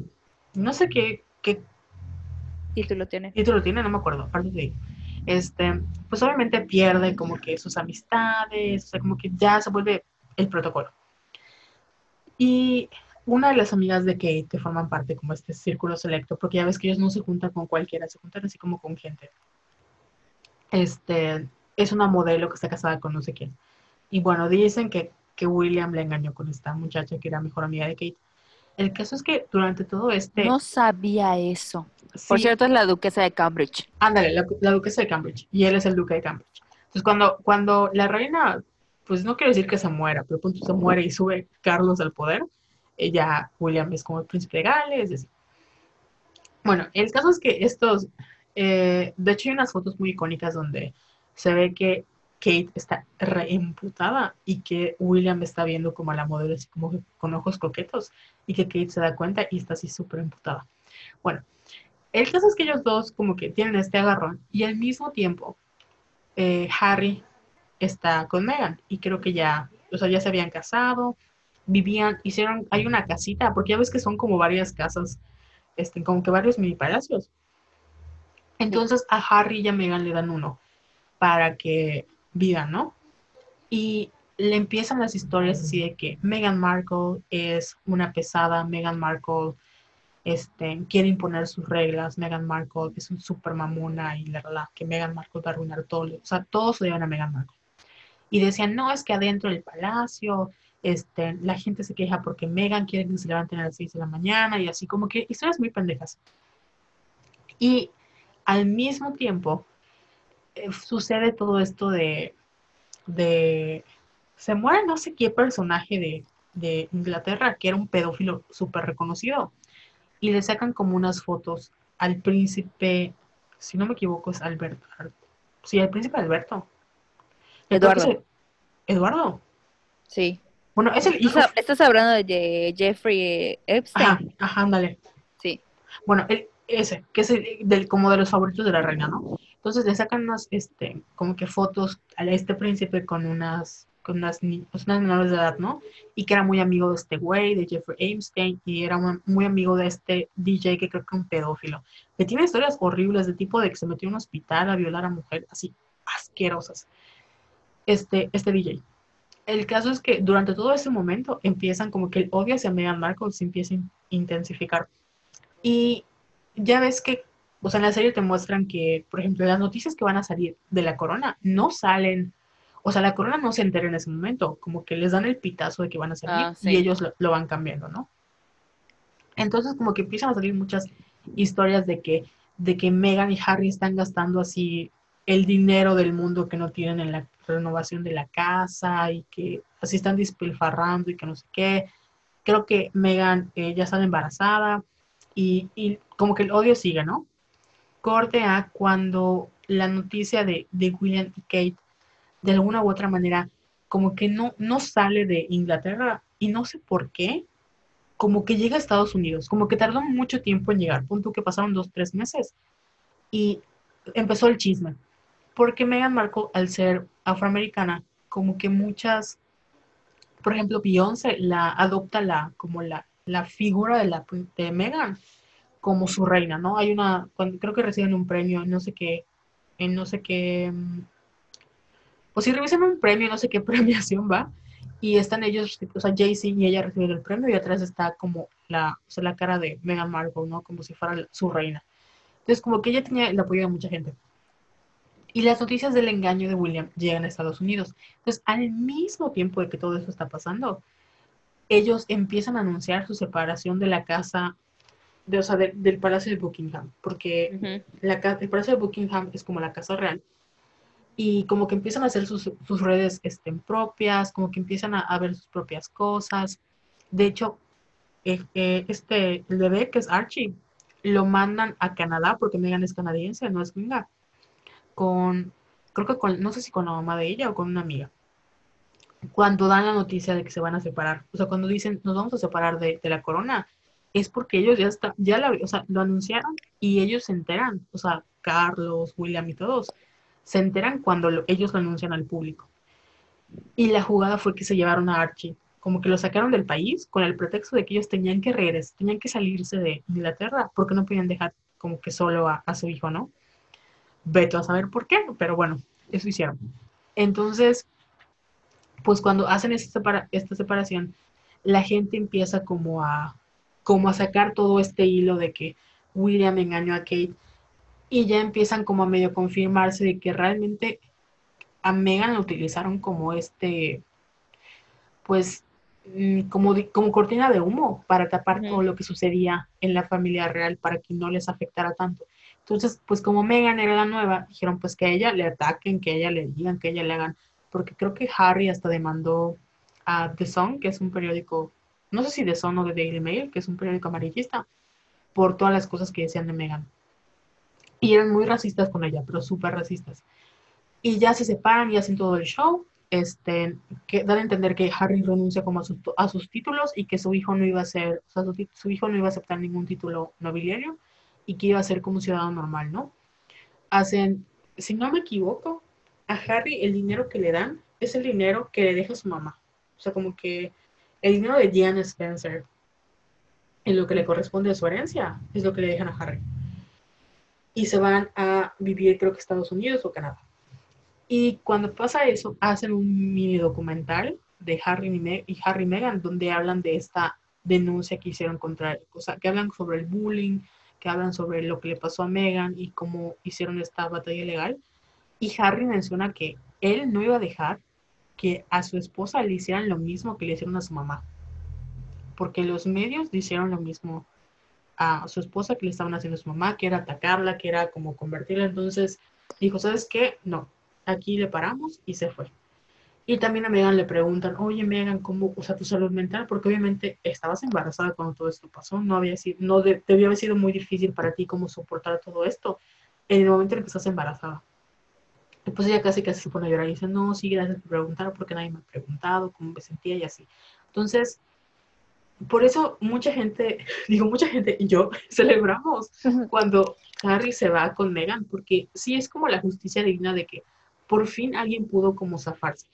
no sé qué, qué título tiene. Título tiene, no me acuerdo, aparte de este, pues obviamente pierde como que sus amistades, o sea, como que ya se vuelve el protocolo. Y una de las amigas de Kate que forman parte como este círculo selecto, porque ya ves que ellos no se juntan con cualquiera, se juntan así como con gente. Este, es una modelo que está casada con no sé quién. Y bueno, dicen que, que William le engañó con esta muchacha que era mejor amiga de Kate. El caso es que durante todo este... No sabía eso. Por cierto, es la duquesa de Cambridge. Ándale, la, duquesa de Cambridge. Y él es el duque de Cambridge. Entonces, cuando, cuando la reina, pues no quiero decir que se muera, pero punto se muere y sube Carlos al poder, ella, William es como el príncipe de Gales. Bueno, el caso es que estos, eh, de hecho hay unas fotos muy icónicas donde se ve que Kate está reemputada y que William está viendo como a la modelo así como con ojos coquetos y que Kate se da cuenta y está así súper emputada. Bueno, el caso es que ellos dos como que tienen este agarrón y al mismo tiempo eh, Harry está con Meghan y creo que ya, o sea, ya se habían casado, vivían, hicieron, hay una casita, porque ya ves que son como varias casas, este, como que varios mini palacios. Entonces a Harry y a Meghan le dan uno para que vivan, ¿no? Y le empiezan las historias así de que Meghan Markle es una pesada, Meghan Markle este, quiere imponer sus reglas, Meghan Markle es un super mamona y la verdad que Meghan Markle va a arruinar todo, o sea, todos se llevan a Meghan Markle. y decían, no, es que adentro del palacio, este, la gente se queja porque Megan quiere que se levanten a las 6 de la mañana y así como que historias muy pendejas. Y al mismo tiempo eh, sucede todo esto de, de, se muere no sé qué personaje de, de Inglaterra que era un pedófilo súper reconocido y le sacan como unas fotos al príncipe, si no me equivoco es Alberto, sí, el príncipe Alberto. Eduardo. Eduardo. Sí. Bueno, es el hijo. Estás, hablando de Jeffrey Epstein. Ajá, ajá, ándale. Sí. Bueno, el, ese, que es el, del, como de los favoritos de la reina, ¿no? Entonces le sacan unas, este, como que fotos a este príncipe con unas, con unas, pues, unas menores de edad, ¿no? Y que era muy amigo de este güey, de Jeffrey Epstein, y era muy amigo de este DJ que creo que es un pedófilo. Que tiene historias horribles de tipo de que se metió en un hospital a violar a mujeres, así, asquerosas. Este, este DJ. El caso es que durante todo ese momento empiezan como que el odio hacia Meghan Markle se empieza a intensificar. Y ya ves que, o sea, en la serie te muestran que, por ejemplo, las noticias que van a salir de la corona no salen, o sea, la corona no se entera en ese momento, como que les dan el pitazo de que van a salir ah, y ellos lo, van cambiando, ¿no? Entonces, como que empiezan a salir muchas historias de que, de que Meghan y Harry están gastando así el dinero del mundo que no tienen en la renovación de la casa y que así están despilfarrando y que no sé qué. Creo que Meghan eh, ya está embarazada y, y, como que el odio sigue, ¿no? Corte a cuando la noticia de, de, William y Kate, de alguna u otra manera, como que no, no sale de Inglaterra y no sé por qué, como que llega a Estados Unidos, como que tardó mucho tiempo en llegar, punto que pasaron dos, tres meses y empezó el chisme. Porque Meghan Markle, al ser afroamericana, como que muchas, por ejemplo, Beyoncé la adopta la, como la, la figura de, la, de Meghan como su reina, ¿no? Hay una, cuando, creo que reciben un premio, no sé qué, en no sé qué, mm, pues si reciben un premio, no sé qué premiación va, y están ellos, o sea, Jay-Z y ella reciben el premio y atrás está como la, o sea, la cara de Meghan Markle, ¿no? Como si fuera su reina. Entonces, como que ella tenía el apoyo de mucha gente. Y las noticias del engaño de William llegan a Estados Unidos. Entonces, al mismo tiempo de que todo eso está pasando, ellos empiezan a anunciar su separación de la casa, de, o sea, del Palacio de Buckingham, porque la, el Palacio de Buckingham es como la casa real. Y como que empiezan a hacer sus, sus redes este, propias, como que empiezan a, a, ver sus propias cosas. De hecho, eh, eh, este, el bebé, que es Archie, lo mandan a Canadá, porque Megan es canadiense, no es gringa con, creo que con, no sé si con la mamá de ella o con una amiga, cuando dan la noticia de que se van a separar. O sea, cuando dicen, nos vamos a separar de, la corona, es porque ellos ya está, ya la, o sea, lo anunciaron y ellos se enteran, o sea, Carlos, William y todos, se enteran cuando ellos lo anuncian al público. Y la jugada fue que se llevaron a Archie, como que lo sacaron del país con el pretexto de que ellos tenían que regresar, tenían que salirse de Inglaterra, porque no podían dejar como que solo a su hijo, ¿no? Veto a saber por qué, pero bueno, eso hicieron. Entonces, pues cuando hacen esta, esta separación, la gente empieza como a, como a sacar todo este hilo de que William engañó a Kate y ya empiezan como a medio confirmarse de que realmente a Megan la utilizaron como este, pues, mm, como, como cortina de humo para tapar todo lo que sucedía en la familia real para que no les afectara tanto. Entonces, pues como Megan era la nueva, dijeron pues que a ella le ataquen, que a ella le digan, que a ella le hagan, porque creo que Harry hasta demandó a The Sun, que es un periódico, no sé si The Sun o The Daily Mail, que es un periódico amarillista, por todas las cosas que decían de Megan. Y eran muy racistas con ella, pero súper racistas. Y ya se separan y hacen todo el show. Este, que dan a entender que Harry renuncia como a, a sus títulos y que su hijo no iba a ser, o sea, su, su hijo no iba a aceptar ningún título nobiliario y que iba a ser como un ciudadano normal, ¿no? Hacen, si no me equivoco, a Harry el dinero que le dan es el dinero que le deja su mamá. O sea, como que el dinero de Diana Spencer en lo que le corresponde a su herencia es lo que le dejan a Harry. Y se van a vivir, creo que Estados Unidos o Canadá. Y cuando pasa eso, hacen un mini documental de Harry y, Harry y Meghan, donde hablan de esta denuncia que hicieron contra o sea, que hablan sobre el bullying, que hablan sobre lo que le pasó a Megan y cómo hicieron esta batalla legal. Y Harry menciona que él no iba a dejar que a su esposa le hicieran lo mismo que le hicieron a su mamá. Porque los medios le hicieron lo mismo a su esposa que le estaban haciendo a su mamá, que era atacarla, que era como convertirla. Entonces dijo, ¿sabes qué? No, aquí le paramos y se fue. Y también a Megan le preguntan, oye Megan, ¿cómo, usa tu salud mental? Porque obviamente estabas embarazada cuando todo esto pasó, no había sido, no debió haber sido muy difícil para ti cómo soportar todo esto en el momento en que estás embarazada. Y pues ella casi casi se pone a llorar y dice, no, sí, gracias por preguntar, porque nadie me ha preguntado cómo me sentía y así. Entonces, por eso mucha gente, digo mucha gente, y yo celebramos cuando Harry se va con Megan, porque sí es como la justicia digna de que por fin alguien pudo como zafarse.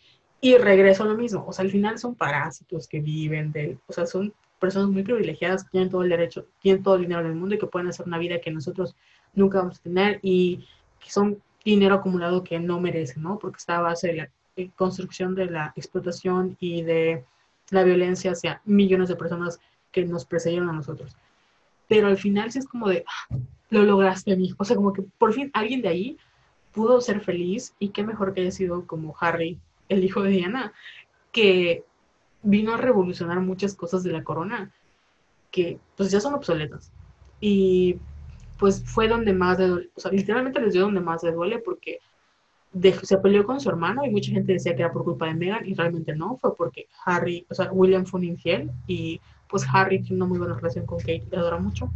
Y regreso a lo mismo, o sea, al final son parásitos que viven de, o sea, son personas muy privilegiadas que tienen todo el derecho, tienen todo el dinero del mundo y que pueden hacer una vida que nosotros nunca vamos a tener y que son dinero acumulado que no merecen, ¿no? Porque está a base de la eh, construcción de la explotación y de la violencia hacia millones de personas que nos precedieron a nosotros. Pero al final sí es como de, ah, lo lograste, mí. O sea, como que por fin alguien de ahí pudo ser feliz y qué mejor que haya sido como Harry, el hijo de Diana, que vino a revolucionar muchas cosas de la corona que pues ya son obsoletas. Y pues fue donde más, de, o sea, literalmente les dio donde más le duele porque se peleó con su hermano y mucha gente decía que era por culpa de Meghan y realmente no, fue porque Harry, o sea, William fue un infiel y pues Harry tiene una muy buena relación con Kate, le adora mucho.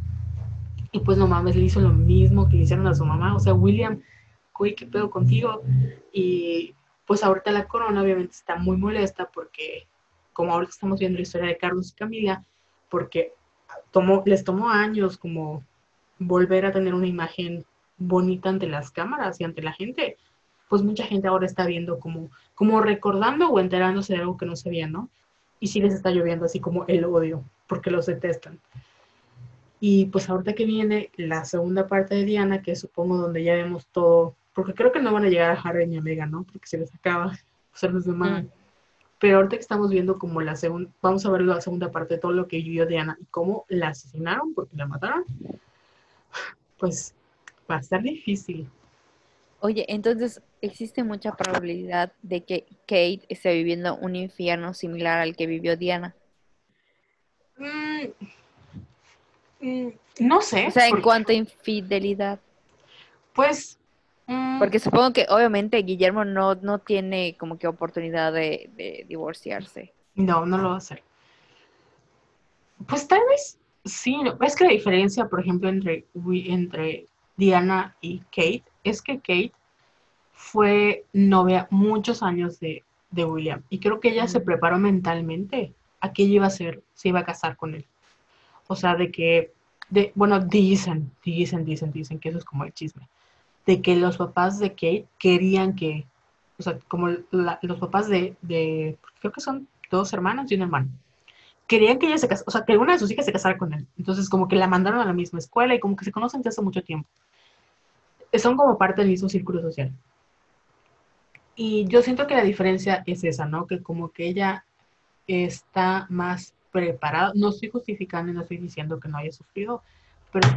Y pues no mames, le hizo lo mismo que le hicieron a su mamá, o sea, William, güey, ¿qué pedo contigo? Y pues ahorita la corona obviamente está muy molesta porque como ahorita estamos viendo la historia de Carlos y Camila, porque tomó, les tomó años como volver a tener una imagen bonita ante las cámaras y ante la gente pues mucha gente ahora está viendo como, como recordando o enterándose de algo que no sabía, ¿no? Y sí les está lloviendo así como el odio, porque los detestan. Y pues ahorita que viene la segunda parte de Diana, que supongo donde ya vemos todo, porque creo que no van a llegar a Harry ni a Meghan, ¿no? Porque se les acaba, se les demanda. Mm. Pero ahorita que estamos viendo como la segunda, vamos a ver la segunda parte de todo lo que vivió Diana y cómo la asesinaron porque la mataron, pues va a ser difícil. Oye, entonces existe mucha probabilidad de que Kate esté viviendo un infierno similar al que vivió Diana. Mm, mm, no sé. O sea, en cuanto a infidelidad. Pues. Mm, porque supongo que obviamente Guillermo no, no tiene como que oportunidad de, divorciarse. No, no lo va a hacer. Pues tal vez sí. Es que la diferencia, por ejemplo, entre, entre Diana y Kate es que Kate fue novia muchos años de, William y creo que ella se preparó mentalmente a que ella iba a ser, se iba a casar con él. O sea, de que, de, bueno, dicen, dicen, dicen, dicen que eso es como el chisme, de que los papás de Kate querían que, o sea, como los papás de, de, creo que son dos hermanos y un hermano, querían que ella se casara, o sea, que una de sus hijas se casara con él. Entonces, como que la mandaron a la misma escuela y como que se conocen desde hace mucho tiempo. Son como parte del mismo círculo social. Y yo siento que la diferencia es esa, ¿no? Que como que ella está más preparada, no estoy justificando y no estoy diciendo que no haya sufrido, pero,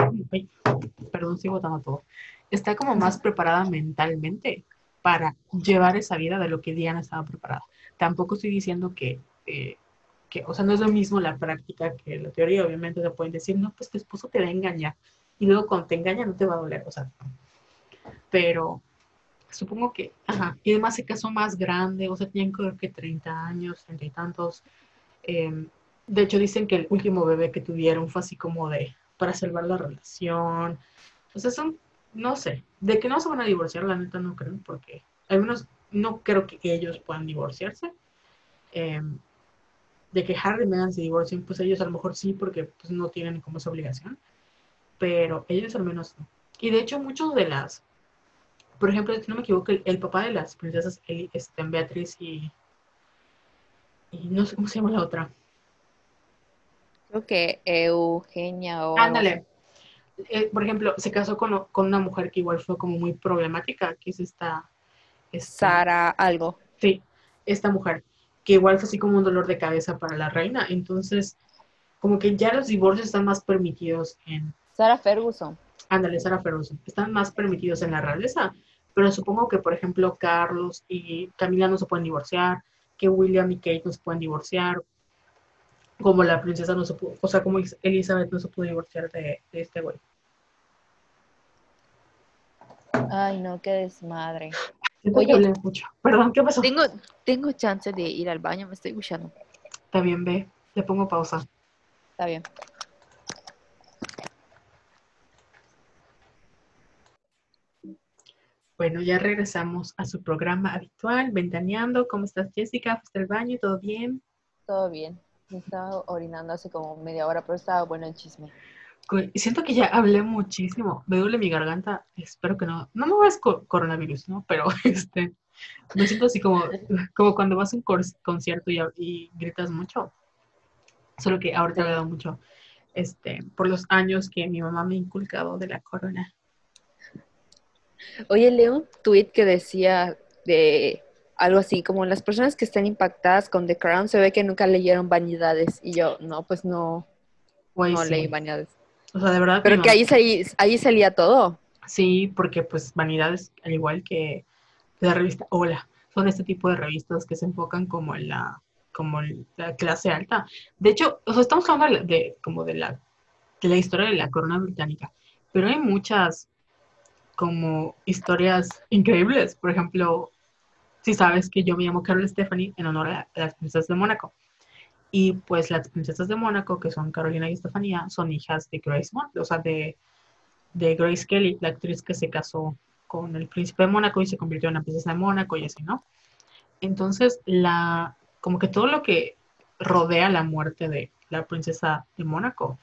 perdón, sigo botando todo, está como más preparada mentalmente para llevar esa vida de lo que Diana estaba preparada. Tampoco estoy diciendo que, eh, o sea, no es lo mismo la práctica que la teoría, obviamente se pueden decir, no, pues tu esposo te va a engañar y luego cuando te engaña no te va a doler, o sea, pero supongo que, ajá, y además se casó más grande, o sea, tenían creo que 30 años, 30 y tantos. Em, de hecho, dicen que el último bebé que tuvieron fue así como de, para salvar la relación. O sea, son, no sé, de que no se van a divorciar, la neta no creo, porque algunos, no creo que ellos puedan divorciarse. Em, de que Harry y Meghan se divorcien, pues ellos a lo mejor sí, porque pues no tienen como esa obligación, pero ellos al menos no. Y de hecho, muchos de las por ejemplo, si no me equivoco, el, papá de las princesas este, Beatriz y, y no sé cómo se llama la otra. Creo que Eugenia o... Ándale. Eh, por ejemplo, se casó con, una mujer que igual fue como muy problemática, que es esta... Sara algo. Sí, esta mujer, que igual fue así como un dolor de cabeza para la reina. Entonces, como que ya los divorcios están más permitidos en... Sara Ferguson. Ándale, Sara Ferguson. Están más permitidos en la realeza pero supongo que, por ejemplo, Carlos y Camila no se pueden divorciar, que William y Kate no se pueden divorciar, como la princesa no se pudo, o sea, como Elizabeth no se pudo divorciar de, de este güey. Ay, no, qué desmadre. Que Oye. mucho. Perdón, ¿qué pasó? Tengo, tengo chance de ir al baño, me estoy escuchando. Está bien, ve. Le pongo pausa. Está bien. Bueno, ya regresamos a su programa habitual, Ventaneando. ¿Cómo estás, Jessica? ¿Fuiste al baño? ¿Todo bien? Todo bien. Me estaba orinando hace como media hora, pero estaba bueno el chisme. Siento que ya hablé muchísimo. Me duele mi garganta. Espero que no. No me co- coronavirus, ¿no? Pero este. Me siento así como, como cuando vas a un concierto y, y gritas mucho. Solo que ahorita me ha dado mucho. Este, por los años que mi mamá me ha inculcado de la corona. Oye, leí un tweet que decía de algo así como las personas que están impactadas con The Crown se ve que nunca leyeron Vanidades. Y yo, no, pues no, no sí. leí Vanidades. O sea, de verdad. Pero no. que ahí, salí- ahí salía todo. Sí, porque pues Vanidades, al igual que la revista Hola, son este tipo de revistas que se enfocan como en la, como en la clase alta. De hecho, o sea, estamos hablando de, de- como de la, de la historia de la corona británica, pero hay muchas como historias increíbles. Por ejemplo, si sabes que yo me llamo Carol Stephanie en honor a las princesas de Mónaco. Y pues las princesas de Mónaco, que son Carolina y Estefanía, son hijas de Grace o sea, de, de Grace Kelly, la actriz que se casó con el príncipe de Mónaco y se convirtió en la princesa de Mónaco y así, ¿no? Entonces, la, como que todo lo que rodea la muerte de la princesa de Mónaco,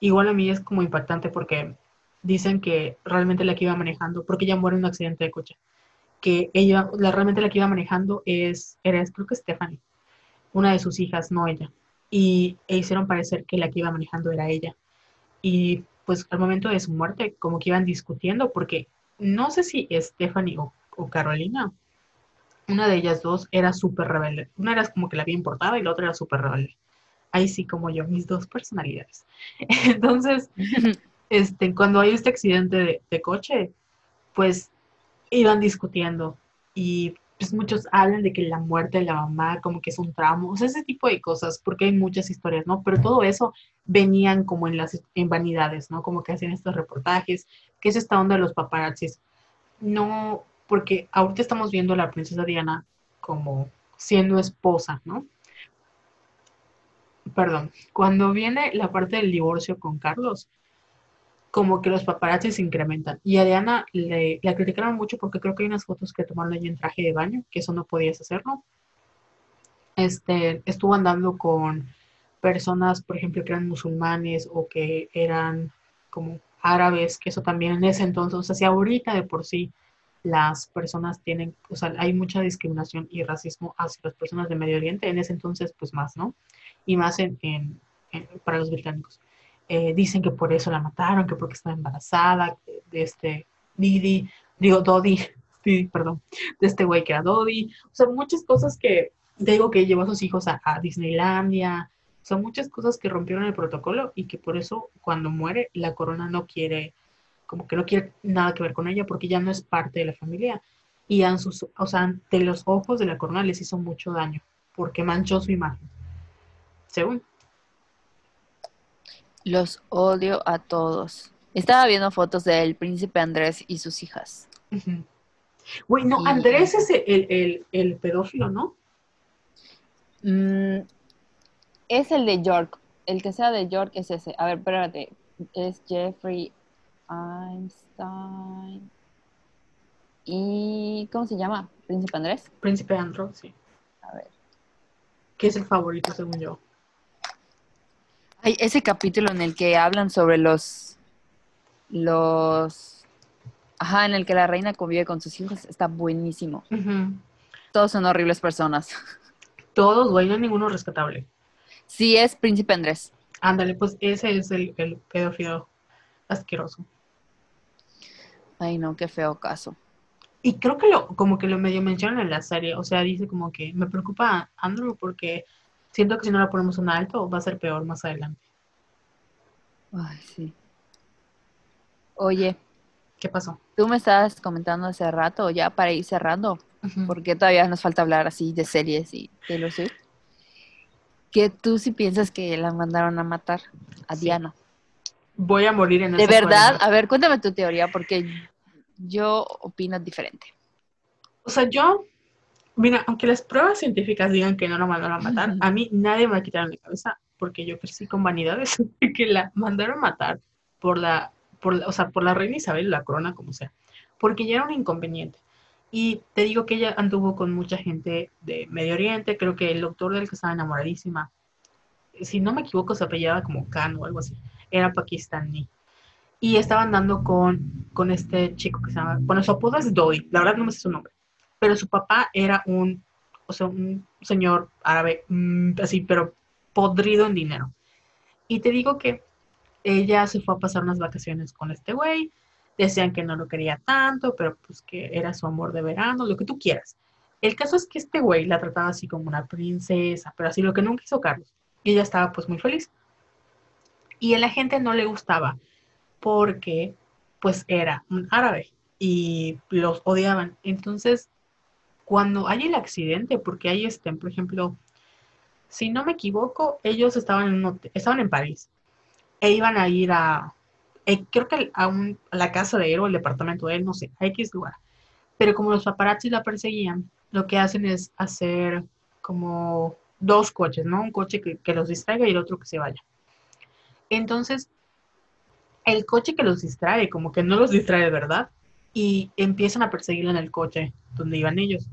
igual a mí es como impactante porque dicen que realmente la que iba manejando, porque ella muere en un accidente de coche, que ella, la, realmente la que iba manejando es, era, creo que Stephanie, una de sus hijas, no ella. Y e hicieron parecer que la que iba manejando era ella. Y pues al momento de su muerte, como que iban discutiendo, porque no sé si Stephanie o, o Carolina, una de ellas dos era súper rebelde. Una era como que la había importado y la otra era súper rebelde. Ahí sí como yo, mis dos personalidades. Entonces, este, cuando hay este accidente de, de coche, pues iban discutiendo y pues muchos hablan de que la muerte de la mamá como que es un tramo, ese tipo de cosas, porque hay muchas historias, ¿no? Pero todo eso venían como en las vanidades, ¿no? Como que hacían estos reportajes, que es esta onda de los paparazzis. No, porque ahorita estamos viendo a la princesa Diana como siendo esposa, ¿no? Perdón, cuando viene la parte del divorcio con Carlos, como que los paparazzi se incrementan. Y a Diana le, la criticaron mucho porque creo que hay unas fotos que tomaron ella en traje de baño, que eso no podías hacerlo. Este, estuvo andando con personas, por ejemplo, que eran musulmanes o que eran como árabes, que eso también en ese entonces, o sea, si ahorita de por sí las personas tienen, o sea, hay mucha discriminación y racismo hacia las personas de Medio Oriente, en ese entonces, pues más, ¿no? Y más en, en, en para los británicos. Eh, dicen que por eso la mataron, que porque estaba embarazada de este Didi, digo Dodi, sí, perdón, de este güey que era Dodi. O sea, muchas cosas que, digo que llevó a sus hijos a, Disneylandia. Son muchas cosas que rompieron el protocolo y que por eso cuando muere la corona no quiere, como que no quiere nada que ver con ella porque ya no es parte de la familia. Y sus, o sea, ante los ojos de la corona les hizo mucho daño porque manchó su imagen. Según. Los odio a todos. Estaba viendo fotos del príncipe Andrés y sus hijas. Güey, no, Y- Andrés es el, el, el pedófilo, ¿no? Mm, es el de York. El que sea de York es ese. A ver, espérate. Es Jeffrey Einstein. ¿Y cómo se llama? ¿Príncipe Andrés? Príncipe Andro, sí. A ver. Que es el favorito, según yo. Hay ese capítulo en el que hablan sobre los. Los. Ajá, en el que la reina convive con sus hijos. Está buenísimo. Todos son horribles personas. Todos, güey, no hay ninguno rescatable. Sí, es Príncipe Andrés. Ándale, pues ese es el, el pedófilo asqueroso. Ay, no, qué feo caso. Y creo que lo, como que lo medio mencionan en la serie, o sea, dice como que me preocupa Andrew porque siento que si no le ponemos un alto va a ser peor más adelante. Ay, sí. Oye, ¿Qué pasó? tú me estabas comentando hace rato, ya para ir cerrando, Ujú. porque todavía nos falta hablar así de series y Taylor Swift. Que tú sí piensas que la mandaron a matar a Sí. Diana. Voy a morir en De verdad, a ver, cuéntame tu teoría, porque yo opino diferente. O sea, yo, mira, aunque las pruebas científicas digan que no la mandaron a matar, a mí nadie me va a quitar en la cabeza porque yo crecí con vanidades de que la mandaron a matar por la, por la- o sea, por la reina Isabel, la corona, como sea, porque ya era un inconveniente. Y te digo que ella anduvo con mucha gente de Medio Oriente, creo que el doctor del que estaba enamoradísima, si no me equivoco, se apellidaba como Khan o algo así, era pakistaní. Y estaba andando con, con este chico que se llama, bueno, su apodo es Dodi, la verdad no me sé su nombre, pero su papá era un, o sea, un señor árabe, mm, así, pero podrido en dinero. Y te digo que ella se fue a pasar unas vacaciones con este güey, decían que no lo quería tanto, pero pues que era su amor de verano, lo que tú quieras. El caso es que este güey la trataba así como una princesa, pero así lo que nunca hizo Carlos. Y ella estaba pues muy feliz. Y a la gente no le gustaba porque pues era un árabe y los odiaban. Entonces, cuando hay el accidente, porque hay este, por ejemplo, si no me equivoco, ellos estaban en, hotel- estaban en París e iban a ir a, eh, creo que a, la casa de él o el departamento de él, no sé, a X lugar. Pero como los paparazzi la perseguían, lo que hacen es hacer como dos coches, ¿no? Un coche que, los distraiga y el otro que se vaya. Entonces, el coche que los distrae, como que no los distrae verdad, y empiezan a perseguirla en el coche donde iban ellos.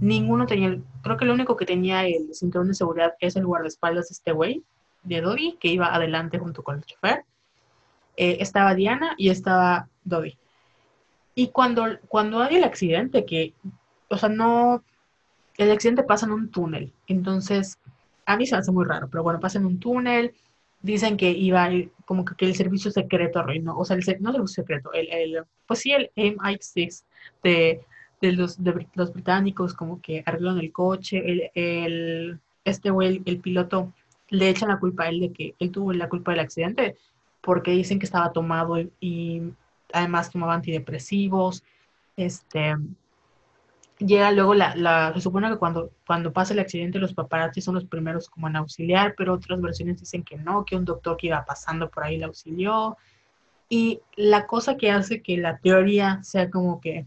Ninguno tenía, creo que lo único que tenía el cinturón de seguridad es el guardaespaldas de este güey, de Dodi, que iba adelante junto con el chofer. Eh, estaba Diana y estaba Dodi. Y cuando, cuando hay el accidente, que, o sea, no, el accidente pasa en un túnel, entonces, a mí se me hace muy raro, pero bueno, pasa en un túnel, dicen que iba como que, que el servicio secreto arruinó, o sea, el, no el servicio secreto, el, el- pues sí, el MI6 de, de, los, de los británicos como que arreglaron el coche, el, el- este güey, el, el piloto, le echan la culpa a él de que él tuvo la culpa del accidente, porque dicen que estaba tomado y además tomaba antidepresivos, este... Llega luego la, la, se supone que cuando, cuando pasa el accidente los paparazzi son los primeros como en auxiliar, pero otras versiones dicen que no, que un doctor que iba pasando por ahí la auxilió. Y la cosa que hace que la teoría sea como que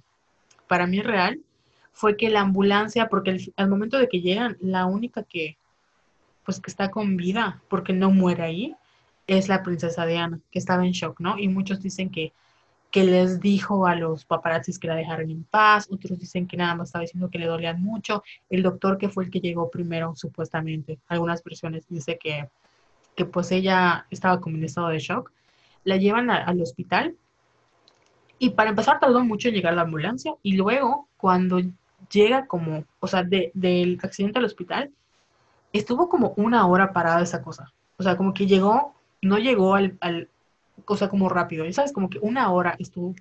para mí real fue que la ambulancia, porque al, momento de que llegan, la única que pues que está con vida, porque no muere ahí, es la princesa Diana, que estaba en shock, ¿no? Y muchos dicen que que les dijo a los paparazzis que la dejaran en paz, otros dicen que nada más estaba diciendo que le dolían mucho, el doctor que fue el que llegó primero, supuestamente, algunas versiones dice que, que pues ella estaba como en estado de shock, la llevan a- al hospital y para empezar tardó mucho en llegar la ambulancia y luego cuando llega como, o sea, de- del accidente al hospital, estuvo como una hora parada esa cosa, o sea, como que llegó, no llegó al, al cosa como rápido, sabes, como que una hora estuvo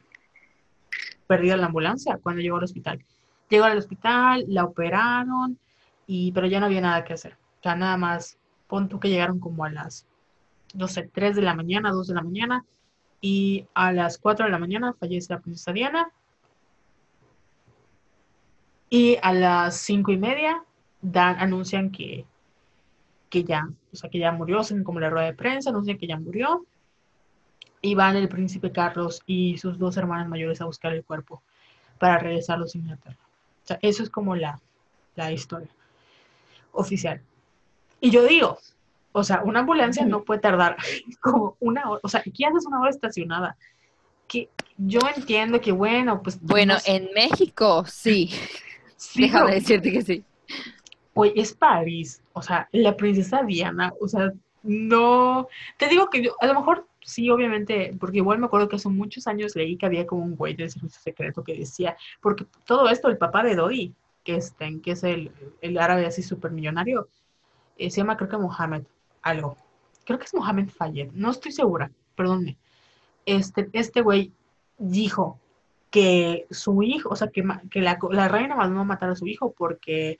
perdida la ambulancia cuando llegó al hospital. Llegó al hospital, la operaron, y, pero ya no había nada que hacer. O sea, nada más, pon tú que llegaron como a las, no sé, 3 de la mañana, 2 de la mañana, y a las 4 de la mañana fallece la princesa Diana, y a las 5 y media dan, anuncian que, que ya, o sea, que ya murió, hacen como la rueda de prensa, anuncian que ya murió, y van el príncipe Carlos y sus dos hermanas mayores a buscar el cuerpo para regresarlos a Inglaterra. O sea, eso es como la, la historia oficial. Y yo digo, o sea, una ambulancia no puede tardar como una hora, o sea, ¿qué haces una hora estacionada? Que yo entiendo que, bueno, pues... Bueno, no sé, en México sí. sí, Déjame pero, decirte que sí. Oye, es París, o sea, la princesa Diana, o sea, no, te digo que yo, a lo mejor sí, obviamente, porque igual me acuerdo que hace muchos años leí que había como un güey del servicio secreto que decía, porque todo esto, el papá de Dodi, que, este, que es el, el árabe así súper millonario, eh, se llama creo que Mohamed, algo, creo que es Mohamed Fayed, no estoy segura, perdónme, este, este güey dijo que su hijo, o sea, que, que la, la reina mandó a matar a su hijo porque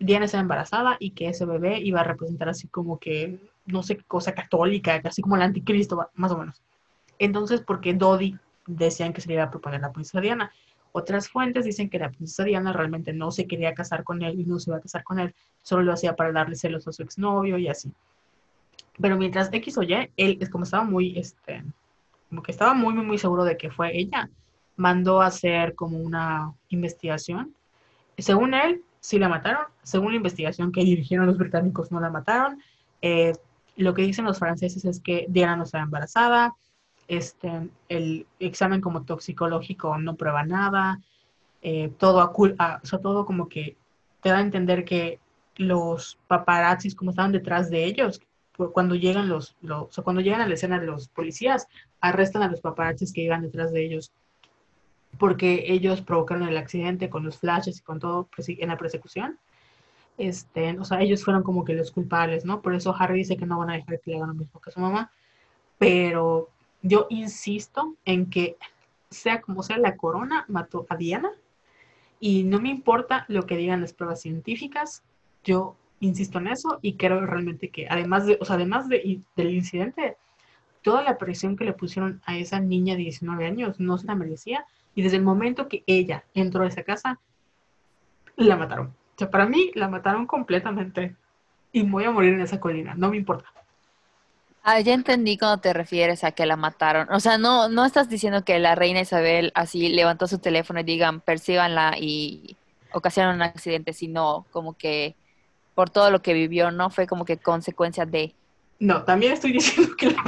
Diana estaba embarazada y que ese bebé iba a representar así como que, no sé cosa católica, así como el anticristo, más o menos. Entonces, porque Dodi decían que se le iba a proponer la princesa Diana. Otras fuentes dicen que la princesa Diana realmente no se quería casar con él y no se iba a casar con él, solo lo hacía para darle celos a su exnovio y así. Pero mientras X o Y, él como estaba muy, este, como que estaba muy, muy, muy seguro de que fue ella, mandó a hacer como una investigación. Según él, sí la mataron. Según la investigación que dirigieron los británicos, no la mataron. Eh, lo que dicen los franceses es que Diana no estaba embarazada. Este, el examen como toxicológico no prueba nada. Eh, todo, a, o sea, todo como que te da a entender que los paparazzis como estaban detrás de ellos, cuando llegan los, o cuando llegan a la escena los policías, arrestan a los paparazzis que iban detrás de ellos porque ellos provocaron el accidente con los flashes y con todo en la persecución. Este, o sea, ellos fueron como que los culpables, ¿no? Por eso Harry dice que no van a dejar que le hagan lo mismo que su mamá. Pero yo insisto en que sea como sea, la corona mató a Diana y no me importa lo que digan las pruebas científicas, yo insisto en eso y creo realmente que además de, o sea, además de, del incidente, toda la presión que le pusieron a esa niña de 19 años no se la merecía y desde el momento que ella entró a esa casa, la mataron. O sea, para mí la mataron completamente y voy a morir en esa colina, no me importa. Ah, ya entendí cuando te refieres a que la mataron. O sea, no, no estás diciendo que la reina Isabel así levantó su teléfono y digan, persíganla y ocasionan un accidente, sino como que por todo lo que vivió, no fue como que consecuencia de. No, también estoy diciendo que la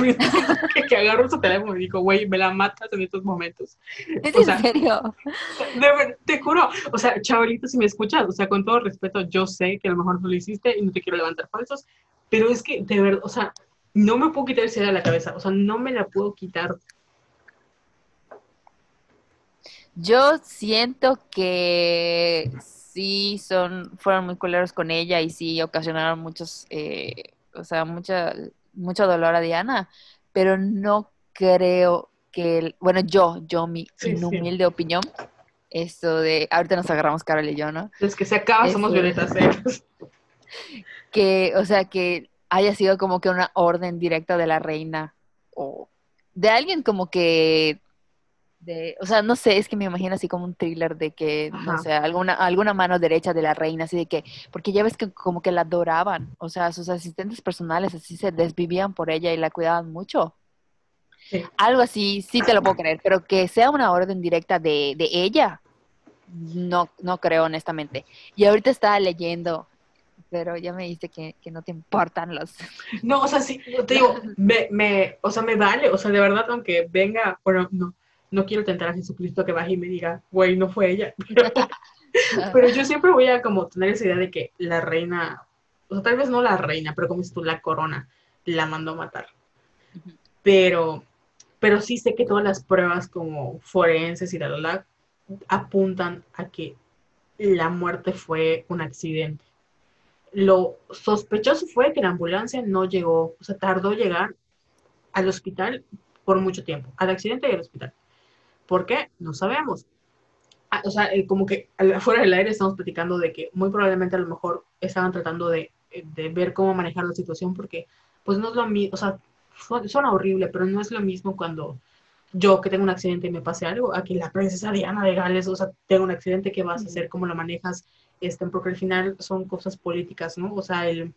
que, que agarró su teléfono y dijo, güey, me la matas en estos momentos. ¿Es en serio? te juro, o sea, chavalito, si me escuchas, o sea, con todo respeto, yo sé que a lo mejor no lo hiciste y no te quiero levantar falsos, pero es que, de verdad, o sea, no me puedo quitar esa idea de la cabeza, o sea, no me la puedo quitar. Yo siento que sí son, fueron muy culeros con ella y sí ocasionaron muchos, eh, o sea, mucha, mucho dolor a Diana, pero no creo que, bueno, yo, yo, mi humilde opinión, esto de, ahorita nos agarramos Carol y yo, ¿no? Es que se acaba, somos violetas secas. Que, o sea, que haya sido como que una orden directa de la reina o de alguien como que de, o sea, no sé, es que me imagino así como un thriller de que, no sé, alguna, alguna mano derecha de la reina, así de que, porque ya ves que como que la adoraban, o sea, sus asistentes personales así se desvivían por ella y la cuidaban mucho. Algo así, sí te lo puedo creer, pero que sea una orden directa de, de ella, no, no creo honestamente. Y ahorita estaba leyendo, pero ya me dice que, que, no te importan los... No, o sea, sí, te digo, me, me, o sea, me vale, o sea, de verdad, aunque venga, bueno, no, no quiero tentar a Jesucristo que baje y me diga, güey, no fue ella. Pero, yo siempre voy a como tener esa idea de que la reina, o sea, tal vez no la reina, pero como es tú, la corona, la mandó a matar. Pero, pero sí sé que todas las pruebas como forenses y la, la, apuntan a que la muerte fue un accidente. Lo sospechoso fue que la ambulancia no llegó, o sea, tardó llegar al hospital por mucho tiempo, al accidente y al hospital. ¿Por qué? No sabemos. Ah, o sea, eh, como que fuera del aire estamos platicando de que muy probablemente a lo mejor estaban tratando de, de ver cómo manejar la situación porque pues no es lo mismo, o sea, suena horrible, pero no es lo mismo cuando yo que tengo un accidente y me pase algo, aquí la princesa Diana de Gales, o sea, tengo un accidente, ¿qué vas a hacer? ¿Cómo lo manejas? Este, porque al final son cosas políticas, ¿no? O sea, el,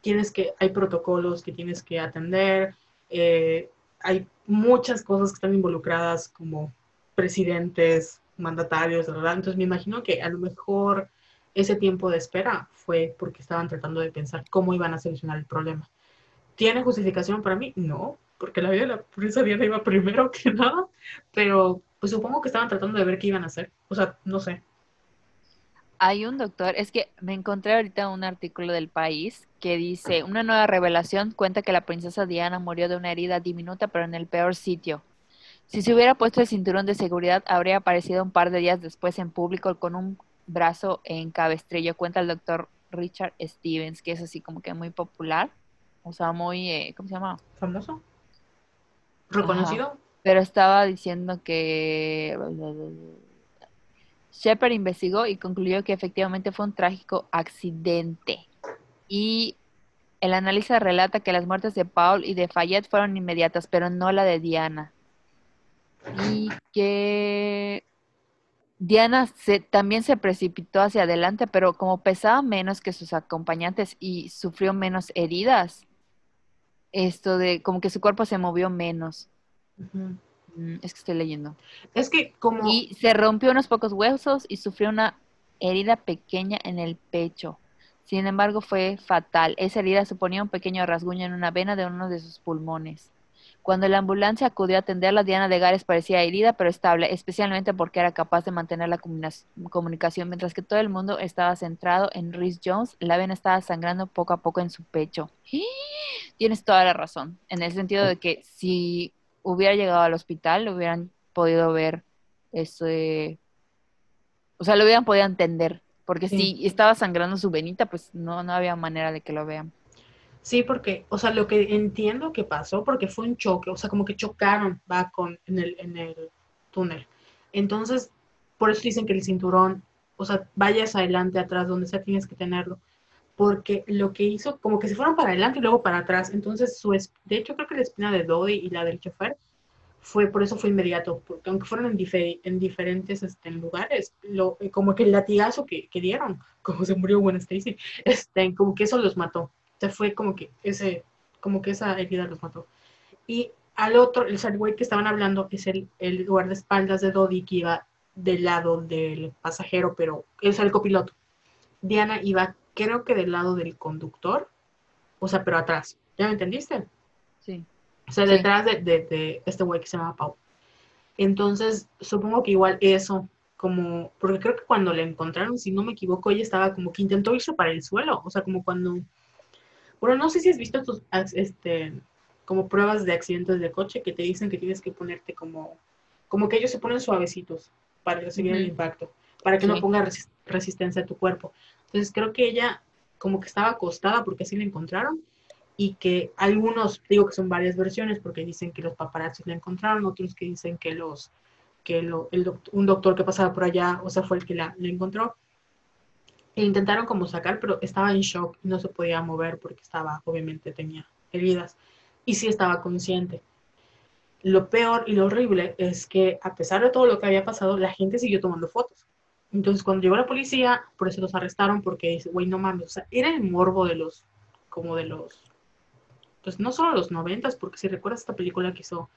tienes que, hay protocolos que tienes que atender, eh, hay muchas cosas que están involucradas como presidentes, mandatarios, ¿verdad? Entonces me imagino que a lo mejor ese tiempo de espera fue porque estaban tratando de pensar cómo iban a solucionar el problema. ¿Tiene justificación para mí? No, porque la vida de la princesa Diana iba primero que nada, pero pues supongo que estaban tratando de ver qué iban a hacer. O sea, no sé. Hay un doctor, es que me encontré ahorita un artículo del país que dice, una nueva revelación cuenta que la princesa Diana murió de una herida diminuta pero en el peor sitio, si se hubiera puesto el cinturón de seguridad, habría aparecido un par de días después en público con un brazo en cabestrillo, cuenta el doctor Richard Stevens, que es así como que muy popular, o sea, muy, eh, ¿cómo se llama? Famoso. Reconocido. Pero estaba diciendo que Shepard investigó y concluyó que efectivamente fue un trágico accidente. Y el análisis relata que las muertes de Paul y de Fayette fueron inmediatas, pero no la de Diana y que Diana se, también se precipitó hacia adelante, pero como pesaba menos que sus acompañantes y sufrió menos heridas, esto de como que su cuerpo se movió menos. Mm, Es que estoy leyendo. Es que como... Y se rompió unos pocos huesos y sufrió una herida pequeña en el pecho. Sin embargo, fue fatal. Esa herida suponía un pequeño rasguño en una vena de uno de sus pulmones. Cuando la ambulancia acudió a atenderla, Diana de Gares parecía herida pero estable, especialmente porque era capaz de mantener la comunicación, mientras que todo el mundo estaba centrado en Rhys Jones. La vena estaba sangrando poco a poco en su pecho. Tienes toda la razón, en el sentido de que si hubiera llegado al hospital, lo hubieran podido ver ese, o sea, lo hubieran podido entender, porque Sí. si estaba sangrando su venita, pues no, no había manera de que lo vean. Sí, porque, o sea, lo que entiendo que pasó, porque fue un choque, o sea, como que chocaron, va, con, en el, en el túnel. Entonces, por eso dicen que el cinturón, o sea, vayas adelante, atrás, donde sea tienes que tenerlo. Porque lo que hizo, como que se fueron para adelante y luego para atrás. Entonces, su, de hecho, creo que la espina de Dodi y la del chofer fue, por eso fue inmediato, porque aunque fueron en, dife- en diferentes este, lugares, lo, como que el latigazo que, que dieron, como se murió Gwen Stacy, este, como que eso los mató. O sea, fue como que ese, como que esa herida los mató. Y al otro, el güey que estaban hablando es el, el guardaespaldas de Dodi que iba del lado del pasajero, pero es el copiloto. Diana iba, creo que del lado del conductor, o sea, pero atrás. ¿Ya me entendiste? Sí. O sea, Sí. detrás de, de- de este güey que se llama Pau. Entonces, supongo que igual eso, como, porque creo que cuando la encontraron, si no me equivoco, ella estaba como que intentó irse para el suelo, o sea, como cuando, bueno, no sé si has visto tus, este, como pruebas de accidentes de coche que te dicen que tienes que ponerte como, como que ellos se ponen suavecitos para recibir el impacto, para que no ponga resis- resistencia a tu cuerpo. Entonces, creo que ella como que estaba acostada porque así la encontraron y que algunos, digo que son varias versiones, porque dicen que los paparazzi la encontraron, otros que dicen que los que lo- el un doctor que pasaba por allá, o sea, fue el que la, la encontró. E intentaron como sacar, pero estaba en shock, no se podía mover porque estaba, obviamente tenía heridas, y sí estaba consciente. Lo peor y lo horrible es que a pesar de todo lo que había pasado, la gente siguió tomando fotos. Entonces, cuando llegó la policía, por eso los arrestaron, porque dice, güey, no mames, o sea, era el morbo de los, como de los, pues no solo los noventas, porque si recuerdas esta película que hizo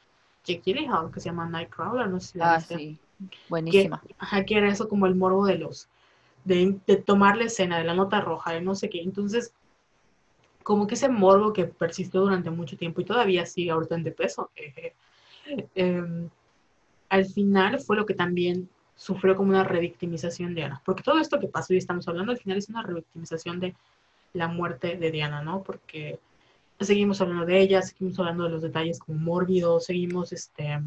Jake Gyllenhaal, que se llama Nightcrawler, no sé si la Ah, viste, sí. que, Buenísima. ajá, que era eso como el morbo de los, de, tomar la escena, de la nota roja, de no sé qué. Entonces, como que ese morbo que persistió durante mucho tiempo y todavía sigue ahorita en de peso, eh, al final fue lo que también sufrió como una revictimización de Diana. Porque todo esto que pasó y estamos hablando, al final es una revictimización de la muerte de Diana, ¿no? Porque seguimos hablando de ella, seguimos hablando de los detalles como mórbidos, seguimos, este,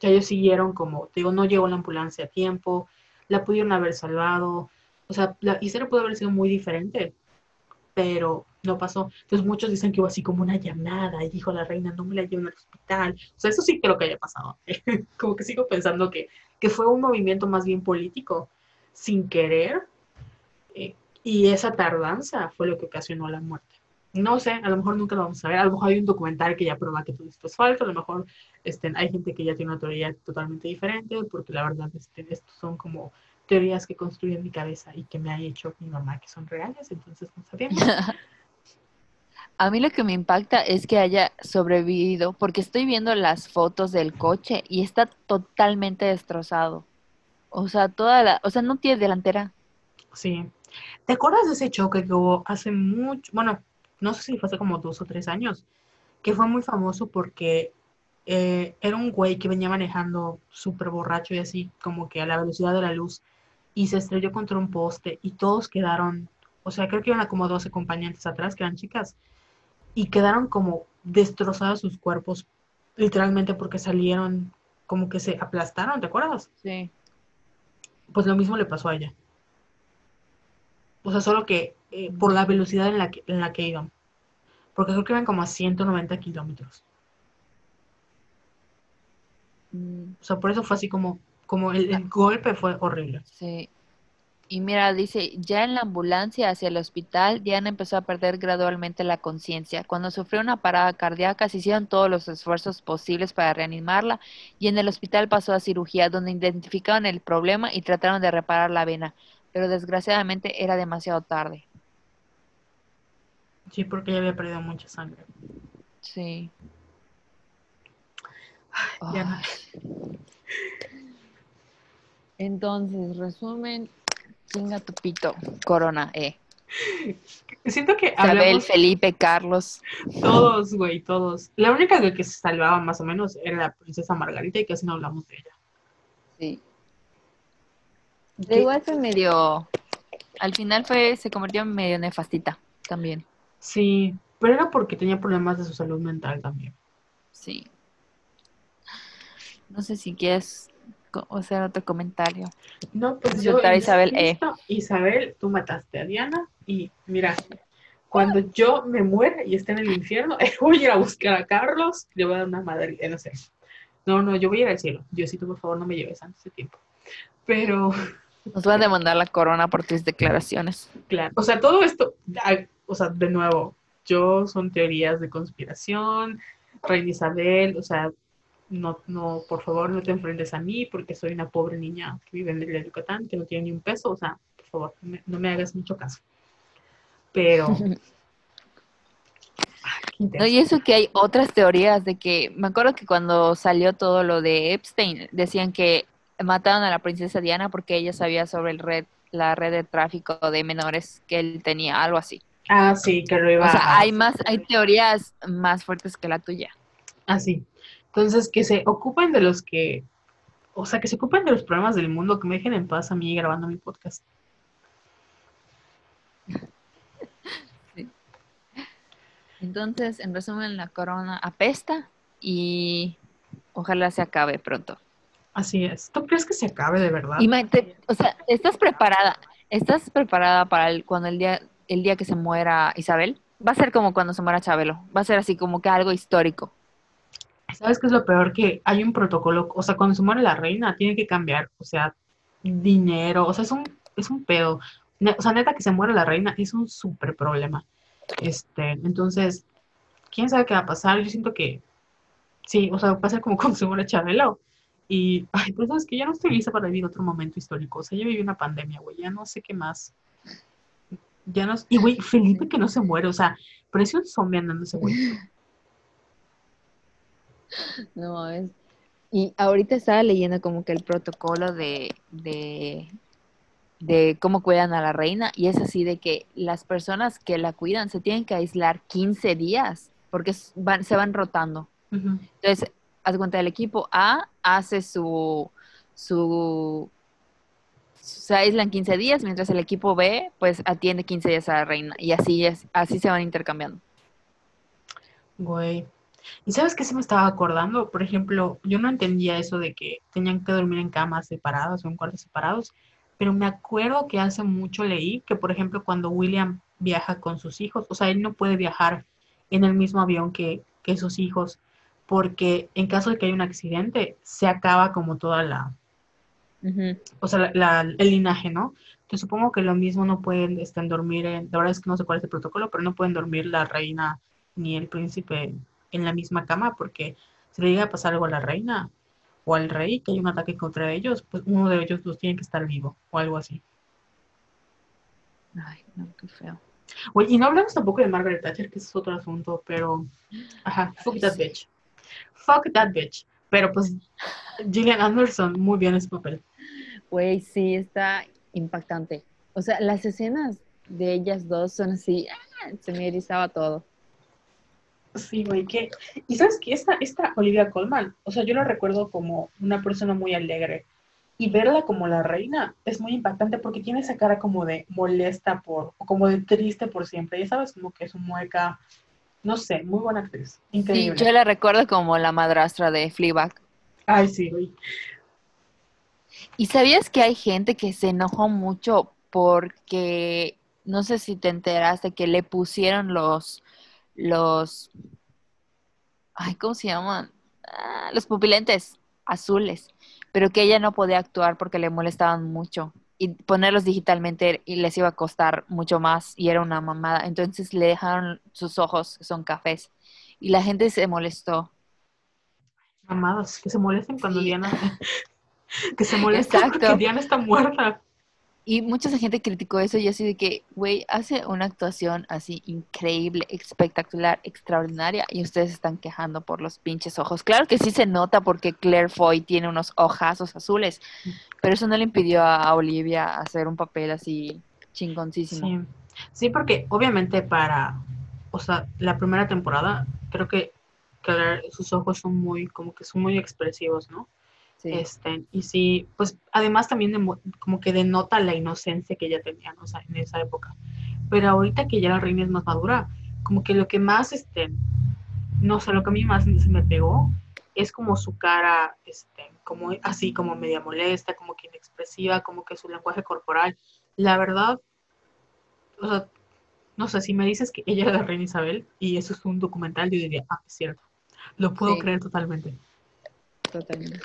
ya ellos siguieron como, digo, no llegó la ambulancia a tiempo, la pudieron haber salvado, o sea, la historia pudo haber sido muy diferente, pero no pasó. Entonces muchos dicen que hubo así como una llamada y dijo la reina, no me la lleven al hospital. O sea, eso sí creo que haya pasado. como que sigo pensando que, que fue un movimiento más bien político, sin querer, eh, y esa tardanza fue lo que ocasionó la muerte. No sé, a lo mejor nunca lo vamos a ver, a lo mejor hay un documental que ya prueba que todo esto es falso, a lo mejor este, hay gente que ya tiene una teoría totalmente diferente, porque la verdad este, estos son como teorías que construí en mi cabeza y que me ha hecho mi mamá que son reales, entonces no sabemos. A mí lo que me impacta es que haya sobrevivido, porque estoy viendo las fotos del coche y está totalmente destrozado. O sea, toda la, o sea, no tiene delantera. Sí. ¿Te acuerdas de ese choque que hubo hace mucho, bueno, no sé si fue hace como dos o tres años, que fue muy famoso porque eh, era un güey que venía manejando súper borracho y así, como que a la velocidad de la luz, y se estrelló contra un poste y todos quedaron, o sea, creo que iban a como 12 acompañantes atrás, que eran chicas, y quedaron como destrozados sus cuerpos, literalmente porque salieron, como que se aplastaron, ¿te acuerdas? Sí. Pues lo mismo le pasó a ella. O sea, solo que eh, por la velocidad en la que, en la que iban. Porque creo que iban como a 190 kilómetros. Mm, O sea, por eso fue así como, como el, el golpe fue horrible. sí. Y mira, dice, ya en la ambulancia hacia el hospital, Diana empezó a perder gradualmente la conciencia. Cuando sufrió una parada cardíaca, se hicieron todos los esfuerzos posibles para reanimarla y en el hospital pasó a cirugía, donde identificaron el problema y trataron de reparar la vena, pero desgraciadamente era demasiado tarde. Sí, porque ya había perdido mucha sangre. Sí. Diana. Entonces, resumen, chinga tu pito, Corona, eh. Siento que Isabel, hablamos Felipe, Carlos. todos, güey, todos. La única que, que se salvaba más o menos era la princesa Margarita y casi no hablamos de ella. Sí. ¿Qué? De igual fue medio, al final fue, se convirtió en medio nefastita también. Sí, pero era porque tenía problemas de su salud mental también. Sí. No sé si quieres hacer otro comentario. No, pues yo Isabel, eh. Isabel, tú mataste a Diana y mira, cuando yo me muera y esté en el infierno, voy a ir a buscar a Carlos, le voy a dar una madre, eh, no sé. No, no, yo voy a ir al cielo. Diosito, por favor, no me lleves antes de tiempo. Pero, Nos va a demandar la corona por tus declaraciones. claro, o sea, todo esto, o sea, de nuevo, yo son teorías de conspiración, Reina Isabel, o sea, no, no, por favor, no te enfrentes a mí porque soy una pobre niña que vive en el Yucatán, que no tiene ni un peso, o sea, por favor, me- no me hagas mucho caso. Pero. No, y eso que hay otras teorías de que, me acuerdo que cuando salió todo lo de Epstein, decían que mataron a la princesa Diana porque ella sabía sobre el red, la red de tráfico de menores que él tenía, algo así. Ah, sí, que lo iba O sea, a- hay más, hay teorías más fuertes que la tuya. así. Entonces, que se ocupen de los que, o sea, que se ocupen de los problemas del mundo, que me dejen en paz a mí grabando mi podcast. Entonces, en resumen, la corona apesta y ojalá se acabe pronto. Así es. ¿Tú crees que se acabe de verdad? Y ma- te- o sea, ¿estás preparada? ¿Estás preparada para el, cuando el día, el día que se muera Isabel? Va a ser como cuando se muera Chabelo. Va a ser así como que algo histórico. ¿Sabes qué es lo peor? Que hay un protocolo, o sea, cuando se muere la reina, tiene que cambiar, o sea, dinero, o sea, es un, es un pedo. O sea, neta que se muere la reina es un súper problema. Este, entonces, quién sabe qué va a pasar. Yo siento que sí, o sea, va a ser como cuando se muere Chabelo. Y, ay, pues sabes que ya no estoy lista para vivir otro momento histórico. O sea, ya viví una pandemia, güey, ya no sé qué más. Ya no, y güey, Felipe que no se muere, o sea, parece un zombie andando ese güey. No, es... Y ahorita estaba leyendo como que el protocolo de, de, de cómo cuidan a la reina y es así de que las personas que la cuidan se tienen que aislar 15 días porque van, se van rotando. Entonces, haz cuenta, el equipo A hace su, su, se aíslan 15 días, mientras el equipo B, pues, atiende 15 días a la reina. Y así es, así se van intercambiando. Güey. ¿Y sabes qué se me estaba acordando? Por ejemplo, yo no entendía eso de que tenían que dormir en camas separadas o en cuartos separados, pero me acuerdo que hace mucho leí que, por ejemplo, cuando William viaja con sus hijos, o sea, él no puede viajar en el mismo avión que, que sus hijos, porque en caso de que haya un accidente, se acaba como toda la, o sea, la- la- el linaje, ¿no? Entonces supongo que lo mismo no pueden este, dormir, en, la verdad es que no sé cuál es el protocolo, pero no pueden dormir la reina ni el príncipe en la misma cama, porque si le llega a pasar algo a la reina o al rey, que hay un ataque contra ellos, pues uno de ellos los tiene que estar vivo o algo así. Ay, no, qué feo. Oye, y no hablamos tampoco de Margaret Thatcher, que ese es otro asunto, pero, ajá, fuck that bitch. Fuck that bitch. Pero pues Gillian Anderson, muy bien ese papel. Güey, sí, está impactante. O sea, las escenas de ellas dos son así, ah, se me erizaba todo. Sí, güey, que... Y sabes que esta, esta Olivia Colman, o sea, yo la recuerdo como una persona muy alegre. Y verla como la reina es muy impactante porque tiene esa cara como de molesta por, o como de triste por siempre. Ya sabes, como que es un mueca, no sé, muy buena actriz. Sí, Increíble. yo la recuerdo como la madrastra de Fleabag. Ay, sí, güey. ¿Y sabías que hay gente que se enojó mucho porque, no sé si te enteraste, que le pusieron los, los, ay, ¿cómo se llaman? Ah, los pupilentes azules, pero que ella no podía actuar porque le molestaban mucho. y ponerlos digitalmente y les iba a costar mucho más y era una mamada. Entonces le dejaron sus ojos, que son cafés, y la gente se molestó. Mamadas, que se molesten cuando Diana... que se molesten porque Diana está muerta. Y mucha gente criticó eso y así de que, güey, hace una actuación así increíble, espectacular, extraordinaria y ustedes están quejando por los pinches ojos. Claro que sí se nota porque Claire Foy tiene unos ojazos azules, pero eso no le impidió a Olivia hacer un papel así chingoncísimo. Sí, sí porque obviamente para, o sea, la primera temporada creo que Claire, sus ojos son muy, como que son muy expresivos, ¿no? Este, y sí, pues además también como que denota la inocencia que ella tenía ¿no? en esa época. Pero ahorita que ya la reina es más madura, como que lo que más, este, no sé, lo que a mí más se me pegó es como su cara, este, como así como media molesta, como que inexpresiva, como que su lenguaje corporal. La verdad, o sea, no sé, si me dices que ella es la reina Isabel y eso es un documental, yo diría, ah, es cierto. Lo puedo creer totalmente. Totalmente.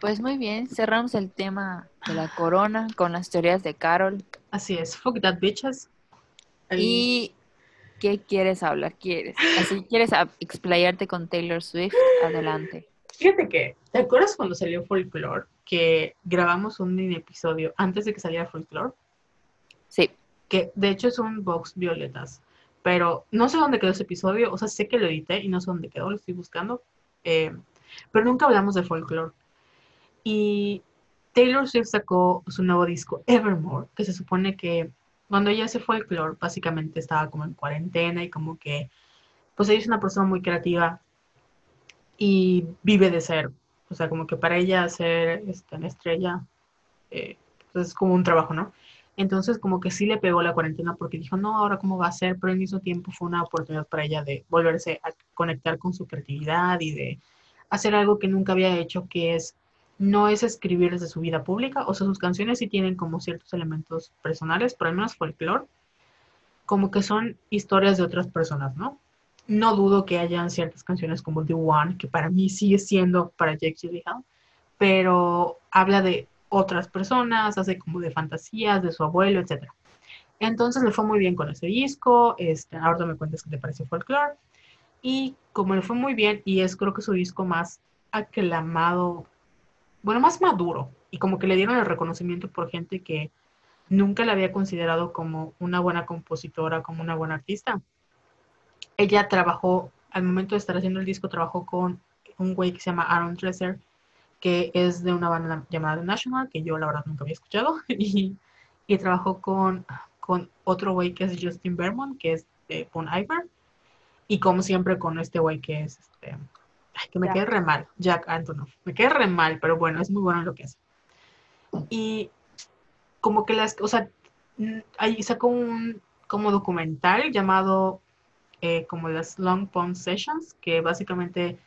Pues muy bien, cerramos el tema de la corona con las teorías de Carol. Así es, fuck that bitches. ¿Y qué quieres hablar? ¿Quieres? Así quieres explayarte con Taylor Swift, adelante. Fíjate que, ¿te acuerdas cuando salió Folklore? Que grabamos un mini episodio antes de que saliera Folklore. Sí. Que de hecho es un box violetas. Pero no sé dónde quedó ese episodio. O sea, sé que lo edité y no sé dónde quedó, lo estoy buscando. Eh, pero nunca hablamos de Folklore. Y Taylor Swift sacó su nuevo disco, Evermore, que se supone que cuando ella se fue al folklore, básicamente estaba como en cuarentena y como que, pues ella es una persona muy creativa y vive de ser, o sea, como que para ella ser esta, una estrella eh, pues es como un trabajo, ¿no? Entonces como que sí le pegó la cuarentena porque dijo, no, ahora cómo va a ser, pero al mismo tiempo fue una oportunidad para ella de volverse a conectar con su creatividad y de hacer algo que nunca había hecho, que es no es escribir desde su vida pública, o sea, sus canciones sí tienen como ciertos elementos personales, pero al menos folclore, como que son historias de otras personas, ¿no? No dudo que hayan ciertas canciones como The One, que para mí sigue siendo para Jake Gyllenhaal, pero habla de otras personas, hace como de fantasías, de su abuelo, etc. Entonces le fue muy bien con ese disco, este, ahora me cuentas que te parece folklore, y como le fue muy bien, y es creo que su disco más aclamado bueno, más maduro y como que le dieron el reconocimiento por gente que nunca la había considerado como una buena compositora, como una buena artista. Ella trabajó, al momento de estar haciendo el disco, trabajó con un güey que se llama Aaron Dresser, que es de una banda llamada The National, que yo la verdad nunca había escuchado, y, trabajó con, con otro güey que es Justin Vermont, que es de Bon Iver, y como siempre con este güey que es este, que me quede re mal, Jack Antonoff. Me quede re mal, pero bueno, es muy bueno lo que hace. Y como que las, o sea, ahí sacó un como documental llamado eh, como las Long Pond Sessions, que básicamente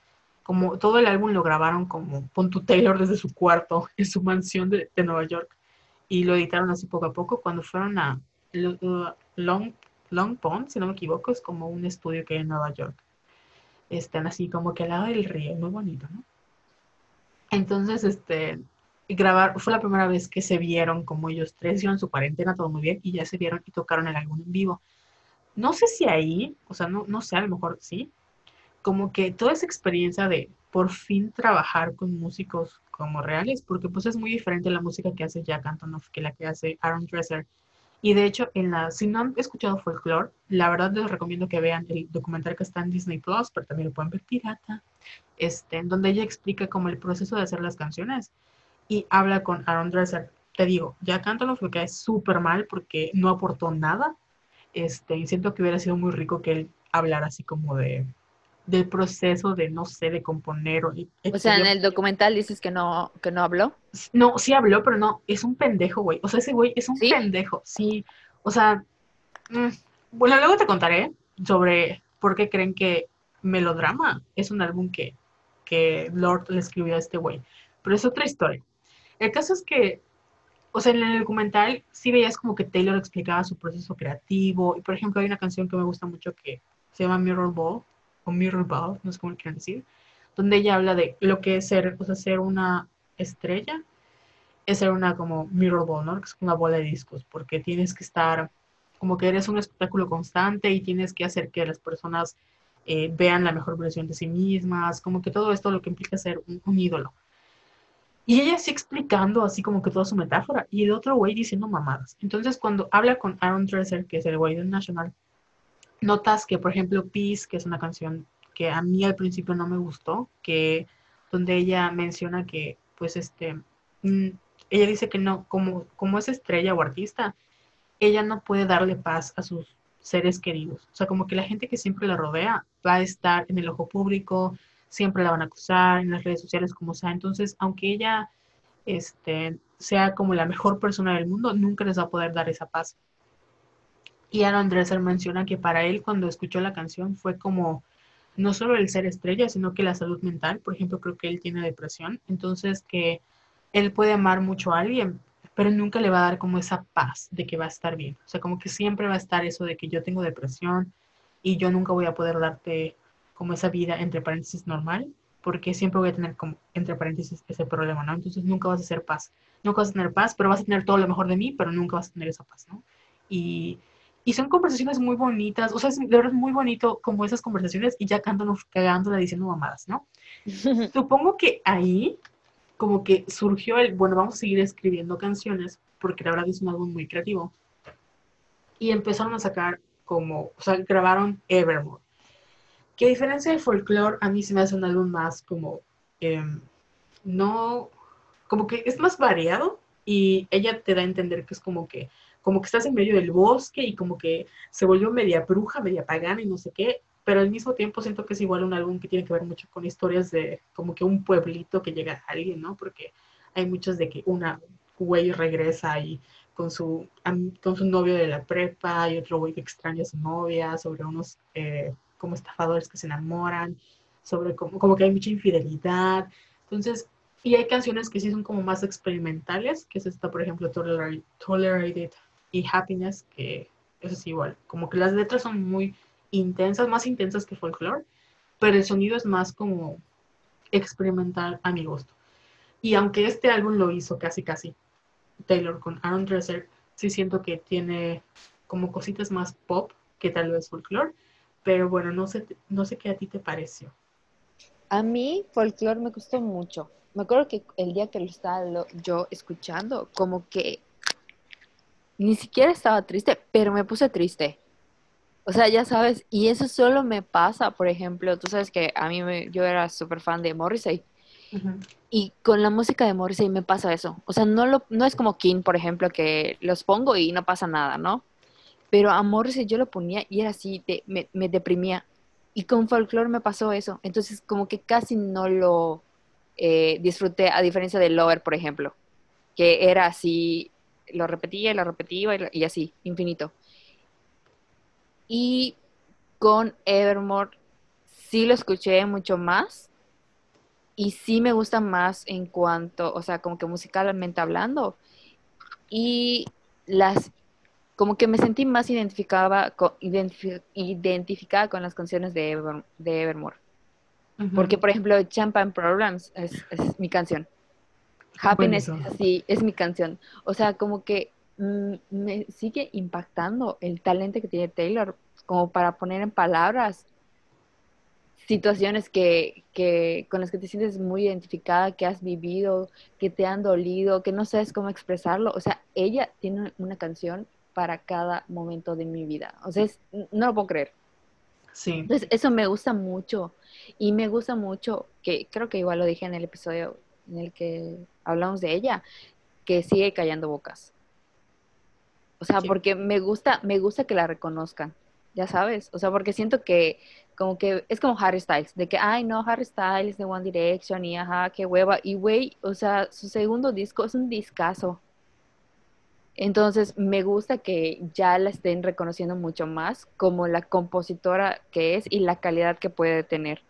como todo el álbum lo grabaron como Pontu Taylor desde su cuarto en su mansión de, Nueva York y lo editaron así poco a poco cuando fueron a Long, Long Pond, si no me equivoco, es como un estudio que hay en Nueva York están así como que al lado del río, muy bonito, ¿no? Entonces, este, grabar, fue la primera vez que se vieron como ellos tres, hicieron su cuarentena, todo muy bien, y ya se vieron y tocaron el álbum en vivo. No sé si ahí, o sea, no, no sé, a lo mejor sí, como que toda esa experiencia de por fin trabajar con músicos como reales, porque pues es muy diferente la música que hace Jack Antonoff que la que hace Aaron Dresser y de hecho, en la, si no han escuchado Folklore, la verdad les recomiendo que vean el documental que está en Disney Plus, pero también lo pueden ver pirata, este, en donde ella explica como el proceso de hacer las canciones y habla con Aaron Dresser. Te digo, ya Antonoff lo que es súper mal porque no aportó nada. Este, y siento que hubiera sido muy rico que él hablara así como de, del proceso de, no sé, de componer. O, o sea, en el documental dices que no, que no habló. No, sí habló, pero no, es un pendejo, güey. O sea, ese güey es un pendejo, sí. O sea, mm, bueno, luego te contaré sobre por qué creen que Melodrama es un álbum que, que Lord le escribió a este güey. Pero es otra historia. El caso es que, o sea, en el documental sí veías como que Taylor explicaba su proceso creativo. Y por ejemplo, hay una canción que me gusta mucho que se llama Mirror Ball o Mirror Ball, no sé cómo quieren decir, donde ella habla de lo que es ser, o sea, ser una estrella es ser una como mirror ball, ¿no? Que es una bola de discos, porque tienes que estar, como que eres un espectáculo constante y tienes que hacer que las personas eh, vean la mejor versión de sí mismas, como que todo esto lo que implica ser un, ídolo. Y ella sí explicando así como que toda su metáfora y el otro güey diciendo mamadas. Entonces cuando habla con Aaron Dresser, que es el güey de National, notas que por ejemplo Peace, que es una canción que a mí al principio no me gustó, que donde ella menciona que pues este, mm, ella dice que no, como, como es estrella o artista, ella no puede darle paz a sus seres queridos. O sea, como que la gente que siempre la rodea va a estar en el ojo público, siempre la van a acusar en las redes sociales, como sea. Entonces, aunque ella este, sea como la mejor persona del mundo, nunca les va a poder dar esa paz. Y Aaron menciona que para él, cuando escuchó la canción, fue como no solo el ser estrella, sino que la salud mental. Por ejemplo, creo que él tiene depresión. Entonces, que él puede amar mucho a alguien, pero nunca le va a dar como esa paz de que va a estar bien. O sea, como que siempre va a estar eso de que yo tengo depresión y yo nunca voy a poder darte como esa vida entre paréntesis normal, porque siempre voy a tener como entre paréntesis ese problema, ¿no? Entonces nunca vas a hacer paz. Nunca vas a tener paz, pero vas a tener todo lo mejor de mí, pero nunca vas a tener esa paz, ¿no? Y, y son conversaciones muy bonitas, o sea, es de verdad muy bonito como esas conversaciones y ya cantándonos, cagándola diciendo mamadas, ¿no? Supongo que ahí como que surgió el, bueno, vamos a seguir escribiendo canciones, porque la verdad es un álbum muy creativo. Y empezaron a sacar como, o sea, grabaron Evermore. Que a diferencia de Folklore, a mí se me hace un álbum más como, em, no, como que es más variado y ella te da a entender que es como que, como que estás en medio del bosque y como que se volvió media bruja, media pagana y no sé qué, pero al mismo tiempo siento que es igual un álbum que tiene que ver mucho con historias de como que un pueblito que llega a alguien, ¿no? Porque hay muchos de que una güey regresa y con su, con su novio de la prepa y otro güey que extraña a su novia, sobre unos eh, como estafadores que se enamoran, sobre como, como que hay mucha infidelidad. Entonces, y hay canciones que sí son como más experimentales, que es esta, por ejemplo, Tolerated y Happiness, que eso es igual, como que las letras son muy intensas, más intensas que folklore, pero el sonido es más como experimental a mi gusto. Y aunque este álbum lo hizo casi casi Taylor con Aaron Dresser, sí siento que tiene como cositas más pop que tal vez folklore, pero bueno, no sé, no sé qué a ti te pareció. A mí folklore me gustó mucho. Me acuerdo que el día que lo estaba yo escuchando, como que ni siquiera estaba triste, pero me puse triste. O sea, ya sabes, y eso solo me pasa, por ejemplo, tú sabes que a mí me, yo era súper fan de Morrissey. Y con la música de Morrissey me pasa eso. O sea, no, lo, no es como King, por ejemplo, que los pongo y no pasa nada, ¿no? Pero a Morrissey yo lo ponía y era así, me, me, deprimía. Y con folklore me pasó eso. Entonces, como que casi no lo eh, disfruté, a diferencia de Lover, por ejemplo, que era así, lo repetía y lo repetía y así, infinito. Y con Evermore sí lo escuché mucho más y sí me gusta más en cuanto, o sea, como que musicalmente hablando. Y las, como que me sentí más identificada con, identificada con las canciones de, de Evermore. Porque, por ejemplo, Champagne Problems es, mi canción. Happiness sí, es mi canción. O sea, como que Mm, me sigue impactando el talento que tiene Taylor como para poner en palabras situaciones que, que, con las que te sientes muy identificada, que has vivido, que te han dolido, que no sabes cómo expresarlo. O sea, ella tiene una canción para cada momento de mi vida. O sea, no lo puedo creer. Sí. Entonces, eso me gusta mucho. Y me gusta mucho, que creo que igual lo dije en el episodio en el que hablamos de ella, que sigue callando bocas. O sea, porque me gusta, me gusta que la reconozcan, ya sabes. O sea, porque siento que como que es como Harry Styles, de que, ay, no, Harry Styles de One Direction y ajá, qué hueva. Y güey, o sea, su segundo disco es un discazo. Entonces, me gusta que ya la estén reconociendo mucho más como la compositora que es y la calidad que puede tener.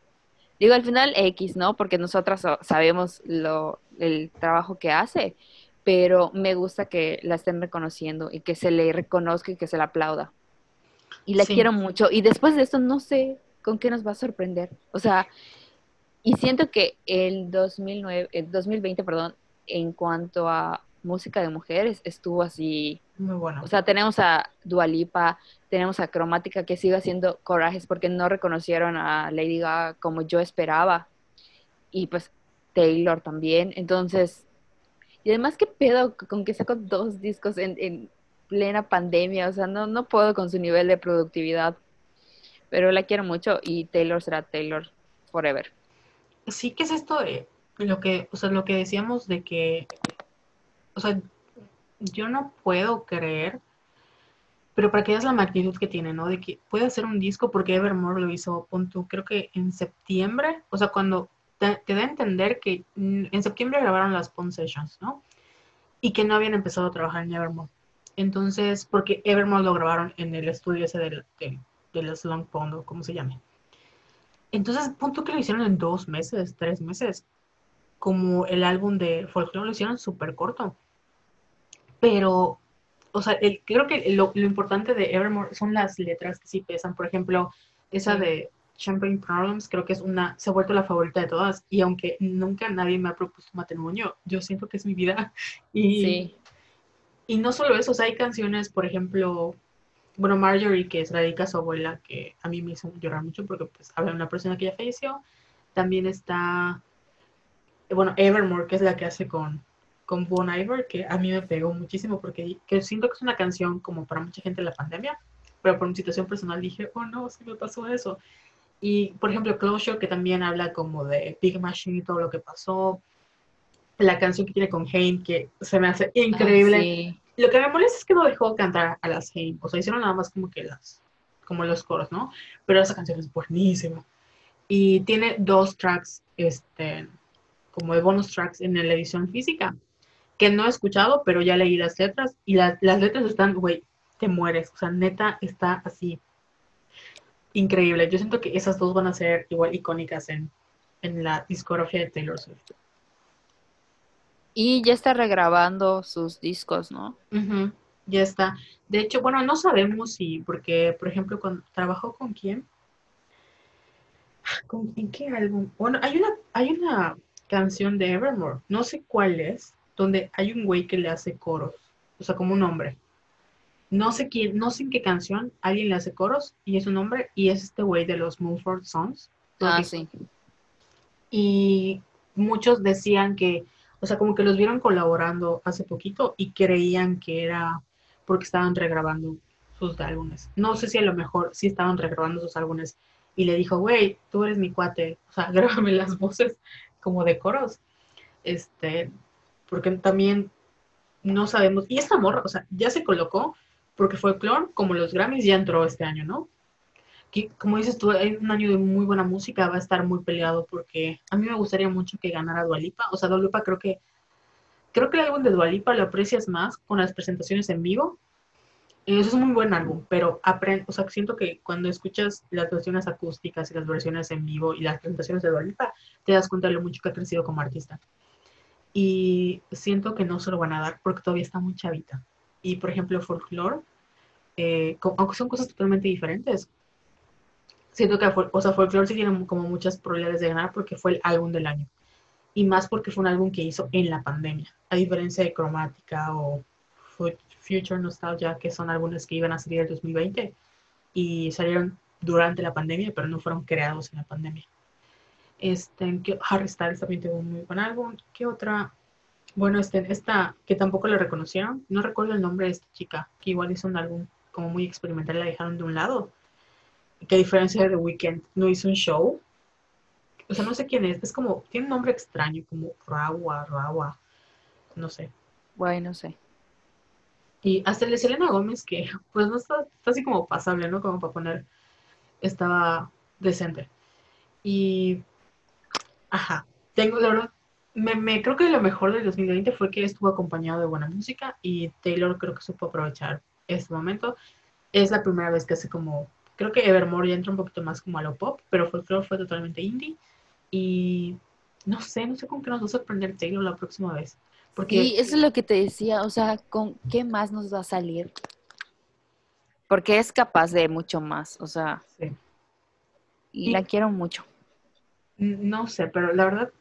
Digo, al final X, ¿no? Porque nosotras sabemos lo, el trabajo que hace, pero me gusta que la estén reconociendo y que se le reconozca y que se la aplauda. Y la quiero mucho. Y después de esto no sé con qué nos va a sorprender. O sea, y siento que el 2009, el 2020, perdón, en cuanto a música de mujeres estuvo así. Muy bueno. O sea, tenemos a Dualipa, tenemos a Cromática que sigue haciendo corajes porque no reconocieron a Lady Gaga como yo esperaba. Y pues Taylor también. Entonces, y además, ¿qué pedo con que sacó dos discos en, en plena pandemia? O sea, no, no puedo con su nivel de productividad. Pero la quiero mucho y Taylor será Taylor forever. Sí, ¿qué es esto lo que, o sea, lo que decíamos de que, o sea, yo no puedo creer, pero para que veas la magnitud que tiene, ¿no? De que puede hacer un disco porque Evermore lo hizo, punto, creo que en septiembre, o sea, cuando te, te da a entender que en septiembre grabaron las Pond Sessions, ¿no? Y que no habían empezado a trabajar en Evermore. Entonces, porque Evermore lo grabaron en el estudio ese del, del, de los Long Pond, o como se llame. Entonces, punto que lo hicieron en dos meses, tres meses. Como el álbum de Folklore lo hicieron súper corto. Pero, o sea, el, creo que lo, lo, importante de Evermore son las letras que sí pesan. Por ejemplo, esa de Champagne Problems, creo que es una, se ha vuelto la favorita de todas. Y aunque nunca nadie me ha propuesto matrimonio, yo siento que es mi vida. Y, Sí. y no solo eso, o sea, hay canciones, por ejemplo, bueno, Marjorie, que es la dedica a su abuela, que a mí me hizo llorar mucho porque pues habla de una persona que ya falleció. También está, bueno, Evermore, que es la que hace con, con Bon Iver, que a mí me pegó muchísimo porque que siento que es una canción como para mucha gente en la pandemia, pero por mi situación personal dije, oh no, sí me pasó eso. Y, por ejemplo, Closure, que también habla como de Big Machine y todo lo que pasó. La canción que tiene con Haim, que se me hace increíble. Ah, sí. Lo que me molesta es que no dejó cantar a las Haim. O sea, hicieron nada más como que las, como los coros, ¿no? Pero esa canción es buenísima. Y tiene dos tracks, este, como de bonus tracks en la edición física, que no he escuchado, pero ya leí las letras. Y la, las letras están, güey, te mueres. O sea, neta, está así. Increíble. Yo siento que esas dos van a ser igual icónicas en, en la discografía de Taylor Swift. Y ya está regrabando sus discos, ¿no? Uh -huh, ya está. De hecho, bueno, no sabemos si, porque, por ejemplo, cuando trabajó con quién, ¿Con, ¿en qué álbum? Bueno, hay una, hay una canción de Evermore, no sé cuál es, donde hay un güey que le hace coros, o sea, como un hombre. No sé quién, no sé en qué canción, alguien le hace coros y es un hombre y es este güey de los Mumford Songs. Ah, sí. Y muchos decían que o sea, como que los vieron colaborando hace poquito y creían que era porque estaban regrabando sus álbumes. No sé si a lo mejor sí estaban regrabando sus álbumes y le dijo, güey, tú eres mi cuate, o sea, grábame las voces como de coros. Este, porque también no sabemos. Y esta morra, o sea, ya se colocó porque Folklore, como los Grammys, ya entró este año, ¿no? que, como dices tú, hay un año de muy buena música, va a estar muy peleado porque a mí me gustaría mucho que ganara Dualipa. O sea, Dualipa creo que creo que el álbum de Dualipa lo aprecias más con las presentaciones en vivo. Eso es un muy buen álbum, pero aprende, o sea, siento que cuando escuchas las versiones acústicas y las versiones en vivo y las presentaciones de Dualipa, te das cuenta de lo mucho que ha crecido como artista. Y siento que no se lo van a dar porque todavía está muy chavita. Y, por ejemplo, Folklore, eh, aunque son cosas totalmente diferentes, siento que o sea, Folklore sí tiene como muchas probabilidades de ganar porque fue el álbum del año. Y más porque fue un álbum que hizo en la pandemia, a diferencia de Cromática o Future Nostalgia, que son álbumes que iban a salir en 2020 y salieron durante la pandemia, pero no fueron creados en la pandemia. Este, Harry Styles también tuvo un muy buen álbum. ¿Qué otra? Bueno, este, esta que tampoco le reconocieron, no recuerdo el nombre de esta chica, que igual hizo un álbum como muy experimental, la dejaron de un lado que a diferencia de The Weeknd, no hizo un show. O sea, no sé quién es. Es como, tiene un nombre extraño, como Rawa, Rawa. No sé. Bueno, no sé. Y hasta el de Selena Gómez, que pues no está, está así como pasable, ¿no? Como para poner, estaba decente. Y, ajá, tengo, la verdad, me, me, creo que lo mejor del 2020 fue que estuvo acompañado de buena música y Taylor creo que supo aprovechar este momento. Es la primera vez que hace como creo que Evermore ya entra un poquito más como a lo pop, pero Folklore fue totalmente indie. Y no sé, no sé con qué nos va a sorprender Taylor la próxima vez. Porque... Sí, eso es lo que te decía, o sea, ¿con qué más nos va a salir? Porque es capaz de mucho más, o sea. Sí. Y, y la quiero mucho. No sé, pero la verdad.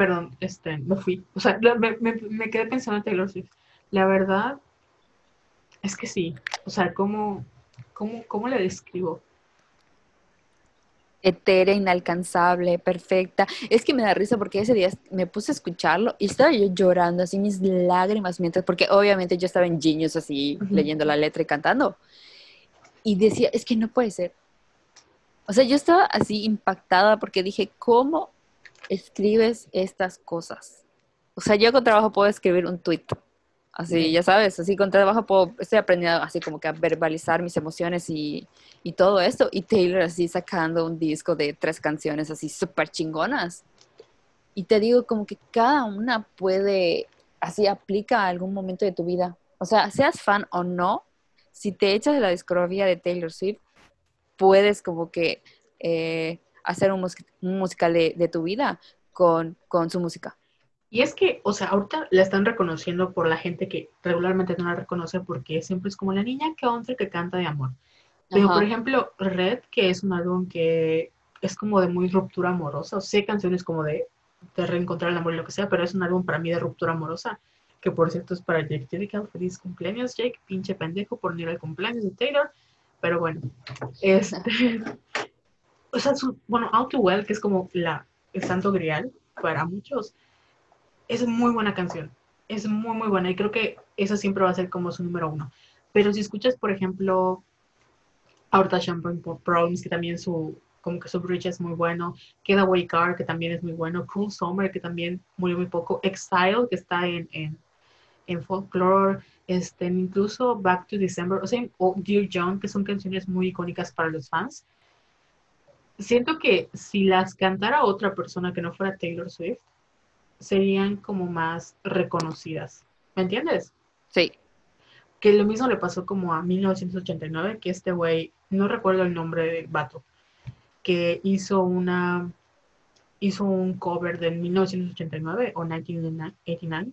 Perdón, este, me fui. O sea, me, me, me quedé pensando en Taylor Swift. La verdad es que sí. O sea, ¿cómo, cómo, cómo le describo? etérea, inalcanzable, perfecta. Es que me da risa porque ese día me puse a escucharlo y estaba yo llorando así mis lágrimas mientras, porque obviamente yo estaba en Genius así leyendo la letra y cantando. Y decía, es que no puede ser. O sea, yo estaba así impactada porque dije, ¿cómo escribes estas cosas? O sea, yo con trabajo puedo escribir un tweet. Así, ya sabes, así con trabajo puedo, estoy aprendiendo así como que a verbalizar mis emociones y, y todo esto. Y Taylor así sacando un disco de tres canciones así súper chingonas. Y te digo como que cada una puede, así aplica a algún momento de tu vida. O sea, seas fan o no, si te echas de la discografía de Taylor Swift, puedes como que eh, hacer un, musical de, tu vida con, con su música. Y es que, o sea, ahorita la están reconociendo por la gente que regularmente no la reconoce porque siempre es como la niña que que canta de amor. Pero, por ejemplo, Red, que es un álbum que es como de muy ruptura amorosa. O sea, canciones como de, de, reencontrar el amor y lo que sea, pero es un álbum para mí de ruptura amorosa. Que por cierto es para Jake Gyllenhaal. Feliz cumpleaños, Jake. Pinche pendejo por ir al cumpleaños de Taylor. Pero bueno, este. o sea, su, bueno, Out que es como la, el santo grial para muchos, es muy buena canción. Es muy, muy buena. Y creo que esa siempre va a ser como su número uno. Pero si escuchas, por ejemplo, ahorita Champagne Problems, que también su, como que su bridge es muy bueno, Queda Way Car, que también es muy bueno, Cool Summer, que también murió muy poco, Exile, que está en, en, en Folklore, este, incluso Back to December, o sea, o Dear John, que son canciones muy icónicas para los fans. Siento que si las cantara otra persona que no fuera Taylor Swift, serían como más reconocidas. ¿Me entiendes? Sí. Que lo mismo le pasó como a 1989, que este güey no recuerdo el nombre del vato, que hizo una, hizo un cover de 1989 o 1989,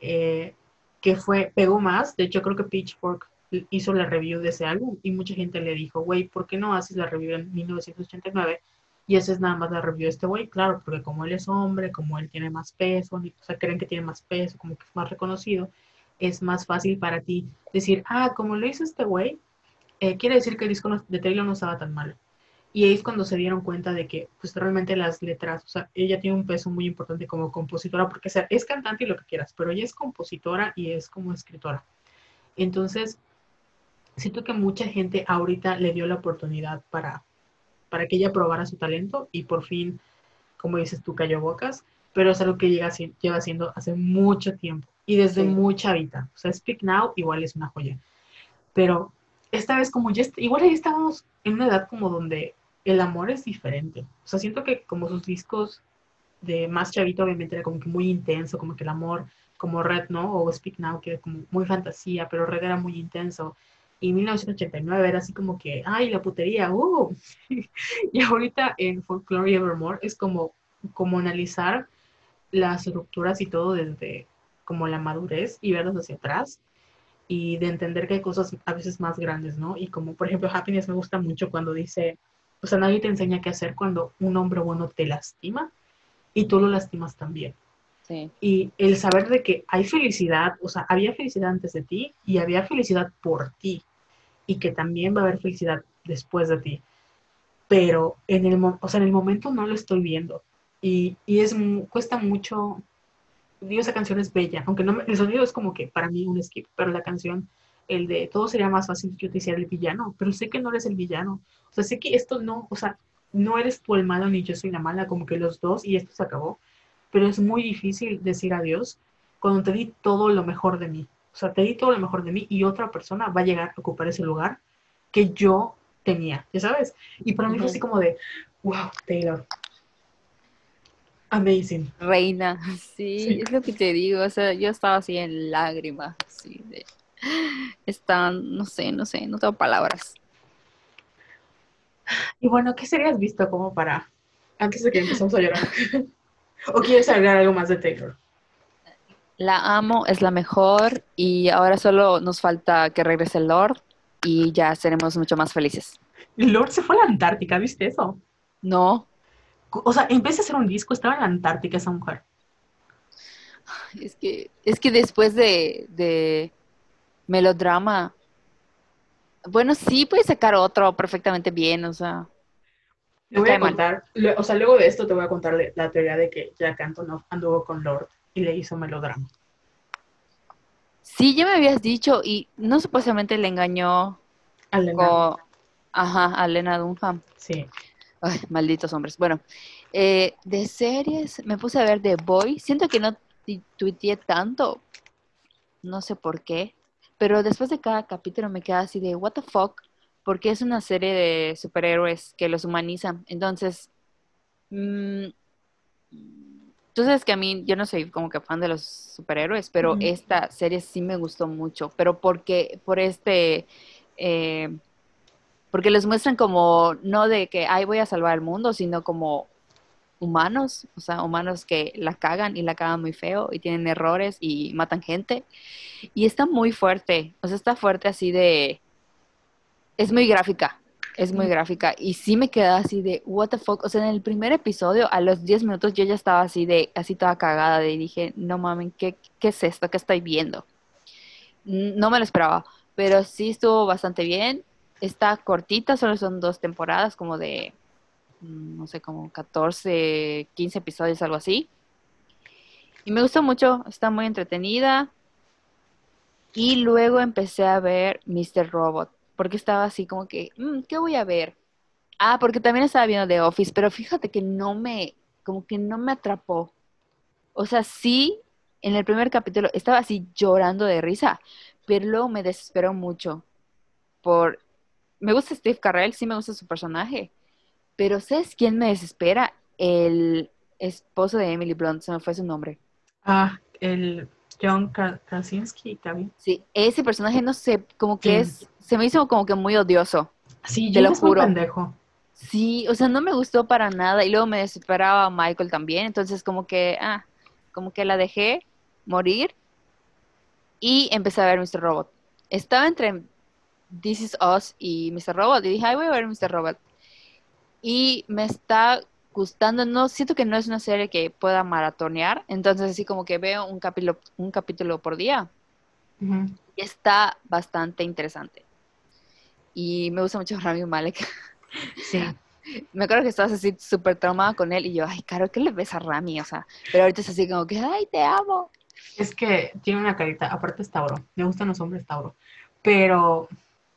eh, que fue, pegó más, de hecho creo que Pitchfork hizo la review de ese álbum y mucha gente le dijo, güey, ¿por qué no haces la review en 1989? Y esa es nada más la review de este güey, claro, porque como él es hombre, como él tiene más peso, o sea, creen que tiene más peso, como que es más reconocido, es más fácil para ti decir, ah, como lo hizo este güey, eh, quiere decir que el disco de Taylor no estaba tan mal. Y ahí es cuando se dieron cuenta de que, pues realmente las letras, o sea, ella tiene un peso muy importante como compositora, porque sea, es cantante y lo que quieras, pero ella es compositora y es como escritora. Entonces, siento que mucha gente ahorita le dio la oportunidad para, para que ella probara su talento y por fin, como dices tú, cayó bocas, pero es algo que llega, lleva haciendo hace mucho tiempo y desde mucha vida. O sea, Speak Now igual es una joya. Pero esta vez como ya, igual ahí estábamos en una edad como donde el amor es diferente. O sea, siento que como sus discos de más chavito obviamente era como que muy intenso, como que el amor, como Red, ¿no? O Speak Now, que era como muy fantasía, pero Red era muy intenso. Y 1989 era así como que, ay, la putería, uh. y ahorita en Folklore Evermore es como, como analizar las rupturas y todo desde como la madurez y verlas hacia atrás y de entender que hay cosas a veces más grandes, ¿no? Y como por ejemplo Happiness me gusta mucho cuando dice, o sea, nadie te enseña qué hacer cuando un hombre bueno te lastima y tú lo lastimas también. Sí. Y el saber de que hay felicidad, o sea, había felicidad antes de ti y había felicidad por ti y que también va a haber felicidad después de ti. Pero en el, o sea, en el momento no lo estoy viendo. Y, y es, cuesta mucho digo, esa canción es bella, aunque no el sonido es como que para mí un skip, pero la canción, el de todo sería más fácil que yo te hiciera el villano, pero sé que no eres el villano, o sea, sé que esto no, o sea, no eres tú el malo ni yo soy la mala, como que los dos y esto se acabó, pero es muy difícil decir adiós cuando te di todo lo mejor de mí, o sea, te di todo lo mejor de mí y otra persona va a llegar a ocupar ese lugar que yo tenía, ya sabes, y para mí fue así como de, wow, Taylor, Amazing. Reina, sí, es lo que te digo, o sea, yo estaba así en lágrimas, así de... Están, no sé, no sé, no tengo palabras. Y bueno, ¿qué serías visto como para, antes de que empezamos a llorar? ¿O quieres agregar algo más de Taylor? La amo, es la mejor y ahora solo nos falta que regrese Lord y ya seremos mucho más felices. Lord se fue a la Antártica, ¿viste eso? No. O sea, en vez de hacer un disco, estaba en la Antártica esa mujer. Es que, es que después de, de melodrama, bueno, sí puede sacar otro perfectamente bien, o sea. Te voy a contar, o sea, luego de esto te voy a contar la teoría de que Jack Antonoff anduvo con Lord y le hizo melodrama. Sí, ya me habías dicho, y no supuestamente le engañó a Lena. Ajá, a Lena Dunham. Sí. Ay, malditos hombres. Bueno, eh, de series me puse a ver The Boy. Siento que no tuiteé tanto. No sé por qué. Pero después de cada capítulo me queda así de, ¿What the fuck? Porque es una serie de superhéroes que los humanizan. Entonces, mmm, tú sabes que a mí, yo no soy como que fan de los superhéroes, pero esta serie sí me gustó mucho. Pero porque, por este. Eh, porque los muestran como, no de que, ay, voy a salvar el mundo, sino como humanos, o sea, humanos que la cagan y la cagan muy feo y tienen errores y matan gente. Y está muy fuerte, o sea, está fuerte así de... Es muy gráfica, es muy gráfica. Y sí me queda así de, what the fuck. O sea, en el primer episodio, a los 10 minutos, yo ya estaba así de, así toda cagada de, y dije, no mames, ¿qué, ¿qué es esto? ¿Qué estoy viendo? No me lo esperaba, pero sí estuvo bastante bien. Está cortita, solo son dos temporadas, como de Mm, no sé, como 14, 15 episodios, algo así. Y me gustó mucho, está muy entretenida. Y luego empecé a ver Mr. Robot, porque estaba así como que, mm, ¿qué voy a ver? Ah, porque también estaba viendo The Office, pero fíjate que no me, como que no me atrapó. O sea, sí, en el primer capítulo estaba así llorando de risa, pero luego me desesperó mucho. Por, me gusta Steve Carell, sí me gusta su personaje, pero ¿sabes quién me desespera? El esposo de Emily Blunt, se me fue su nombre. Ah, el John Krasinski también. Sí, ese personaje, no sé, como que es, se me hizo como que muy odioso. Sí, yo lo juro. pendejo. Sí, o sea, no me gustó para nada y luego me desesperaba Michael también, entonces como que, ah, como que la dejé morir y empecé a ver Mr. Robot. Estaba entre This Is Us y Mr. Robot y dije, ay, voy a ver Mr. Robot y me está gustando, no siento que no es una serie que pueda maratonear, entonces así como que veo un capítulo, un capítulo por día. Y está bastante interesante. Y me gusta mucho Rami Malek. Sí. me acuerdo que estabas así súper traumada con él y yo, ay, caro, ¿qué le ves a Rami? O sea, pero ahorita es así como que, ay, te amo. Es que tiene una carita, aparte es Tauro, me gustan los hombres Tauro, pero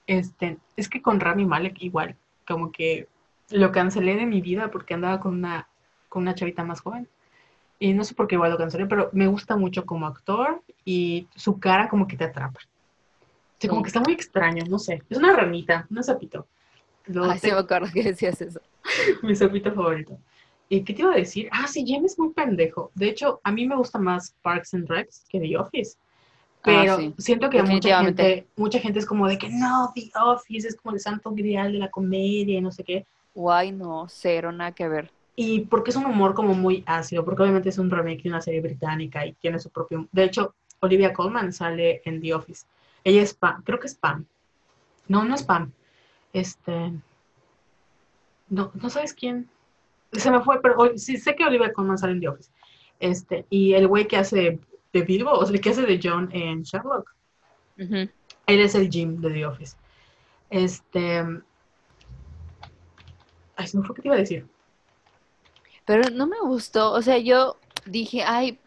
este, es que con Rami Malek igual, como que lo cancelé de mi vida porque andaba con una, con una chavita más joven. Y no sé por qué igual lo cancelé, pero me gusta mucho como actor y su cara como que te atrapa. O como que está muy extraño, no sé. Es una ranita, un sapito. Ay, sí me acuerdo que decías eso. mi sapito favorito. ¿Y qué te iba a decir? Ah, sí, James es muy pendejo. De hecho, a mí me gusta más Parks and Recs que The Office. Ah, pero siento que mucha gente, mucha gente es como de que no, The Office es como el santo grial de la comedia y no sé qué. Guay, no, cero, nada que ver. Y porque es un humor como muy ácido, porque obviamente es un remake de una serie británica y tiene su propio... De hecho, Olivia Colman sale en The Office. Ella es Pam, creo que es Pam. No, no es Pam. Este... No, no sabes quién. Se me fue, pero sí sé que Olivia Colman sale en The Office. Este, y el güey que hace de Bilbo, o sea, el que hace de John en Sherlock. Él es el Jim de The Office. Este, Ay, me fue que te iba a decir. Pero no me gustó, o sea, yo dije, ay,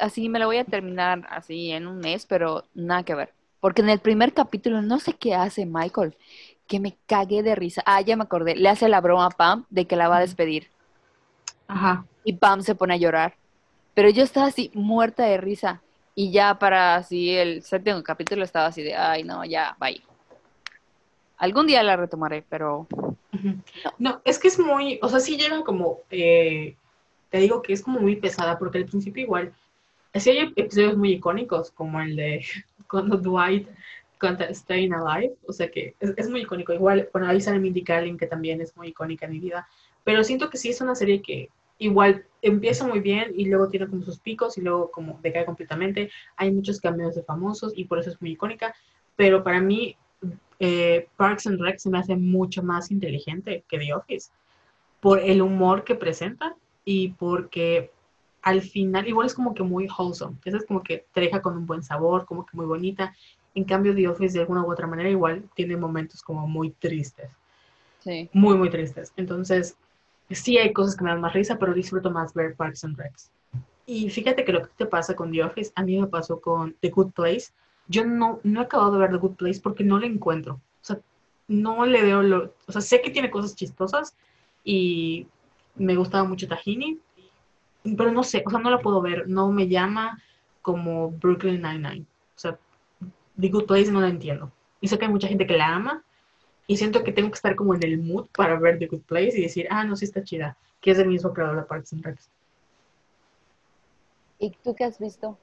así me la voy a terminar así en un mes, pero nada que ver. Porque en el primer capítulo no sé qué hace Michael, que me cagué de risa. Ah, ya me acordé, le hace la broma a Pam de que la va a despedir. Ajá. Y Pam se pone a llorar. Pero yo estaba así muerta de risa. Y ya para así el séptimo capítulo estaba así de, ay, no, ya, bye. Algún día la retomaré, pero no. es que es muy, o sea, sí llega como, eh, te digo que es como muy pesada, porque al principio igual, así hay episodios muy icónicos, como el de cuando Dwight canta Staying Alive, o sea que es, muy icónico. Igual, bueno, ahí sale Mindy Kaling, que también es muy icónica en mi vida, pero siento que sí es una serie que igual empieza muy bien y luego tiene como sus picos y luego como decae completamente. Hay muchos cambios de famosos y por eso es muy icónica, pero para mí eh, Parks and Rec se me hace mucho más inteligente que The Office. por el humor que presenta y porque al final igual es como que muy wholesome, es como que te deja con un buen sabor, como que muy bonita. En cambio, The Office de alguna u otra manera igual tiene momentos como muy tristes. Sí. Muy, muy tristes. Entonces, sí hay cosas que me dan más risa, pero disfruto más ver Parks and Recs. Y fíjate que lo que te pasa con The Office, a mí me pasó con The Good Place. Yo no, no he acabado de ver The Good Place porque no le encuentro. O sea, no le veo lo... O sea, sé que tiene cosas chistosas y me gustaba mucho Tahini, pero no sé, o sea, no la puedo ver, no me llama como Brooklyn Nine-Nine. O sea, The Good Place no la entiendo. Y sé que hay mucha gente que la ama y siento que tengo que estar como en el mood para ver The Good Place y decir, ah, no, sí está chida, que es del mismo creador de Parks and Recs. ¿Y tú qué has visto?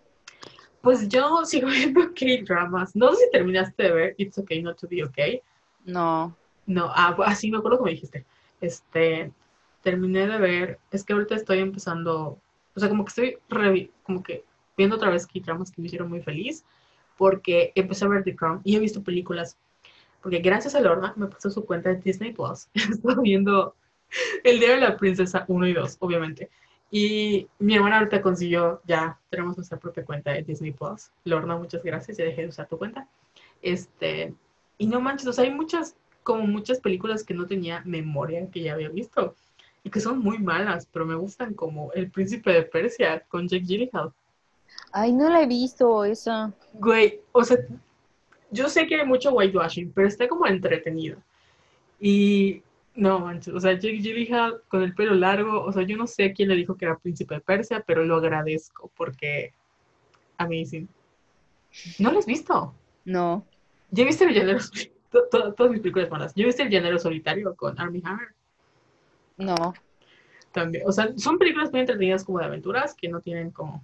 Pues yo sigo viendo K-dramas. No sé si terminaste de ver It's Okay Not to Be Okay. No. No, ah, pues, sí, me acuerdo que me dijiste. Este, terminé de ver, es que ahorita estoy empezando, o sea, como que estoy revi- como que viendo otra vez K-dramas que me hicieron muy feliz, porque empecé a ver The Crown y he visto películas, porque gracias a Lorna me puso su cuenta de Disney Plus, estoy viendo El Día de la Princesa 1 y 2, obviamente. Y mi hermana ahorita consiguió, ya tenemos nuestra propia cuenta de Disney Plus. Lorna, muchas gracias, ya dejé de usar tu cuenta. Este, y no manches, o sea, hay muchas, como muchas películas que no tenía memoria que ya había visto y que son muy malas, pero me gustan como El Príncipe de Persia con Jake Gyllenhaal. Ay, no la he visto esa. Güey, o sea, yo sé que hay mucho whitewashing, pero está como entretenido. Y no manches, o sea, Jake Gyllenhaal con el pelo largo, o sea, yo no sé quién le dijo que era Príncipe de Persia, pero lo agradezco porque amazing. ¿No lo has visto? No. ¿Ya viste el llanero? to- Todas mis películas malas. ¿Ya viste el llanero solitario con Armie Hammer? No. También, o sea, son películas muy entretenidas como de aventuras que no tienen como,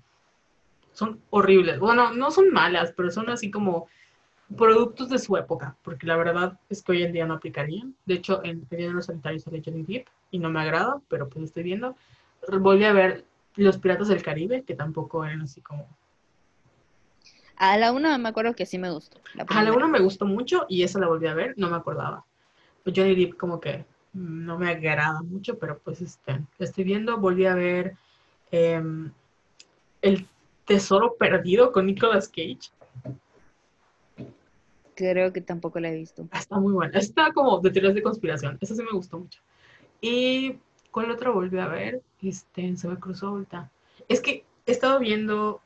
son horribles. Bueno, no son malas, pero son así como productos de su época, porque la verdad es que hoy en día no aplicarían. De hecho, en el de los sanitarios sale Johnny Depp y no me agrada, pero pues estoy viendo. Volví a ver Los Piratas del Caribe, que tampoco eran así como... A la una me acuerdo que sí me gustó. La A la una me gustó mucho y esa la volví a ver, no me acordaba. Johnny Depp como que no me agrada mucho, pero pues este, estoy viendo. Volví a ver em, El Tesoro Perdido con Nicolas Cage. Creo que tampoco la he visto. Ah, Está muy buena. Está como de teorías de conspiración. Esa sí me gustó mucho. Y ¿cuál otra volví a ver? Este, se me cruzó ahorita. Es que he estado viendo,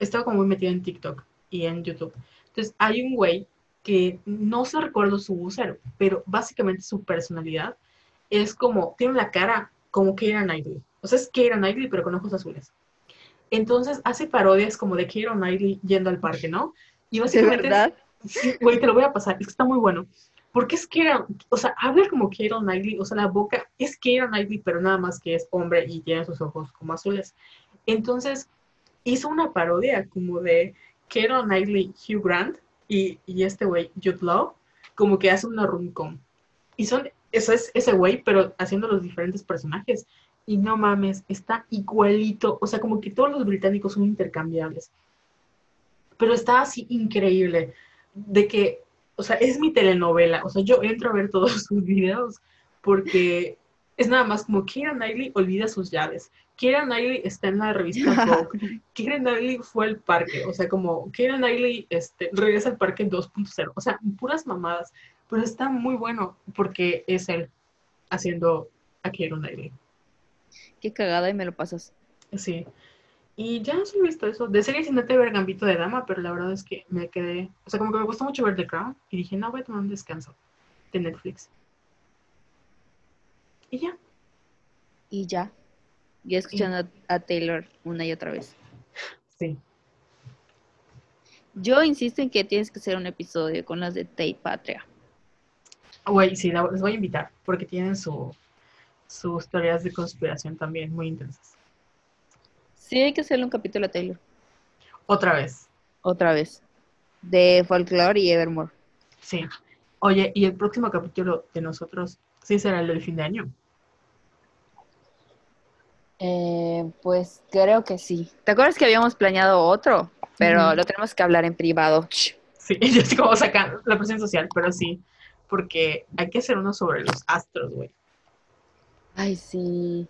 he estado como muy metida en TikTok y en YouTube. Entonces hay un güey que no se recuerdo su vocero, pero básicamente su personalidad es como, tiene la cara como Keira Knightley. O sea, es Keira Knightley, pero con ojos azules. Entonces hace parodias como de Keira Knightley yendo al parque, ¿no? Y ¿De básicamente es- verdad? Sí, güey, te lo voy a pasar, es que está muy bueno. Porque es Keira, o sea, habla como Keira Knightley, o sea, la boca es Keira Knightley, pero nada más que es hombre y tiene sus ojos como azules. Entonces, hizo una parodia como de Keira Knightley, Hugh Grant y, y este güey, Jude Law, como que hace una rom-com. Y son, eso es ese güey, pero haciendo los diferentes personajes. Y no mames, está igualito, o sea, como que todos los británicos son intercambiables. Pero está así increíble de que, o sea, es mi telenovela, o sea, yo entro a ver todos sus videos porque es nada más como Keira Knightley olvida sus llaves, Keira Knightley está en la revista Vogue, Keira Knightley fue al parque, o sea, como Keira Knightley este, regresa al parque 2.0, o sea, puras mamadas, pero está muy bueno porque es él haciendo a Keira Knightley. Qué cagada y me lo pasas. Sí. Y ya solo he visto eso. De series intenté ver Gambito de Dama, pero la verdad es que me quedé. O sea, como que me gustó mucho ver The Crown. Y dije, no, voy a tomar un descanso de Netflix. Y ya. Y ya. Y escuchando a, a Taylor una y otra vez. Sí. Yo insisto en que tienes que hacer un episodio con las de Tate Patria. Güey, sí, les voy a invitar porque tienen su, sus teorías de conspiración también muy intensas. Sí, hay que hacerle un capítulo a Taylor. Otra vez. Otra vez. De Folklore y Evermore. Sí. Oye, y el próximo capítulo de nosotros sí será el del fin de año. Eh, pues creo que sí. ¿Te acuerdas que habíamos planeado otro? Pero lo tenemos que hablar en privado. Sí, yo estoy como sacar la presión social, pero sí. Porque hay que hacer uno sobre los astros, güey. Ay, sí.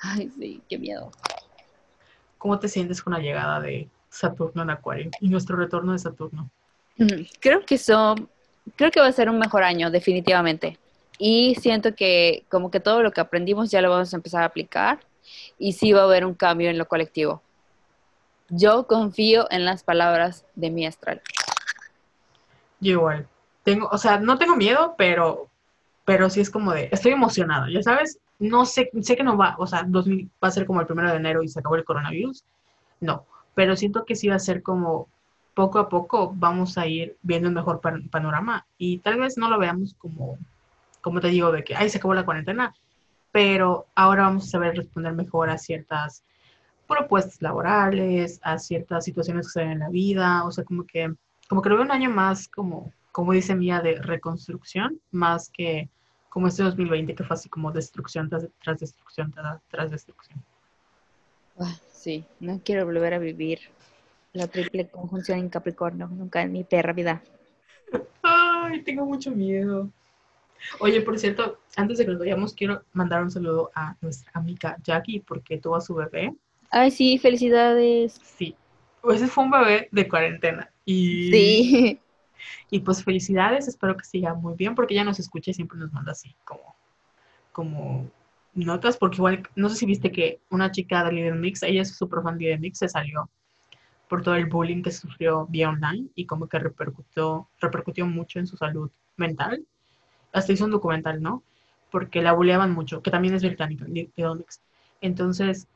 Ay, sí, qué miedo. ¿Cómo te sientes con la llegada de Saturno en Acuario y nuestro retorno de Saturno? Mm, Creo que son, creo que va a ser un mejor año, definitivamente. Y siento que como que todo lo que aprendimos ya lo vamos a empezar a aplicar y sí va a haber un cambio en lo colectivo. Yo confío en las palabras de mi astral. Yo igual. Tengo, o sea, no tengo miedo, pero, pero sí es como de, estoy emocionada, ya sabes, no sé, sé que no va, o sea, 2000 va a ser como el primero de enero y se acabó el coronavirus, no, pero siento que sí va a ser como poco a poco vamos a ir viendo un mejor pan- panorama y tal vez no lo veamos como, como te digo, de que, ay, se acabó la cuarentena, pero ahora vamos a saber responder mejor a ciertas propuestas laborales, a ciertas situaciones que se ven en la vida, o sea, como que, como que lo veo un año más como, como dice Mía, de reconstrucción, más que como este 2020 que fue así como destrucción tras, tras destrucción tras, tras destrucción. Ah, sí, no quiero volver a vivir la triple conjunción en Capricornio, nunca en mi perra vida. Ay, tengo mucho miedo. Oye, por cierto, antes de que nos vayamos, quiero mandar un saludo a nuestra amiga Jackie porque tuvo a su bebé. Ay, sí, felicidades. Sí, ese fue un bebé de cuarentena. Y, Sí. Y pues felicidades, espero que siga muy bien porque ella nos escucha y siempre nos manda así como, como notas, porque igual, no sé si viste que una chica de Little Mix, ella es súper fan de Mix, se salió por todo el bullying que sufrió vía online y como que repercutió, repercutió mucho en su salud mental. Hasta hizo un documental, ¿no? Porque la bulleaban mucho, que también es británica, Little Mix. Entonces,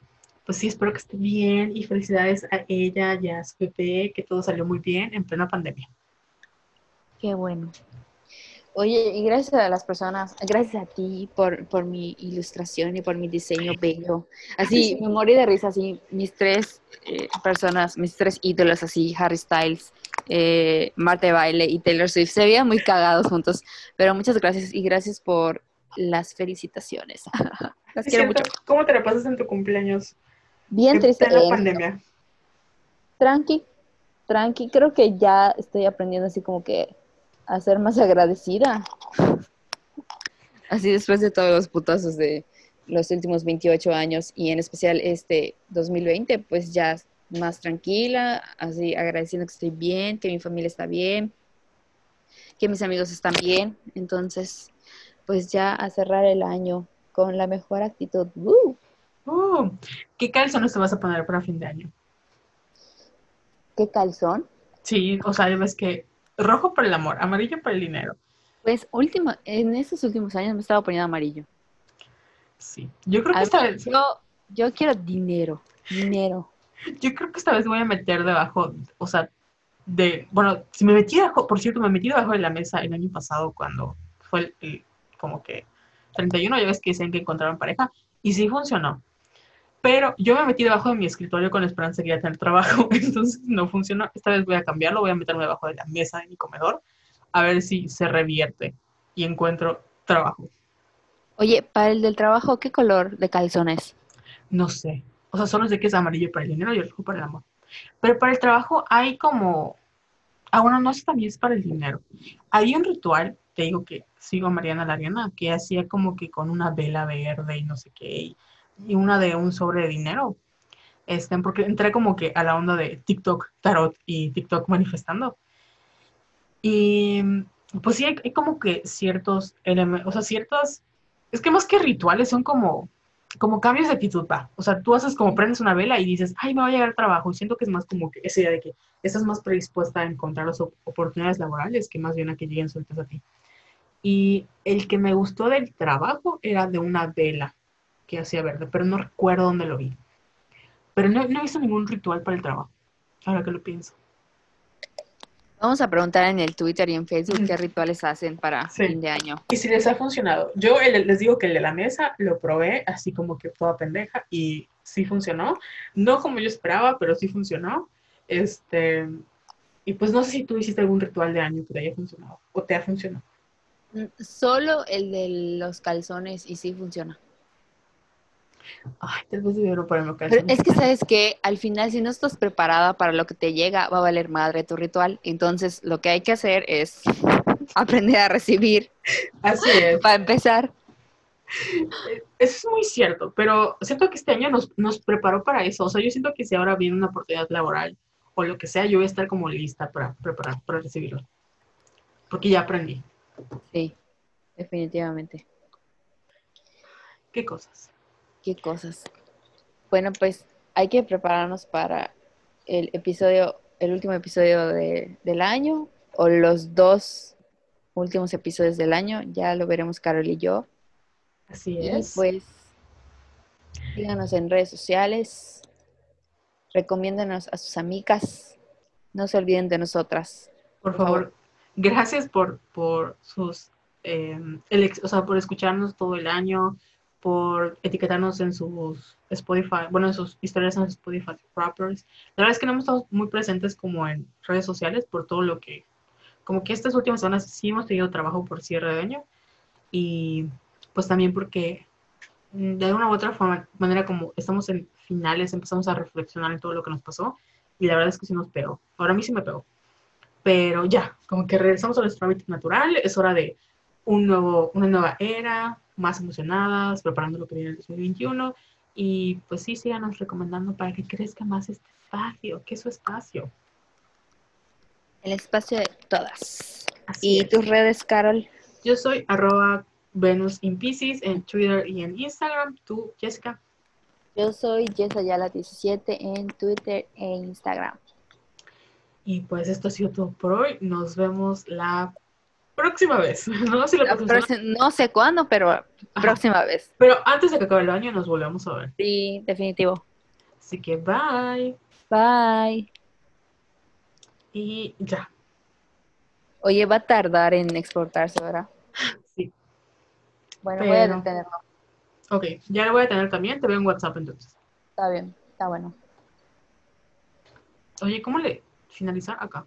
pues sí, espero que esté bien y felicidades a ella y a su bebé, que todo salió muy bien en plena pandemia. Qué bueno. Oye, y gracias a las personas, gracias a ti por, por mi ilustración y por mi diseño bello. Así, me morí de risa, así, mis tres eh, personas, mis tres ídolos, así, Harry Styles, eh, Marta de Baile y Taylor Swift, se veían muy cagados juntos, pero muchas gracias y gracias por las felicitaciones. las quiero mucho. ¿Cómo te la pasas en tu cumpleaños? Bien en triste. plena eh, pandemia. Tranqui, tranqui, creo que ya estoy aprendiendo así como que a ser más agradecida. Así después de todos los putazos de los últimos 28 años y en especial este 2020, pues ya más tranquila, así agradeciendo que estoy bien, que mi familia está bien, que mis amigos están bien. Entonces, pues ya a cerrar el año con la mejor actitud. ¡Woo! Uh, ¿Qué calzones te vas a poner para fin de año? ¿Qué calzón? Sí, o sea, ves que rojo por el amor, amarillo por el dinero. Pues última, en estos últimos años me estaba poniendo amarillo. Sí, yo creo que esta vez, yo, yo quiero dinero, dinero. yo creo que esta vez voy a meter debajo, o sea, de, bueno, si me metí debajo, por cierto, me metí debajo de la mesa el año pasado cuando fue el, el- como que 31, ya ves que dicen que encontraron pareja, y sí funcionó. Pero yo me metí debajo de mi escritorio con la esperanza de que iba a tener trabajo, entonces no funcionó. Esta vez voy a cambiarlo, voy a meterme debajo de la mesa de mi comedor, a ver si se revierte y encuentro trabajo. Oye, para el del trabajo, ¿qué color de calzones? No sé. O sea, solo sé que es amarillo para el dinero y el rojo para el amor. Pero para el trabajo hay como... Ah, bueno, no sé también es para el dinero. Hay un ritual, te digo que sigo a Mariana Lariana, que hacía como que con una vela verde y no sé qué, y, y una de un sobre de dinero. Este, porque entré como que a la onda de TikTok tarot y TikTok manifestando. Y pues sí, hay, hay como que ciertos elementos, o sea, ciertas... Es que más que rituales son como como cambios de actitud, va. O sea, tú haces como prendes una vela y dices, ay, me va a llegar trabajo. Y siento que es más como que esa idea de que estás más predispuesta a encontrar las op- oportunidades laborales que más bien a que lleguen sueltas a ti. Y el que me gustó del trabajo era de una vela que hacía verde, pero no recuerdo dónde lo vi. Pero no, no he visto ningún ritual para el trabajo, ahora que lo pienso. Vamos a preguntar en el Twitter y en Facebook qué rituales hacen para Sí. fin de año. Y si les ha funcionado. Yo el- les digo que el de la mesa lo probé así como que toda pendeja y sí funcionó. No como yo esperaba, pero sí funcionó. Este, y pues no sé si tú hiciste algún ritual de año que te haya funcionado o te ha funcionado. Mm, Solo el de los calzones y sí funciona. Ay, tal vez debieron ponerme Pero es que sabes que al final si no estás preparada para lo que te llega, va a valer madre tu ritual. Entonces lo que hay que hacer es aprender a recibir Así es. para empezar. Eso es muy cierto, pero siento que este año nos, nos preparó para eso. O sea, yo siento que si ahora viene una oportunidad laboral o lo que sea, yo voy a estar como lista para preparar, para recibirlo. Porque ya aprendí. Sí, definitivamente. ¿Qué cosas? ¿Qué cosas? Bueno, pues hay que prepararnos para el episodio, el último episodio de, del año o los dos últimos episodios del año. Ya lo veremos Carol y yo. Así Y es. pues síganos en redes sociales, recomiéndanos a sus amigas, no se olviden de nosotras. por por favor, favor. gracias por, por sus, eh, elec- o sea, por escucharnos todo el año, por etiquetarnos en sus Spotify, bueno, en sus historias en Spotify Rappers. La verdad es que no hemos estado muy presentes como en redes sociales por todo lo que, como que estas últimas semanas sí hemos tenido trabajo por cierre de año y pues también porque mm, de alguna u otra forma, manera como estamos en finales, empezamos a reflexionar en todo lo que nos pasó y la verdad es que sí nos pegó. Ahora a mí sí me pegó. Pero ya, como que regresamos a nuestro hábitat natural, es hora de un nuevo, una nueva era, más emocionadas, preparando lo que viene en el 2021 y pues sí, síganos recomendando para que crezca más este espacio, que es su espacio. El espacio de todas. Así ¿Y es. tus redes, Carol? Yo soy arroba Venus in Pisces en Twitter y en Instagram. Tú, Jessica. Yo soy Yesayala17 en Twitter e Instagram. Y pues esto ha sido todo por hoy. Nos vemos la próxima vez. No sé si la no sé cuándo, pero próxima vez. Pero antes de que acabe el año nos volvemos a ver. Sí, definitivo. Así que bye. Bye. Y ya. Oye, va a tardar en exportarse, ¿verdad? Sí. Bueno, voy a detenerlo. Ok, ya lo voy a tener también. Te veo en WhatsApp entonces. Está bien, está bueno. Oye, ¿cómo le finalizar acá?